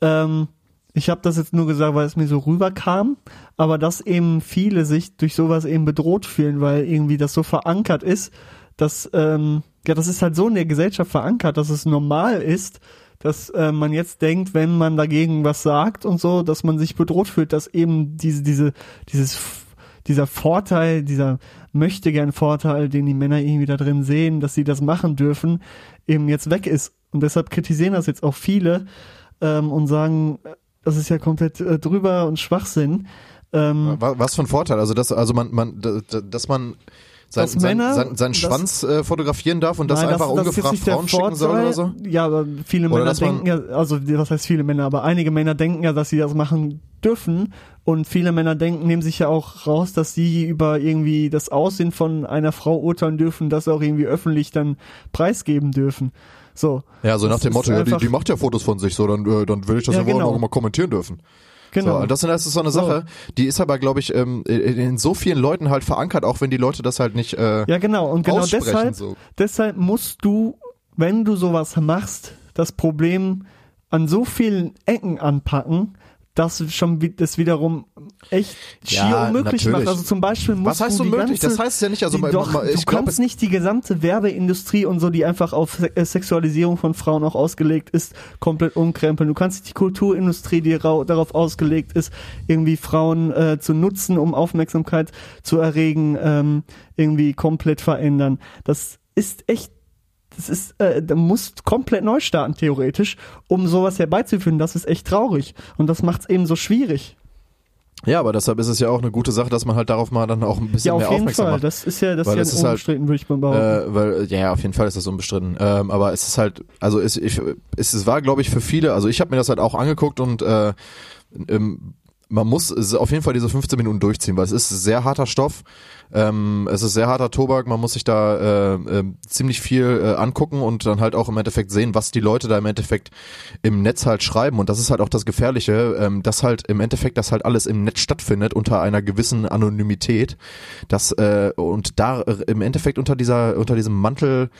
[SPEAKER 7] Ähm, ich habe das jetzt nur gesagt, weil es mir so rüberkam, aber dass eben viele sich durch sowas eben bedroht fühlen, weil irgendwie das so verankert ist, dass ähm, ja, das ist halt so in der Gesellschaft verankert, dass es normal ist, dass äh, man jetzt denkt, wenn man dagegen was sagt und so, dass man sich bedroht fühlt, dass eben diese diese dieses dieser Vorteil, dieser möchte gern Vorteil, den die Männer irgendwie da drin sehen, dass sie das machen dürfen, eben jetzt weg ist. Und deshalb kritisieren das jetzt auch viele ähm, und sagen, das ist ja komplett äh, drüber und Schwachsinn. Ähm,
[SPEAKER 6] wa- was für ein Vorteil, also dass, also man, man, dass man sein,
[SPEAKER 7] Dass
[SPEAKER 6] sein,
[SPEAKER 7] Männer-
[SPEAKER 6] sein, seinen
[SPEAKER 7] das-
[SPEAKER 6] Schwanz äh, fotografieren darf und das
[SPEAKER 7] Nein,
[SPEAKER 6] einfach
[SPEAKER 7] das
[SPEAKER 6] ungefragt
[SPEAKER 7] der
[SPEAKER 6] Frauen schicken soll oder so?
[SPEAKER 7] Ja, aber viele
[SPEAKER 6] Oder
[SPEAKER 7] Männer denken ja, also was heißt viele Männer, aber einige Männer denken ja, dass sie das machen dürfen und viele Männer denken, nehmen sich ja auch raus, dass sie über irgendwie das Aussehen von einer Frau urteilen dürfen, das auch irgendwie öffentlich dann preisgeben dürfen. So.
[SPEAKER 6] Ja, so nach
[SPEAKER 7] Das
[SPEAKER 6] dem
[SPEAKER 7] ist
[SPEAKER 6] Motto, ja, die, die macht ja Fotos von sich, so dann, äh, dann will ich das
[SPEAKER 7] Ja, genau.
[SPEAKER 6] noch mal kommentieren dürfen.
[SPEAKER 7] Genau.
[SPEAKER 6] So, und das, das ist so eine Sache, die ist aber, glaube ich, ähm, in, so vielen Leuten halt verankert, auch wenn die Leute das halt nicht äh,
[SPEAKER 7] Ja, genau. Und genau deshalb,
[SPEAKER 6] so.
[SPEAKER 7] deshalb musst du, wenn du sowas machst, das Problem an so vielen Ecken anpacken, dass schon das wiederum echt schier
[SPEAKER 6] Ja,
[SPEAKER 7] unmöglich
[SPEAKER 6] natürlich.
[SPEAKER 7] macht. Also zum Beispiel musst
[SPEAKER 6] Was heißt
[SPEAKER 7] du
[SPEAKER 6] unmöglich?
[SPEAKER 7] Ganze,
[SPEAKER 6] Das heißt ja nicht, also
[SPEAKER 7] die, doch,
[SPEAKER 6] ich
[SPEAKER 7] du
[SPEAKER 6] glaub,
[SPEAKER 7] kannst nicht die gesamte Werbeindustrie und so, die einfach auf äh, Sexualisierung von Frauen auch ausgelegt ist, komplett umkrempeln. Du kannst nicht die Kulturindustrie, die rau- darauf ausgelegt ist, irgendwie Frauen äh, zu nutzen, um Aufmerksamkeit zu erregen, ähm, irgendwie komplett verändern. Das ist echt das ist, äh, da musst komplett neu starten, theoretisch, um sowas herbeizuführen. Das ist echt traurig. Und das macht es eben so schwierig.
[SPEAKER 6] Ja, aber deshalb ist es ja auch eine gute Sache, dass man halt darauf mal dann auch ein bisschen
[SPEAKER 7] Ja, auf
[SPEAKER 6] mehr
[SPEAKER 7] jeden
[SPEAKER 6] aufmerksam
[SPEAKER 7] Fall.
[SPEAKER 6] macht.
[SPEAKER 7] Das ist ja, das
[SPEAKER 6] Weil
[SPEAKER 7] ist ja
[SPEAKER 6] ist halt,
[SPEAKER 7] unbestritten, würde ich mal behaupten.
[SPEAKER 6] Äh, weil, ja, auf jeden Fall ist das unbestritten. Ähm, aber es ist halt, also es, ich, es, es war, glaube ich, für viele, also ich habe mir das halt auch angeguckt und äh, ähm, man muss auf jeden Fall diese 15 Minuten durchziehen, weil es ist sehr harter Stoff. Ähm, es ist sehr harter Tobak, man muss sich da äh, äh, ziemlich viel äh, angucken und dann halt auch im Endeffekt sehen, was die Leute da im Endeffekt im Netz halt schreiben. Und das ist halt auch das Gefährliche, ähm, dass halt im Endeffekt das halt alles im Netz stattfindet unter einer gewissen Anonymität. Das, äh, und da äh, im Endeffekt unter dieser, unter diesem Mantel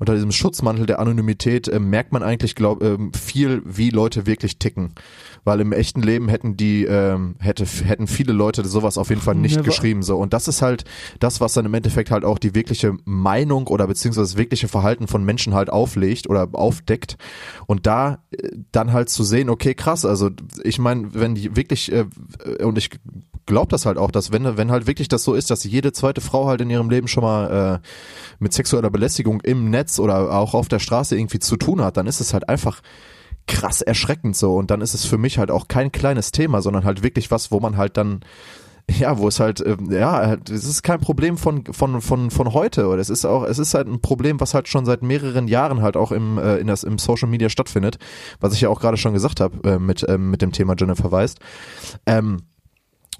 [SPEAKER 6] unter diesem Schutzmantel der Anonymität äh, merkt man eigentlich glaub, ähm, viel, wie Leute wirklich ticken. Weil im echten Leben hätten die, ähm, hätte, hätten viele Leute sowas auf jeden Fall nicht
[SPEAKER 7] Never.
[SPEAKER 6] geschrieben. So. Und das ist halt das, was dann im Endeffekt halt auch die wirkliche Meinung oder beziehungsweise das wirkliche Verhalten von Menschen halt auflegt oder aufdeckt. Und da äh, dann halt zu sehen, okay, krass, also ich meine, wenn die wirklich, äh, und ich glaube das halt auch, dass wenn, wenn halt wirklich das so ist, dass jede zweite Frau halt in ihrem Leben schon mal äh, mit sexueller Belästigung im Netz oder auch auf der Straße irgendwie zu tun hat, dann ist es halt einfach krass erschreckend so. Und dann ist es für mich halt auch kein kleines Thema, sondern halt wirklich was, wo man halt dann ja, wo es halt, ähm, ja, halt, es ist kein Problem von, von, von, von heute, oder es ist auch, es ist halt ein Problem, was halt schon seit mehreren Jahren halt auch im, äh, in das, im Social Media stattfindet, was ich ja auch gerade schon gesagt habe, äh, mit, ähm, mit dem Thema Jennifer Weist. Ähm,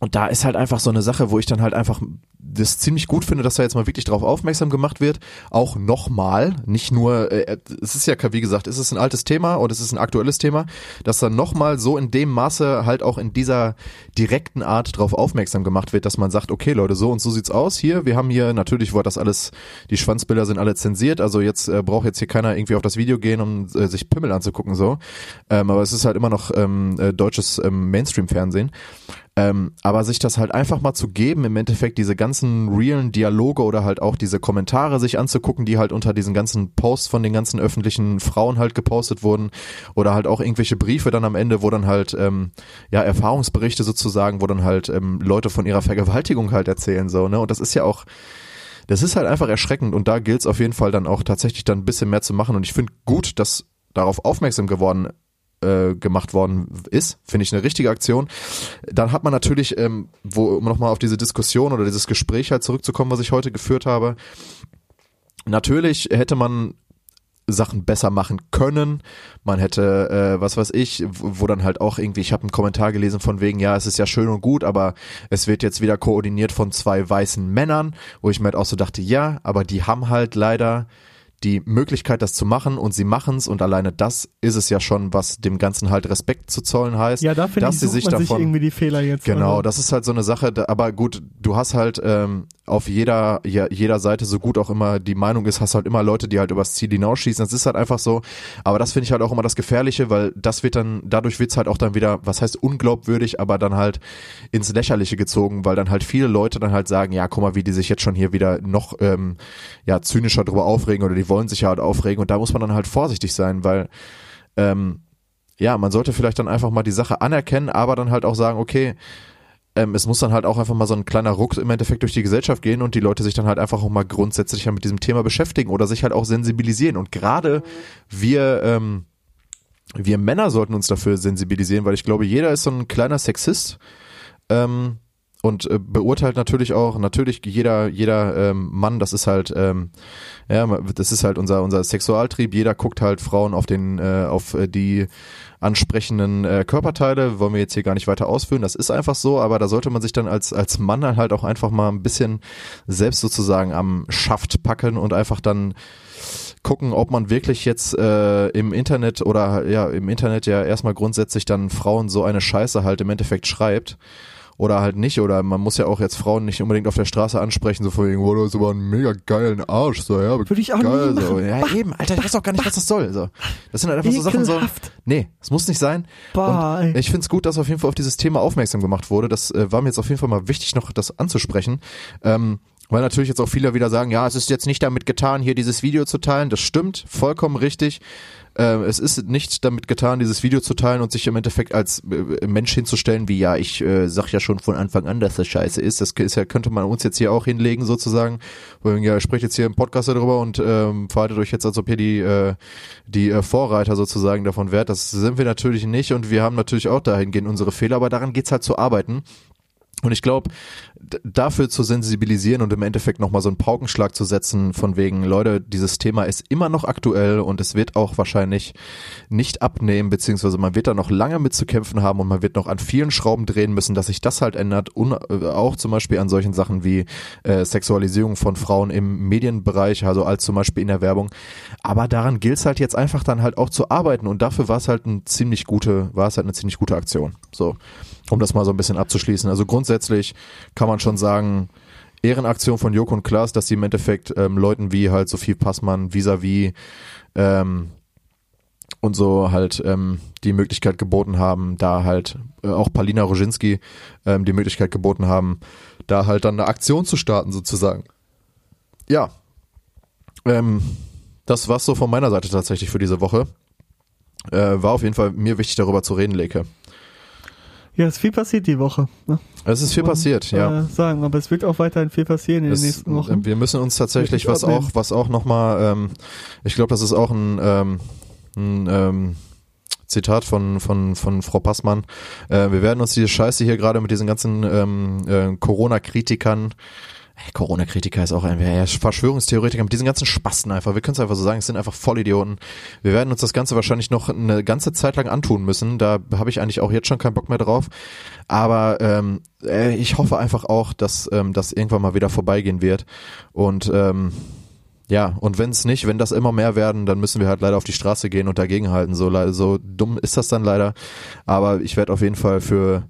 [SPEAKER 6] und da ist halt einfach so eine Sache, wo ich dann halt einfach das ziemlich gut finde, dass da jetzt mal wirklich drauf aufmerksam gemacht wird. Auch nochmal, nicht nur, äh, es ist ja, wie gesagt, es ist ein altes Thema und es ist ein aktuelles Thema, dass dann nochmal so in dem Maße halt auch in dieser direkten Art drauf aufmerksam gemacht wird, dass man sagt, okay Leute, so und so sieht's aus hier. Wir haben hier, natürlich wurde das alles, die Schwanzbilder sind alle zensiert, also jetzt äh, braucht jetzt hier keiner irgendwie auf das Video gehen, um äh, sich Pimmel anzugucken, so. Ähm, aber es ist halt immer noch ähm, äh, deutsches ähm, Mainstream-Fernsehen. Ähm, aber sich das halt einfach mal zu geben, im Endeffekt diese ganzen realen Dialoge oder halt auch diese Kommentare sich anzugucken, die halt unter diesen ganzen Posts von den ganzen öffentlichen Frauen halt gepostet wurden oder halt auch irgendwelche Briefe dann am Ende, wo dann halt ähm, ja Erfahrungsberichte sozusagen, wo dann halt ähm, Leute von ihrer Vergewaltigung halt erzählen so ne? Und das ist ja auch das ist halt einfach erschreckend und da gilt es auf jeden Fall dann auch tatsächlich dann ein bisschen mehr zu machen und ich finde gut, dass darauf aufmerksam geworden äh, gemacht worden ist, finde ich eine richtige Aktion. Dann hat man natürlich, ähm, wo um nochmal auf diese Diskussion oder dieses Gespräch halt zurückzukommen, was ich heute geführt habe, natürlich hätte man Sachen besser machen können. Man hätte, äh, was weiß ich, wo wo dann halt auch irgendwie, ich habe einen Kommentar gelesen von wegen, ja, es ist ja schön und gut, aber es wird jetzt wieder koordiniert von zwei weißen Männern, wo ich mir halt auch so dachte, ja, aber die haben halt leider die Möglichkeit, das zu machen und sie machen es und alleine das ist es ja schon, was dem Ganzen halt Respekt zu zollen heißt.
[SPEAKER 7] Ja, da finde
[SPEAKER 6] dass
[SPEAKER 7] ich,
[SPEAKER 6] sie sich
[SPEAKER 7] man sich
[SPEAKER 6] davon
[SPEAKER 7] irgendwie die Fehler jetzt.
[SPEAKER 6] Genau,
[SPEAKER 7] Also,
[SPEAKER 6] das ist halt so eine Sache, aber gut, du hast halt ähm, auf jeder, jeder Seite, so gut auch immer die Meinung ist, hast halt immer Leute, die halt übers Ziel hinausschießen. Das ist halt einfach so. Aber das finde ich halt auch immer das Gefährliche, weil das wird dann, dadurch wird's halt auch dann wieder, was heißt unglaubwürdig, aber dann halt ins Lächerliche gezogen, weil dann halt viele Leute dann halt sagen, ja, guck mal, wie die sich jetzt schon hier wieder noch ähm, ja, zynischer drüber aufregen oder die wollen sich ja halt aufregen und da muss man dann halt vorsichtig sein, weil ähm, ja, man sollte vielleicht dann einfach mal die Sache anerkennen, aber dann halt auch sagen, okay, ähm, es muss dann halt auch einfach mal so ein kleiner Ruck im Endeffekt durch die Gesellschaft gehen und die Leute sich dann halt einfach auch mal grundsätzlicher mit diesem Thema beschäftigen oder sich halt auch sensibilisieren. Und gerade wir, ähm, wir Männer sollten uns dafür sensibilisieren, weil ich glaube, jeder ist so ein kleiner Sexist. Ähm, und äh, beurteilt natürlich auch natürlich jeder jeder ähm, Mann das ist halt ähm, ja das ist halt unser unser Sexualtrieb. Jeder guckt halt Frauen auf den äh, auf äh, die ansprechenden äh, Körperteile. Wollen wir jetzt hier gar nicht weiter ausführen. Das ist einfach so aber da sollte man sich dann als als Mann dann halt auch einfach mal ein bisschen selbst sozusagen am Schaft packen und einfach dann gucken, ob man wirklich jetzt äh, im Internet oder ja im Internet ja erstmal grundsätzlich dann Frauen so eine Scheiße halt im Endeffekt schreibt oder halt nicht oder man muss ja auch jetzt Frauen nicht unbedingt auf der Straße ansprechen so von wegen, oh, du hast aber einen mega geilen Arsch so ja
[SPEAKER 7] Würde ich auch
[SPEAKER 6] geil,
[SPEAKER 7] nie
[SPEAKER 6] so.
[SPEAKER 7] machen.
[SPEAKER 6] ja
[SPEAKER 7] Bah,
[SPEAKER 6] eben Alter ich weiß auch gar nicht was das soll so das sind halt einfach so Sachen so
[SPEAKER 7] Ekelhaft.
[SPEAKER 6] nee es muss nicht sein
[SPEAKER 7] Bah,
[SPEAKER 6] und ich finde es gut dass auf jeden Fall auf dieses Thema aufmerksam gemacht wurde das äh, war mir jetzt auf jeden Fall mal wichtig noch das anzusprechen ähm, weil natürlich jetzt auch viele wieder sagen, ja, es ist jetzt nicht damit getan, hier dieses Video zu teilen. Das stimmt, vollkommen richtig. Äh, es ist nicht damit getan, dieses Video zu teilen und sich im Endeffekt als äh, Mensch hinzustellen, wie ja, ich äh, sag ja schon von Anfang an, dass das scheiße ist. Das ist ja, könnte man uns jetzt hier auch hinlegen, sozusagen. Weil, ja, sprecht jetzt hier im Podcast darüber und ähm, verhaltet euch jetzt, als ob ihr die, äh, die äh, Vorreiter sozusagen davon wärt. Das sind wir natürlich nicht und wir haben natürlich auch dahingehend unsere Fehler, aber daran geht's halt zu arbeiten. Und ich glaube, dafür zu sensibilisieren und im Endeffekt nochmal so einen Paukenschlag zu setzen, von wegen, Leute, dieses Thema ist immer noch aktuell und es wird auch wahrscheinlich nicht abnehmen, beziehungsweise man wird da noch lange mit zu kämpfen haben und man wird noch an vielen Schrauben drehen müssen, dass sich das halt ändert. Und äh, auch zum Beispiel an solchen Sachen wie äh, Sexualisierung von Frauen im Medienbereich, also als zum Beispiel in der Werbung. Aber daran gilt es halt jetzt einfach dann halt auch zu arbeiten und dafür war es halt eine ziemlich gute, war es halt eine ziemlich gute Aktion. So um das mal so ein bisschen abzuschließen. Also grundsätzlich kann man schon sagen, Ehrenaktion von Joko und Klaas, dass sie im Endeffekt ähm, Leuten wie halt Sophie Passmann vis-à-vis ähm, und so halt ähm, die Möglichkeit geboten haben, da halt äh, auch Palina Roginski ähm, die Möglichkeit geboten haben, da halt dann eine Aktion zu starten sozusagen. Ja, ähm, das war's so von meiner Seite tatsächlich für diese Woche. Äh, war auf jeden Fall mir wichtig darüber zu reden, Leke.
[SPEAKER 7] Ja, es ist viel passiert die Woche. Ne?
[SPEAKER 6] Es ist viel
[SPEAKER 7] Man,
[SPEAKER 6] passiert, ja.
[SPEAKER 7] Äh, sagen, aber es wird auch weiterhin viel passieren in
[SPEAKER 6] Es-
[SPEAKER 7] den nächsten Wochen.
[SPEAKER 6] Wir müssen uns tatsächlich, was
[SPEAKER 7] nicht
[SPEAKER 6] auch,
[SPEAKER 7] abnehmen.
[SPEAKER 6] was auch nochmal, ähm, ich glaube, das ist auch ein, ähm, ein ähm, Zitat von, von, von Frau Passmann. Äh, wir werden uns diese Scheiße hier gerade mit diesen ganzen ähm, äh, Corona-Kritikern Hey, Corona-Kritiker ist auch ein Verschwörungstheoretiker mit diesen ganzen Spasten einfach. Wir können es einfach so sagen, es sind einfach Vollidioten. Wir werden uns das Ganze wahrscheinlich noch eine ganze Zeit lang antun müssen. Da habe ich eigentlich auch jetzt schon keinen Bock mehr drauf. Aber ähm, äh, ich hoffe einfach auch, dass ähm, das irgendwann mal wieder vorbeigehen wird. Und ähm, ja, und wenn es nicht, wenn das immer mehr werden, dann müssen wir halt leider auf die Straße gehen und dagegenhalten. So, so dumm ist das dann leider. Aber ich werde auf jeden Fall für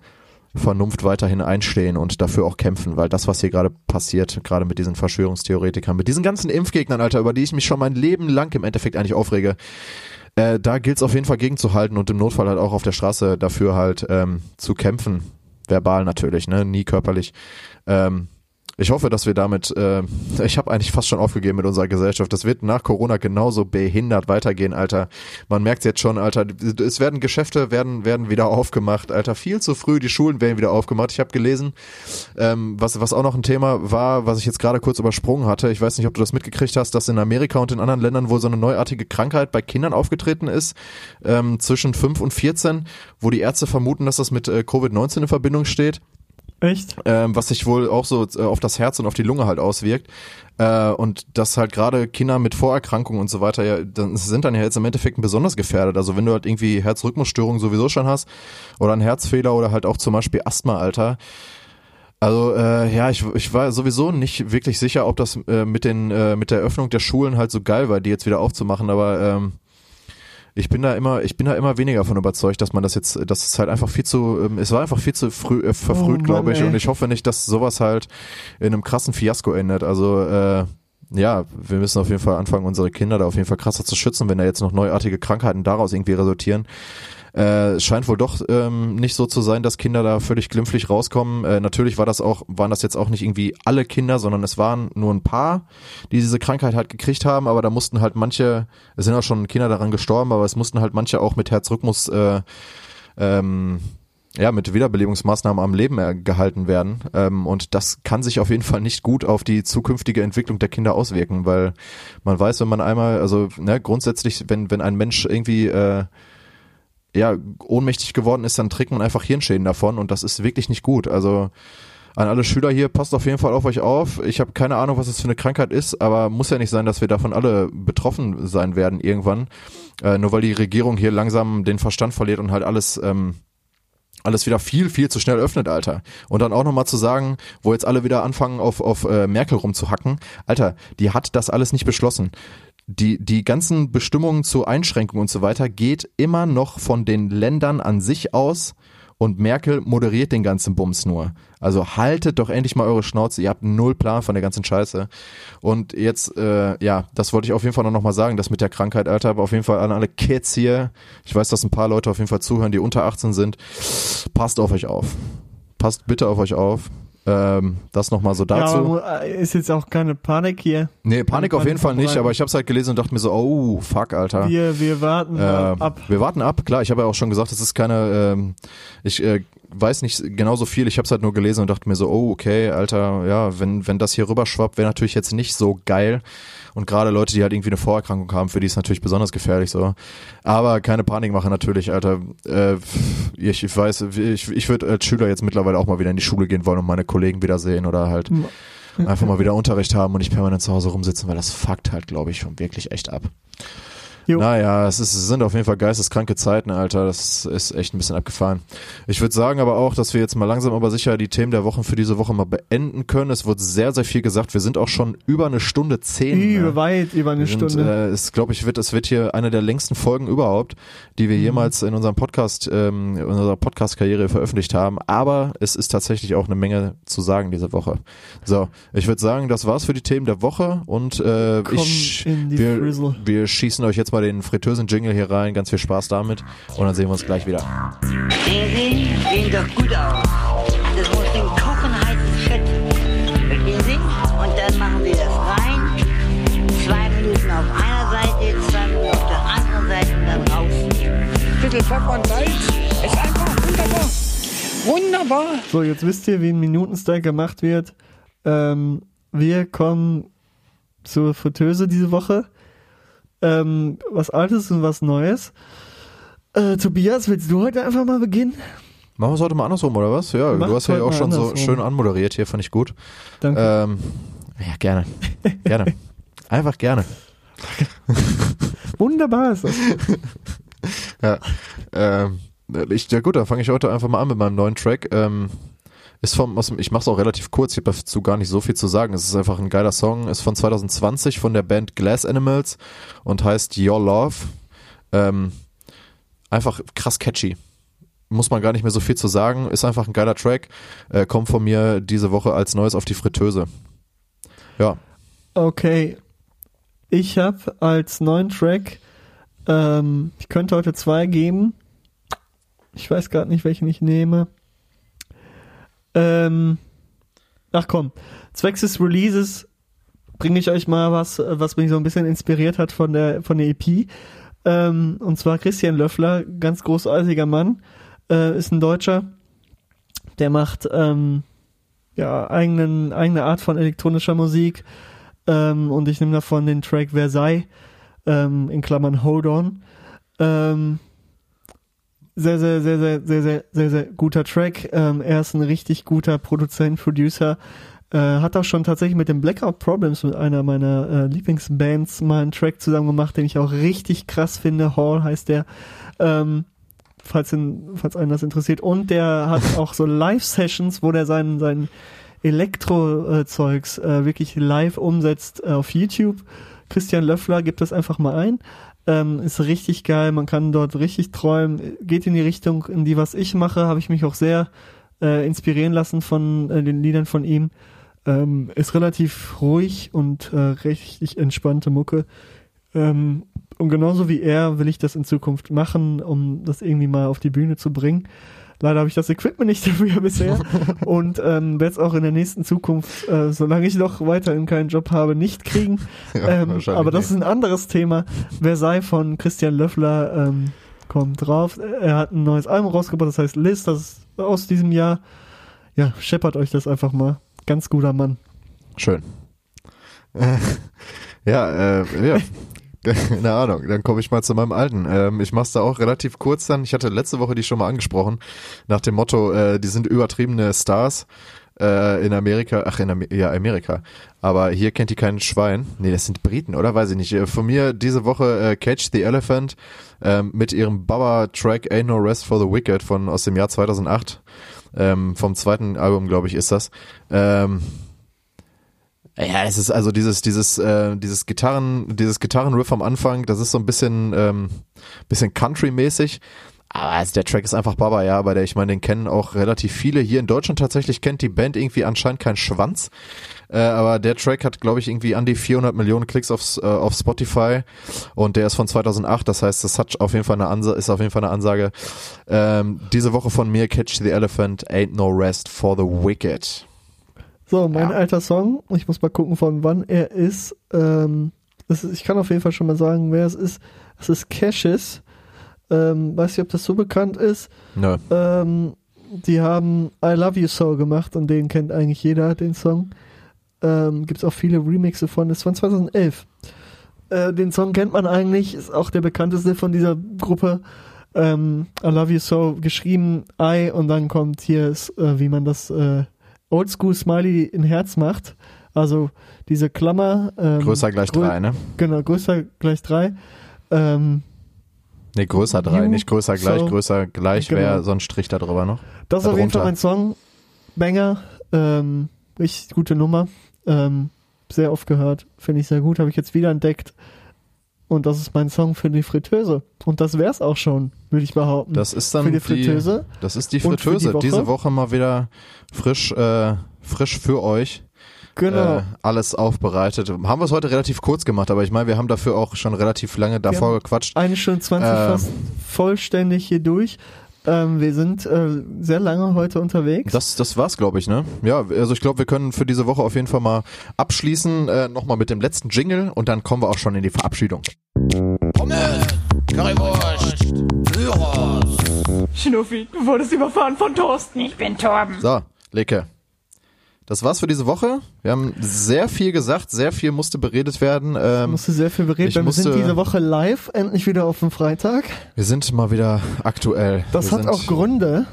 [SPEAKER 6] Vernunft weiterhin einstehen und dafür auch kämpfen, weil das, was hier gerade passiert, gerade mit diesen Verschwörungstheoretikern, mit diesen ganzen Impfgegnern, Alter, über die ich mich schon mein Leben lang im Endeffekt eigentlich aufrege, äh, da gilt es auf jeden Fall gegenzuhalten und im Notfall halt auch auf der Straße dafür halt ähm, zu kämpfen. Verbal natürlich, ne, nie körperlich. Ähm, ich hoffe, dass wir damit, äh, ich habe eigentlich fast schon aufgegeben mit unserer Gesellschaft. Das wird nach Corona genauso behindert weitergehen, Alter. Man merkt jetzt schon, Alter, es werden Geschäfte werden werden wieder aufgemacht, Alter. Viel zu früh, die Schulen werden wieder aufgemacht. Ich habe gelesen, ähm, was was auch noch ein Thema war, was ich jetzt gerade kurz übersprungen hatte. Ich weiß nicht, ob du das mitgekriegt hast, dass in Amerika und in anderen Ländern wohl so eine neuartige Krankheit bei Kindern aufgetreten ist ähm, zwischen 5 und 14, wo die Ärzte vermuten, dass das mit äh, Covid-19 in Verbindung steht
[SPEAKER 7] Echt?
[SPEAKER 6] ähm, was sich wohl auch so äh, auf das Herz und auf die Lunge halt auswirkt. Äh, und dass halt gerade Kinder mit Vorerkrankungen und so weiter ja, dann sind dann ja jetzt im Endeffekt besonders gefährdet. Also wenn du halt irgendwie Herzrhythmusstörungen sowieso schon hast oder einen Herzfehler oder halt auch zum Beispiel Asthma, Alter. Also äh, ja, ich, ich war sowieso nicht wirklich sicher, ob das äh, mit den äh, mit der Öffnung der Schulen halt so geil war, die jetzt wieder aufzumachen, aber ähm, ich bin da immer, ich bin da immer weniger von überzeugt, dass man das jetzt, dass es halt einfach viel zu, ähm, es war einfach viel zu früh, äh, verfrüht,
[SPEAKER 7] Oh
[SPEAKER 6] glaube ich,
[SPEAKER 7] ey.
[SPEAKER 6] und ich hoffe nicht, dass sowas halt in einem krassen Fiasko endet. Also äh, ja, wir müssen auf jeden Fall anfangen, unsere Kinder da auf jeden Fall krasser zu schützen, wenn da jetzt noch neuartige Krankheiten daraus irgendwie resultieren. Äh, es scheint wohl doch ähm, nicht so zu sein, dass Kinder da völlig glimpflich rauskommen. Äh, natürlich war das auch, waren das jetzt auch nicht irgendwie alle Kinder, sondern es waren nur ein paar, die diese Krankheit halt gekriegt haben, aber da mussten halt manche, es sind auch schon Kinder daran gestorben, aber es mussten halt manche auch mit Herzrhythmus äh, ähm, ja, mit Wiederbelebungsmaßnahmen am Leben äh, gehalten werden. Ähm, und das kann sich auf jeden Fall nicht gut auf die zukünftige Entwicklung der Kinder auswirken, weil man weiß, wenn man einmal, also ne, grundsätzlich, wenn, wenn ein Mensch irgendwie äh, ja, ohnmächtig geworden ist, dann trägt man einfach Hirnschäden davon und das ist wirklich nicht gut. Also an alle Schüler hier, passt auf jeden Fall auf euch auf. Ich habe keine Ahnung, was das für eine Krankheit ist, aber muss ja nicht sein, dass wir davon alle betroffen sein werden irgendwann. Äh, nur weil die Regierung hier langsam den Verstand verliert und halt alles ähm, alles wieder viel, viel zu schnell öffnet, Alter. Und dann auch nochmal zu sagen, wo jetzt alle wieder anfangen, auf, auf äh, Merkel rumzuhacken, Alter, die hat das alles nicht beschlossen. Die, die ganzen Bestimmungen zu Einschränkungen und so weiter geht immer noch von den Ländern an sich aus und Merkel moderiert den ganzen Bums nur. Also haltet doch endlich mal eure Schnauze, ihr habt null Plan von der ganzen Scheiße. Und jetzt, äh, ja, das wollte ich auf jeden Fall noch mal sagen, das mit der Krankheit, Alter, aber auf jeden Fall an alle Kids hier, ich weiß, dass ein paar Leute auf jeden Fall zuhören, die unter 18 sind, passt auf euch auf. Passt bitte auf euch auf. Ähm, das nochmal so
[SPEAKER 7] Ja,
[SPEAKER 6] dazu.
[SPEAKER 7] aber äh, ist jetzt auch keine Panik hier.
[SPEAKER 6] nee, Panik auf
[SPEAKER 7] Panik
[SPEAKER 6] jeden Fall nicht, aber ich habe es halt gelesen und dachte mir so, oh, fuck, Alter.
[SPEAKER 7] Wir, wir warten
[SPEAKER 6] Äh,
[SPEAKER 7] ab.
[SPEAKER 6] Wir warten ab, klar. Ich habe ja auch schon gesagt, das ist keine. Ähm, ich äh, weiß nicht genauso viel. Ich habe es halt nur gelesen und dachte mir so, oh okay, Alter, ja, wenn wenn das hier rüberschwappt, wäre natürlich jetzt nicht so geil. Und gerade Leute, die halt irgendwie eine Vorerkrankung haben, für die ist natürlich besonders gefährlich so. Aber keine Panik machen natürlich, Alter. Äh, ich, ich weiß, ich, ich würde als Schüler jetzt mittlerweile auch mal wieder in die Schule gehen wollen und meine Kollegen wiedersehen oder halt einfach mal wieder Unterricht haben und nicht permanent zu Hause rumsitzen, weil das fuckt halt, glaube ich, schon wirklich echt ab.
[SPEAKER 7] Jo.
[SPEAKER 6] Naja, es, ist, es sind auf jeden Fall geisteskranke Zeiten, Alter. Das ist echt ein bisschen abgefahren. Ich würde sagen aber auch, dass wir jetzt mal langsam aber sicher die Themen der Wochen für diese Woche mal beenden können. Es wurde sehr, sehr viel gesagt. Wir sind auch schon über eine Stunde zehn.
[SPEAKER 7] Über
[SPEAKER 6] ne?
[SPEAKER 7] weit über eine
[SPEAKER 6] sind,
[SPEAKER 7] Stunde.
[SPEAKER 6] Äh, es glaube ich wird, es wird hier eine der längsten Folgen überhaupt, die
[SPEAKER 7] Mhm.
[SPEAKER 6] wir jemals in unserem Podcast, ähm, in unserer Podcast-Karriere veröffentlicht haben. Aber es ist tatsächlich auch eine Menge zu sagen diese Woche. So, ich würde sagen, das war's für die Themen der Woche und äh,
[SPEAKER 7] Komm
[SPEAKER 6] ich, wir,
[SPEAKER 7] Frizzle.
[SPEAKER 6] wir schießen euch jetzt mal den fritösen Jingle hier rein. Ganz viel Spaß damit und dann sehen wir uns gleich wieder.
[SPEAKER 8] Sehen Sie, sehen doch gut aus. Das muss den Kochen heißen Schritt. Verstehen Sie? Und dann machen Sie das rein. Zwei Minuten auf einer Seite, zwei Minuten auf der anderen Seite und dann rausnehmen.
[SPEAKER 5] Bitte Pfeffer und Salz. Ist einfach wunderbar. Wunderbar.
[SPEAKER 7] So, jetzt wisst ihr, wie ein Minutenstyle gemacht wird. Ähm, wir kommen zur Fritteuse diese Woche. Ähm, was Altes und was Neues. Äh, Tobias, willst du heute einfach mal beginnen?
[SPEAKER 6] Machen wir es heute mal andersrum, oder was? Ja,
[SPEAKER 7] Macht
[SPEAKER 6] du hast ja auch schon so
[SPEAKER 7] andersrum.
[SPEAKER 6] schön anmoderiert hier, fand ich gut.
[SPEAKER 7] Danke.
[SPEAKER 6] Ähm, ja, gerne. Gerne. [LAUGHS] Einfach gerne.
[SPEAKER 7] Wunderbar ist das. [LAUGHS]
[SPEAKER 6] Ja, ähm, ich, ja gut, dann fange ich heute einfach mal an mit meinem neuen Track. Ähm, ist vom, aus dem, ich mache es auch relativ kurz, ich habe dazu gar nicht so viel zu sagen. Es ist einfach ein geiler Song, ist von 2020 von der Band Glass Animals und heißt Your Love. Ähm, einfach krass catchy. Muss man gar nicht mehr so viel zu sagen, ist einfach ein geiler Track. Äh, kommt von mir diese Woche als Neues auf die Fritteuse. Ja,
[SPEAKER 7] Okay. Ich habe als neuen Track, ähm, ich könnte heute zwei geben. Ich weiß gerade nicht, welchen ich nehme. Ähm, ach komm, zwecks des Releases bringe ich euch mal was, äh, was mich so ein bisschen inspiriert hat von der, von der EP. Ähm, und zwar Christian Löffler, ganz großartiger Mann, äh, ist ein Deutscher. Der macht ähm, ja eigenen, eigene Art von elektronischer Musik. Ähm, und ich nehme davon den Track Versailles, ähm, in Klammern Hold On sehr, sehr, sehr, sehr, sehr, sehr, sehr, sehr guter Track. Ähm, er ist ein richtig guter Produzent, Producer. Äh, hat auch schon tatsächlich mit dem Blackout Problems mit einer meiner äh, Lieblingsbands mal einen Track zusammen gemacht, den ich auch richtig krass finde. Hall heißt der. Ähm, falls, ihn, falls einen das interessiert. Und der hat [LAUGHS] auch so Live-Sessions, wo der seinen, seinen Elektro-Zeugs äh, äh, wirklich live umsetzt äh, auf YouTube. Christian Löffler gibt das einfach mal ein. Ähm, ist richtig geil, man kann dort richtig träumen. Geht in die Richtung, in die was ich mache, habe ich mich auch sehr äh, inspirieren lassen von äh, den Liedern von ihm. Ähm, ist relativ ruhig und äh, richtig entspannte Mucke. Ähm, und genauso wie er will ich das in Zukunft machen, um das irgendwie mal auf die Bühne zu bringen. Leider habe ich das Equipment nicht [LAUGHS] dafür bisher und ähm, werde es auch in der nächsten Zukunft, äh, solange ich noch weiterhin keinen Job habe, nicht kriegen. [LAUGHS]
[SPEAKER 6] Ja,
[SPEAKER 7] ähm, aber das ist ein anderes Thema. Versailles von Christian Löffler ähm, kommt drauf. Er hat ein neues Album rausgebracht, das heißt Liz, das ist aus diesem Jahr. Ja, scheppert euch das einfach mal. Ganz guter Mann.
[SPEAKER 6] Schön. [LAUGHS] ja, äh, ja. [LAUGHS] Keine Ahnung, dann komme ich mal zu meinem alten. Ähm, ich mach's da auch relativ kurz dann. Ich hatte letzte Woche die schon mal angesprochen, nach dem Motto, äh, die sind übertriebene Stars äh, in Amerika, ach in Amer ja, Amerika. Aber hier kennt die keinen Schwein. Nee, das sind Briten, oder? Weiß ich nicht. Äh, Von mir diese Woche äh, Catch the Elephant ähm, mit ihrem Baba-Track Ain't No Rest for the Wicked von aus dem Jahr 2008. Ähm, vom zweiten Album, glaube ich, ist das. Ähm, ja, es ist also dieses dieses äh, dieses Gitarren dieses Gitarrenriff am Anfang, das ist so ein bisschen ähm, bisschen Country-mäßig. Aber also der Track ist einfach Baba, ja, aber der, ich meine, den kennen auch relativ viele. Hier in Deutschland tatsächlich kennt die Band irgendwie anscheinend keinen Schwanz. Äh, aber der Track hat, glaube ich, irgendwie an die 400 Millionen Klicks auf, äh, auf Spotify und der ist von 2008. Das heißt, das hat auf jeden Fall eine Ansage, ist auf jeden Fall eine Ansage. Ähm, diese Woche von mir, Catch the Elephant, Ain't No Rest for the Wicked.
[SPEAKER 7] So, mein
[SPEAKER 6] Ja.
[SPEAKER 7] alter Song. Ich muss mal gucken, von wann er ist. Ähm, ist. Ich kann auf jeden Fall schon mal sagen, wer es ist. Es ist Cassius. Ähm, weiß nicht, ob das so bekannt ist.
[SPEAKER 6] Nö.
[SPEAKER 7] Ähm, die haben I Love You So gemacht und den kennt eigentlich jeder, den Song. Ähm, Gibt es auch viele Remixe von, das war 2011. Äh, den Song kennt man eigentlich, ist auch der bekannteste von dieser Gruppe. Ähm, I Love You So geschrieben I und dann kommt hier, ist, äh, wie man das äh, Oldschool Smiley in Herz macht. Also diese Klammer. Ähm,
[SPEAKER 6] Größer gleich
[SPEAKER 7] grö-
[SPEAKER 6] drei, ne?
[SPEAKER 7] Genau, größer gleich drei. Ähm,
[SPEAKER 6] Nee, größer drei,
[SPEAKER 7] You,
[SPEAKER 6] nicht größer gleich,
[SPEAKER 7] so.
[SPEAKER 6] größer gleich
[SPEAKER 7] Genau.
[SPEAKER 6] wäre so ein Strich da drüber noch.
[SPEAKER 7] Das ist auf jeden. Fall mein Song. Banger. Ähm, richtig gute Nummer. Ähm, sehr oft gehört. Finde ich sehr gut. Habe ich jetzt wieder entdeckt. Und das ist mein Song für die Fritteuse. Und das wär's auch schon, würde ich behaupten.
[SPEAKER 6] Das ist dann
[SPEAKER 7] für die Fritteuse.
[SPEAKER 6] Das ist die
[SPEAKER 7] für die
[SPEAKER 6] Fritteuse.
[SPEAKER 7] Woche?
[SPEAKER 6] Diese Woche mal wieder frisch, äh, frisch für euch.
[SPEAKER 7] Genau.
[SPEAKER 6] Äh, alles aufbereitet. Haben wir es heute relativ kurz gemacht, aber ich meine, wir haben dafür auch schon relativ lange davor gequatscht.
[SPEAKER 7] Eine Stunde 20
[SPEAKER 6] Ähm.
[SPEAKER 7] fast vollständig hier durch. Ähm, wir sind äh, sehr lange heute unterwegs.
[SPEAKER 6] Das, das war's, glaube ich, ne? Ja, also ich glaube, wir können für diese Woche auf jeden Fall mal abschließen, äh, nochmal mit dem letzten Jingle und dann kommen wir auch schon in die Verabschiedung.
[SPEAKER 2] Pommes, Currywurst, Gyros.
[SPEAKER 5] Schnuffi, du wurdest überfahren von Thorsten.
[SPEAKER 2] Ich bin Torben.
[SPEAKER 6] So, Leke. Das war's für diese Woche. Wir haben sehr viel gesagt, sehr viel musste beredet werden. Ähm,
[SPEAKER 7] musste sehr viel bereden.
[SPEAKER 6] ich
[SPEAKER 7] denn Wir sind diese Woche live, endlich wieder auf dem Freitag.
[SPEAKER 6] wir sind mal wieder aktuell.
[SPEAKER 7] Das
[SPEAKER 6] wir
[SPEAKER 7] hat auch Gründe.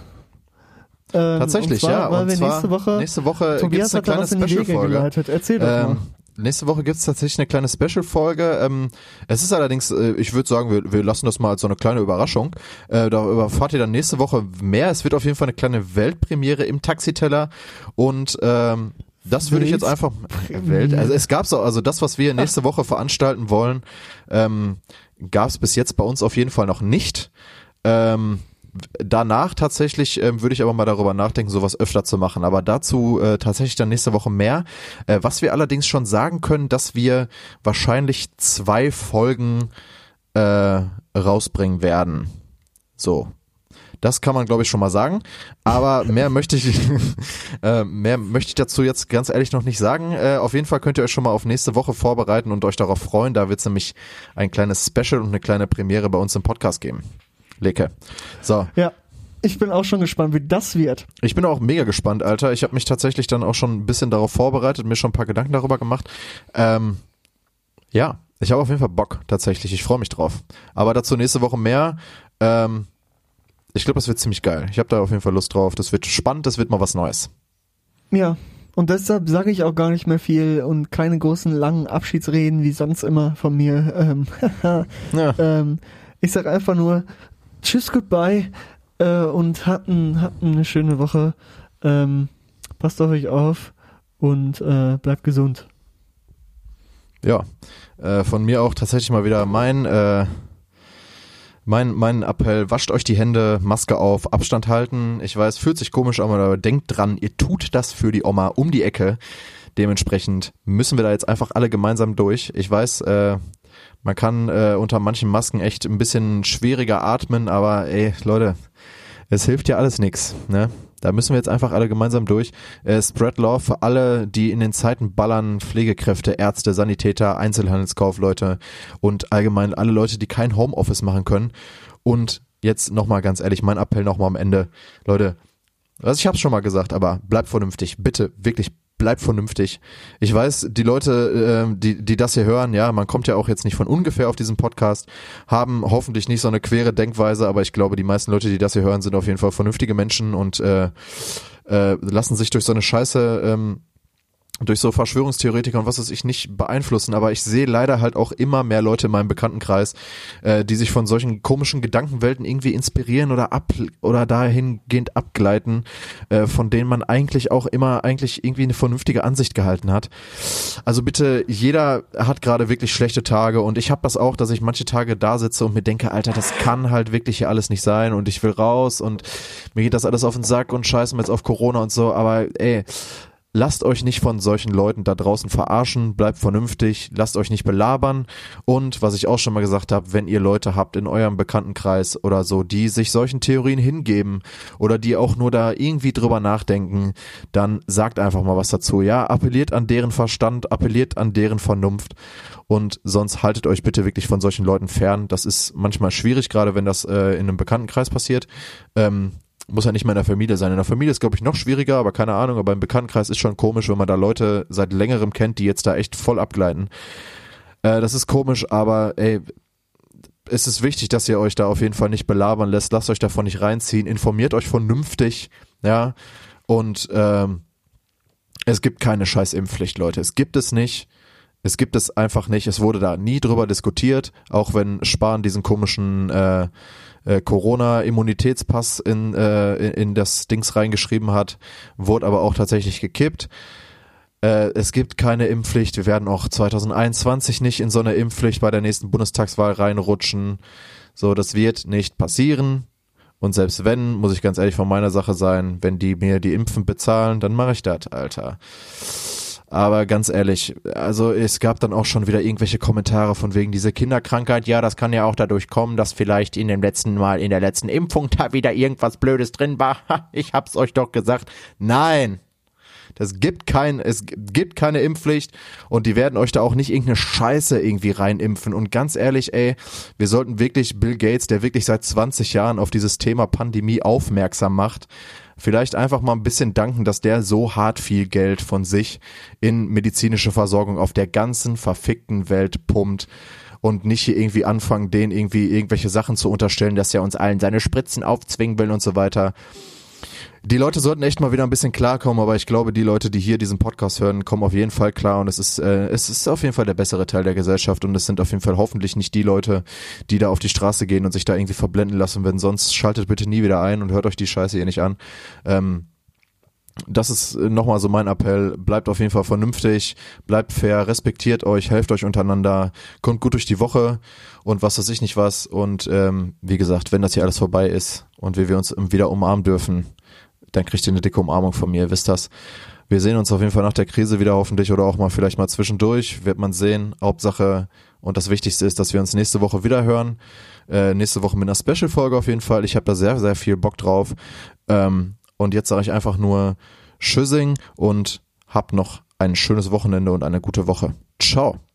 [SPEAKER 7] Ähm,
[SPEAKER 6] Tatsächlich,
[SPEAKER 7] und zwar,
[SPEAKER 6] ja.
[SPEAKER 7] Weil
[SPEAKER 6] und
[SPEAKER 7] wir
[SPEAKER 6] zwar
[SPEAKER 7] nächste Woche,
[SPEAKER 6] nächste Woche
[SPEAKER 7] Tobias
[SPEAKER 6] gibt's eine kleine Special-Folge.
[SPEAKER 7] Erzähl doch mal.
[SPEAKER 6] Nächste Woche gibt's tatsächlich eine kleine Special-Folge. Ähm, es ist allerdings, äh, ich würde sagen, wir, wir lassen das mal als so eine kleine Überraschung. Äh, darüber erfahrt ihr dann nächste Woche mehr. Es wird auf jeden Fall eine kleine Weltpremiere im Taxiteller und ähm, das würde ich jetzt einfach Welt. Also es gab's auch, also das, was wir nächste Woche veranstalten wollen, ähm, gab's bis jetzt bei uns auf jeden Fall noch nicht. Ähm, danach tatsächlich ähm, würde ich aber mal darüber nachdenken, sowas öfter zu machen. Aber dazu äh, tatsächlich dann nächste Woche mehr. Äh, was wir allerdings schon sagen können, dass wir wahrscheinlich zwei Folgen äh, rausbringen werden. So. Das kann man, glaube ich, schon mal sagen. Aber mehr möchte ich, [LAUGHS] äh, mehr möchte ich dazu jetzt ganz ehrlich noch nicht sagen. Äh, auf jeden Fall könnt ihr euch schon mal auf nächste Woche vorbereiten und euch darauf freuen. Da wird es nämlich ein kleines Special und eine kleine Premiere bei uns im Podcast geben. Leke. So,
[SPEAKER 7] Ja, ich bin auch schon gespannt, wie das wird.
[SPEAKER 6] ich bin auch mega gespannt, Alter. Ich habe mich tatsächlich dann auch schon ein bisschen darauf vorbereitet, mir schon ein paar Gedanken darüber gemacht. Ähm, ja, ich habe auf jeden Fall Bock, tatsächlich. Ich freue mich drauf. Aber dazu nächste Woche mehr. Ähm, ich glaube, das wird ziemlich geil. Ich habe da auf jeden Fall Lust drauf. Das wird spannend, das wird mal was Neues.
[SPEAKER 7] Ja. Und deshalb sage ich auch gar nicht mehr viel und keine großen langen Abschiedsreden wie sonst immer von mir. Ähm, [LAUGHS]
[SPEAKER 6] Ja.
[SPEAKER 7] ähm, ich sag einfach nur Tschüss, goodbye äh, und habt, ein, eine schöne Woche. Ähm, passt auf euch auf und äh, bleibt gesund.
[SPEAKER 6] Ja, äh, von mir auch tatsächlich mal wieder mein, äh, mein, mein Appell, wascht euch die Hände, Maske auf, Abstand halten. Ich weiß, fühlt sich komisch an, aber denkt dran, ihr tut das für die Oma um die Ecke. Dementsprechend müssen wir da jetzt einfach alle gemeinsam durch. Ich weiß, äh, man kann äh, unter manchen Masken echt ein bisschen schwieriger atmen, aber ey, Leute, es hilft ja alles nix, ne? Da müssen wir jetzt einfach alle gemeinsam durch. Äh, spread Love für alle, die in den Zeiten ballern, Pflegekräfte, Ärzte, Sanitäter, Einzelhandelskaufleute und allgemein alle Leute, die kein Homeoffice machen können. Und jetzt nochmal ganz ehrlich, mein Appell nochmal am Ende. Leute, also ich hab's schon mal gesagt, aber bleibt vernünftig. Bitte, wirklich bleibt vernünftig. Ich weiß, die Leute, äh, die, die das hier hören, ja, man kommt ja auch jetzt nicht von ungefähr auf diesen Podcast, haben hoffentlich nicht so eine quere Denkweise, aber ich glaube, die meisten Leute, die das hier hören, sind auf jeden Fall vernünftige Menschen und äh, äh, lassen sich durch so eine Scheiße ähm, durch so Verschwörungstheoretiker und was weiß ich nicht beeinflussen, aber ich sehe leider halt auch immer mehr Leute in meinem Bekanntenkreis, äh, die sich von solchen komischen Gedankenwelten irgendwie inspirieren oder ab oder dahingehend abgleiten, äh, von denen man eigentlich auch immer eigentlich irgendwie eine vernünftige Ansicht gehalten hat. Also bitte, jeder hat gerade wirklich schlechte Tage und ich habe das auch, dass ich manche Tage da sitze und mir denke, Alter, das kann halt wirklich hier alles nicht sein und ich will raus und mir geht das alles auf den Sack und scheißen wir jetzt auf Corona und so, aber ey, Lasst euch nicht von solchen Leuten da draußen verarschen, bleibt vernünftig, lasst euch nicht belabern und was ich auch schon mal gesagt habe, wenn ihr Leute habt in eurem Bekanntenkreis oder so, die sich solchen Theorien hingeben oder die auch nur da irgendwie drüber nachdenken, dann sagt einfach mal was dazu. Ja, appelliert an deren Verstand, appelliert an deren Vernunft und sonst haltet euch bitte wirklich von solchen Leuten fern. Das ist manchmal schwierig, gerade wenn das äh, in einem Bekanntenkreis passiert. Ähm, muss ja nicht mehr in der Familie sein. In der Familie ist, glaube ich, noch schwieriger, aber keine Ahnung, aber im Bekanntenkreis ist schon komisch, wenn man da Leute seit längerem kennt, die jetzt da echt voll abgleiten. Äh, das ist komisch, aber ey, es ist wichtig, dass ihr euch da auf jeden Fall nicht belabern lässt. Lasst euch davon nicht reinziehen. Informiert euch vernünftig, ja. Und ähm, es gibt keine scheiß Impfpflicht, Leute. Es gibt es nicht. Es gibt es einfach nicht. Es wurde da nie drüber diskutiert, auch wenn Spahn diesen komischen äh, äh, Corona-Immunitätspass in, äh, in, das Dings reingeschrieben hat, wurde aber auch tatsächlich gekippt. Äh, es gibt keine Impfpflicht. Wir werden auch 2021 nicht in so eine Impfpflicht bei der nächsten Bundestagswahl reinrutschen. So, das wird nicht passieren. Und selbst wenn, muss ich ganz ehrlich von meiner Sache sein, wenn die mir die Impfen bezahlen, dann mache ich das, Alter. Aber ganz ehrlich, also es gab dann auch schon wieder irgendwelche Kommentare von wegen dieser Kinderkrankheit. Ja, das kann ja auch dadurch kommen, dass vielleicht in dem letzten Mal, in der letzten Impfung da wieder irgendwas Blödes drin war. ich hab's euch doch gesagt. Nein, das gibt kein, es gibt keine Impfpflicht und die werden euch da auch nicht irgendeine Scheiße irgendwie reinimpfen. Und ganz ehrlich, ey, wir sollten wirklich Bill Gates, der wirklich seit 20 Jahren auf dieses Thema Pandemie aufmerksam macht, vielleicht einfach mal ein bisschen danken, dass der so hart viel Geld von sich in medizinische Versorgung auf der ganzen verfickten Welt pumpt und nicht hier irgendwie anfangen, den irgendwie irgendwelche Sachen zu unterstellen, dass er uns allen seine Spritzen aufzwingen will und so weiter. Die Leute sollten echt mal wieder ein bisschen klarkommen, aber ich glaube, die Leute, die hier diesen Podcast hören, kommen auf jeden Fall klar und es ist, äh, es ist auf jeden Fall der bessere Teil der Gesellschaft und es sind auf jeden Fall hoffentlich nicht die Leute, die da auf die Straße gehen und sich da irgendwie verblenden lassen. Wenn sonst schaltet bitte nie wieder ein und hört euch die Scheiße hier nicht an. Ähm, das ist nochmal so mein Appell. Bleibt auf jeden Fall vernünftig, bleibt fair, respektiert euch, helft euch untereinander, kommt gut durch die Woche und was weiß ich nicht was. Und ähm, wie gesagt, wenn das hier alles vorbei ist und wir, wir uns wieder umarmen dürfen, dann kriegt ihr eine dicke Umarmung von mir, wisst das. Wir sehen uns auf jeden Fall nach der Krise wieder hoffentlich oder auch mal vielleicht mal zwischendurch, wird man sehen. Hauptsache und das Wichtigste ist, dass wir uns nächste Woche wieder hören. Äh, nächste Woche mit einer Special-Folge auf jeden Fall. Ich habe da sehr, sehr viel Bock drauf. Ähm, und jetzt sage ich einfach nur Schüssing und hab noch ein schönes Wochenende und eine gute Woche. Ciao.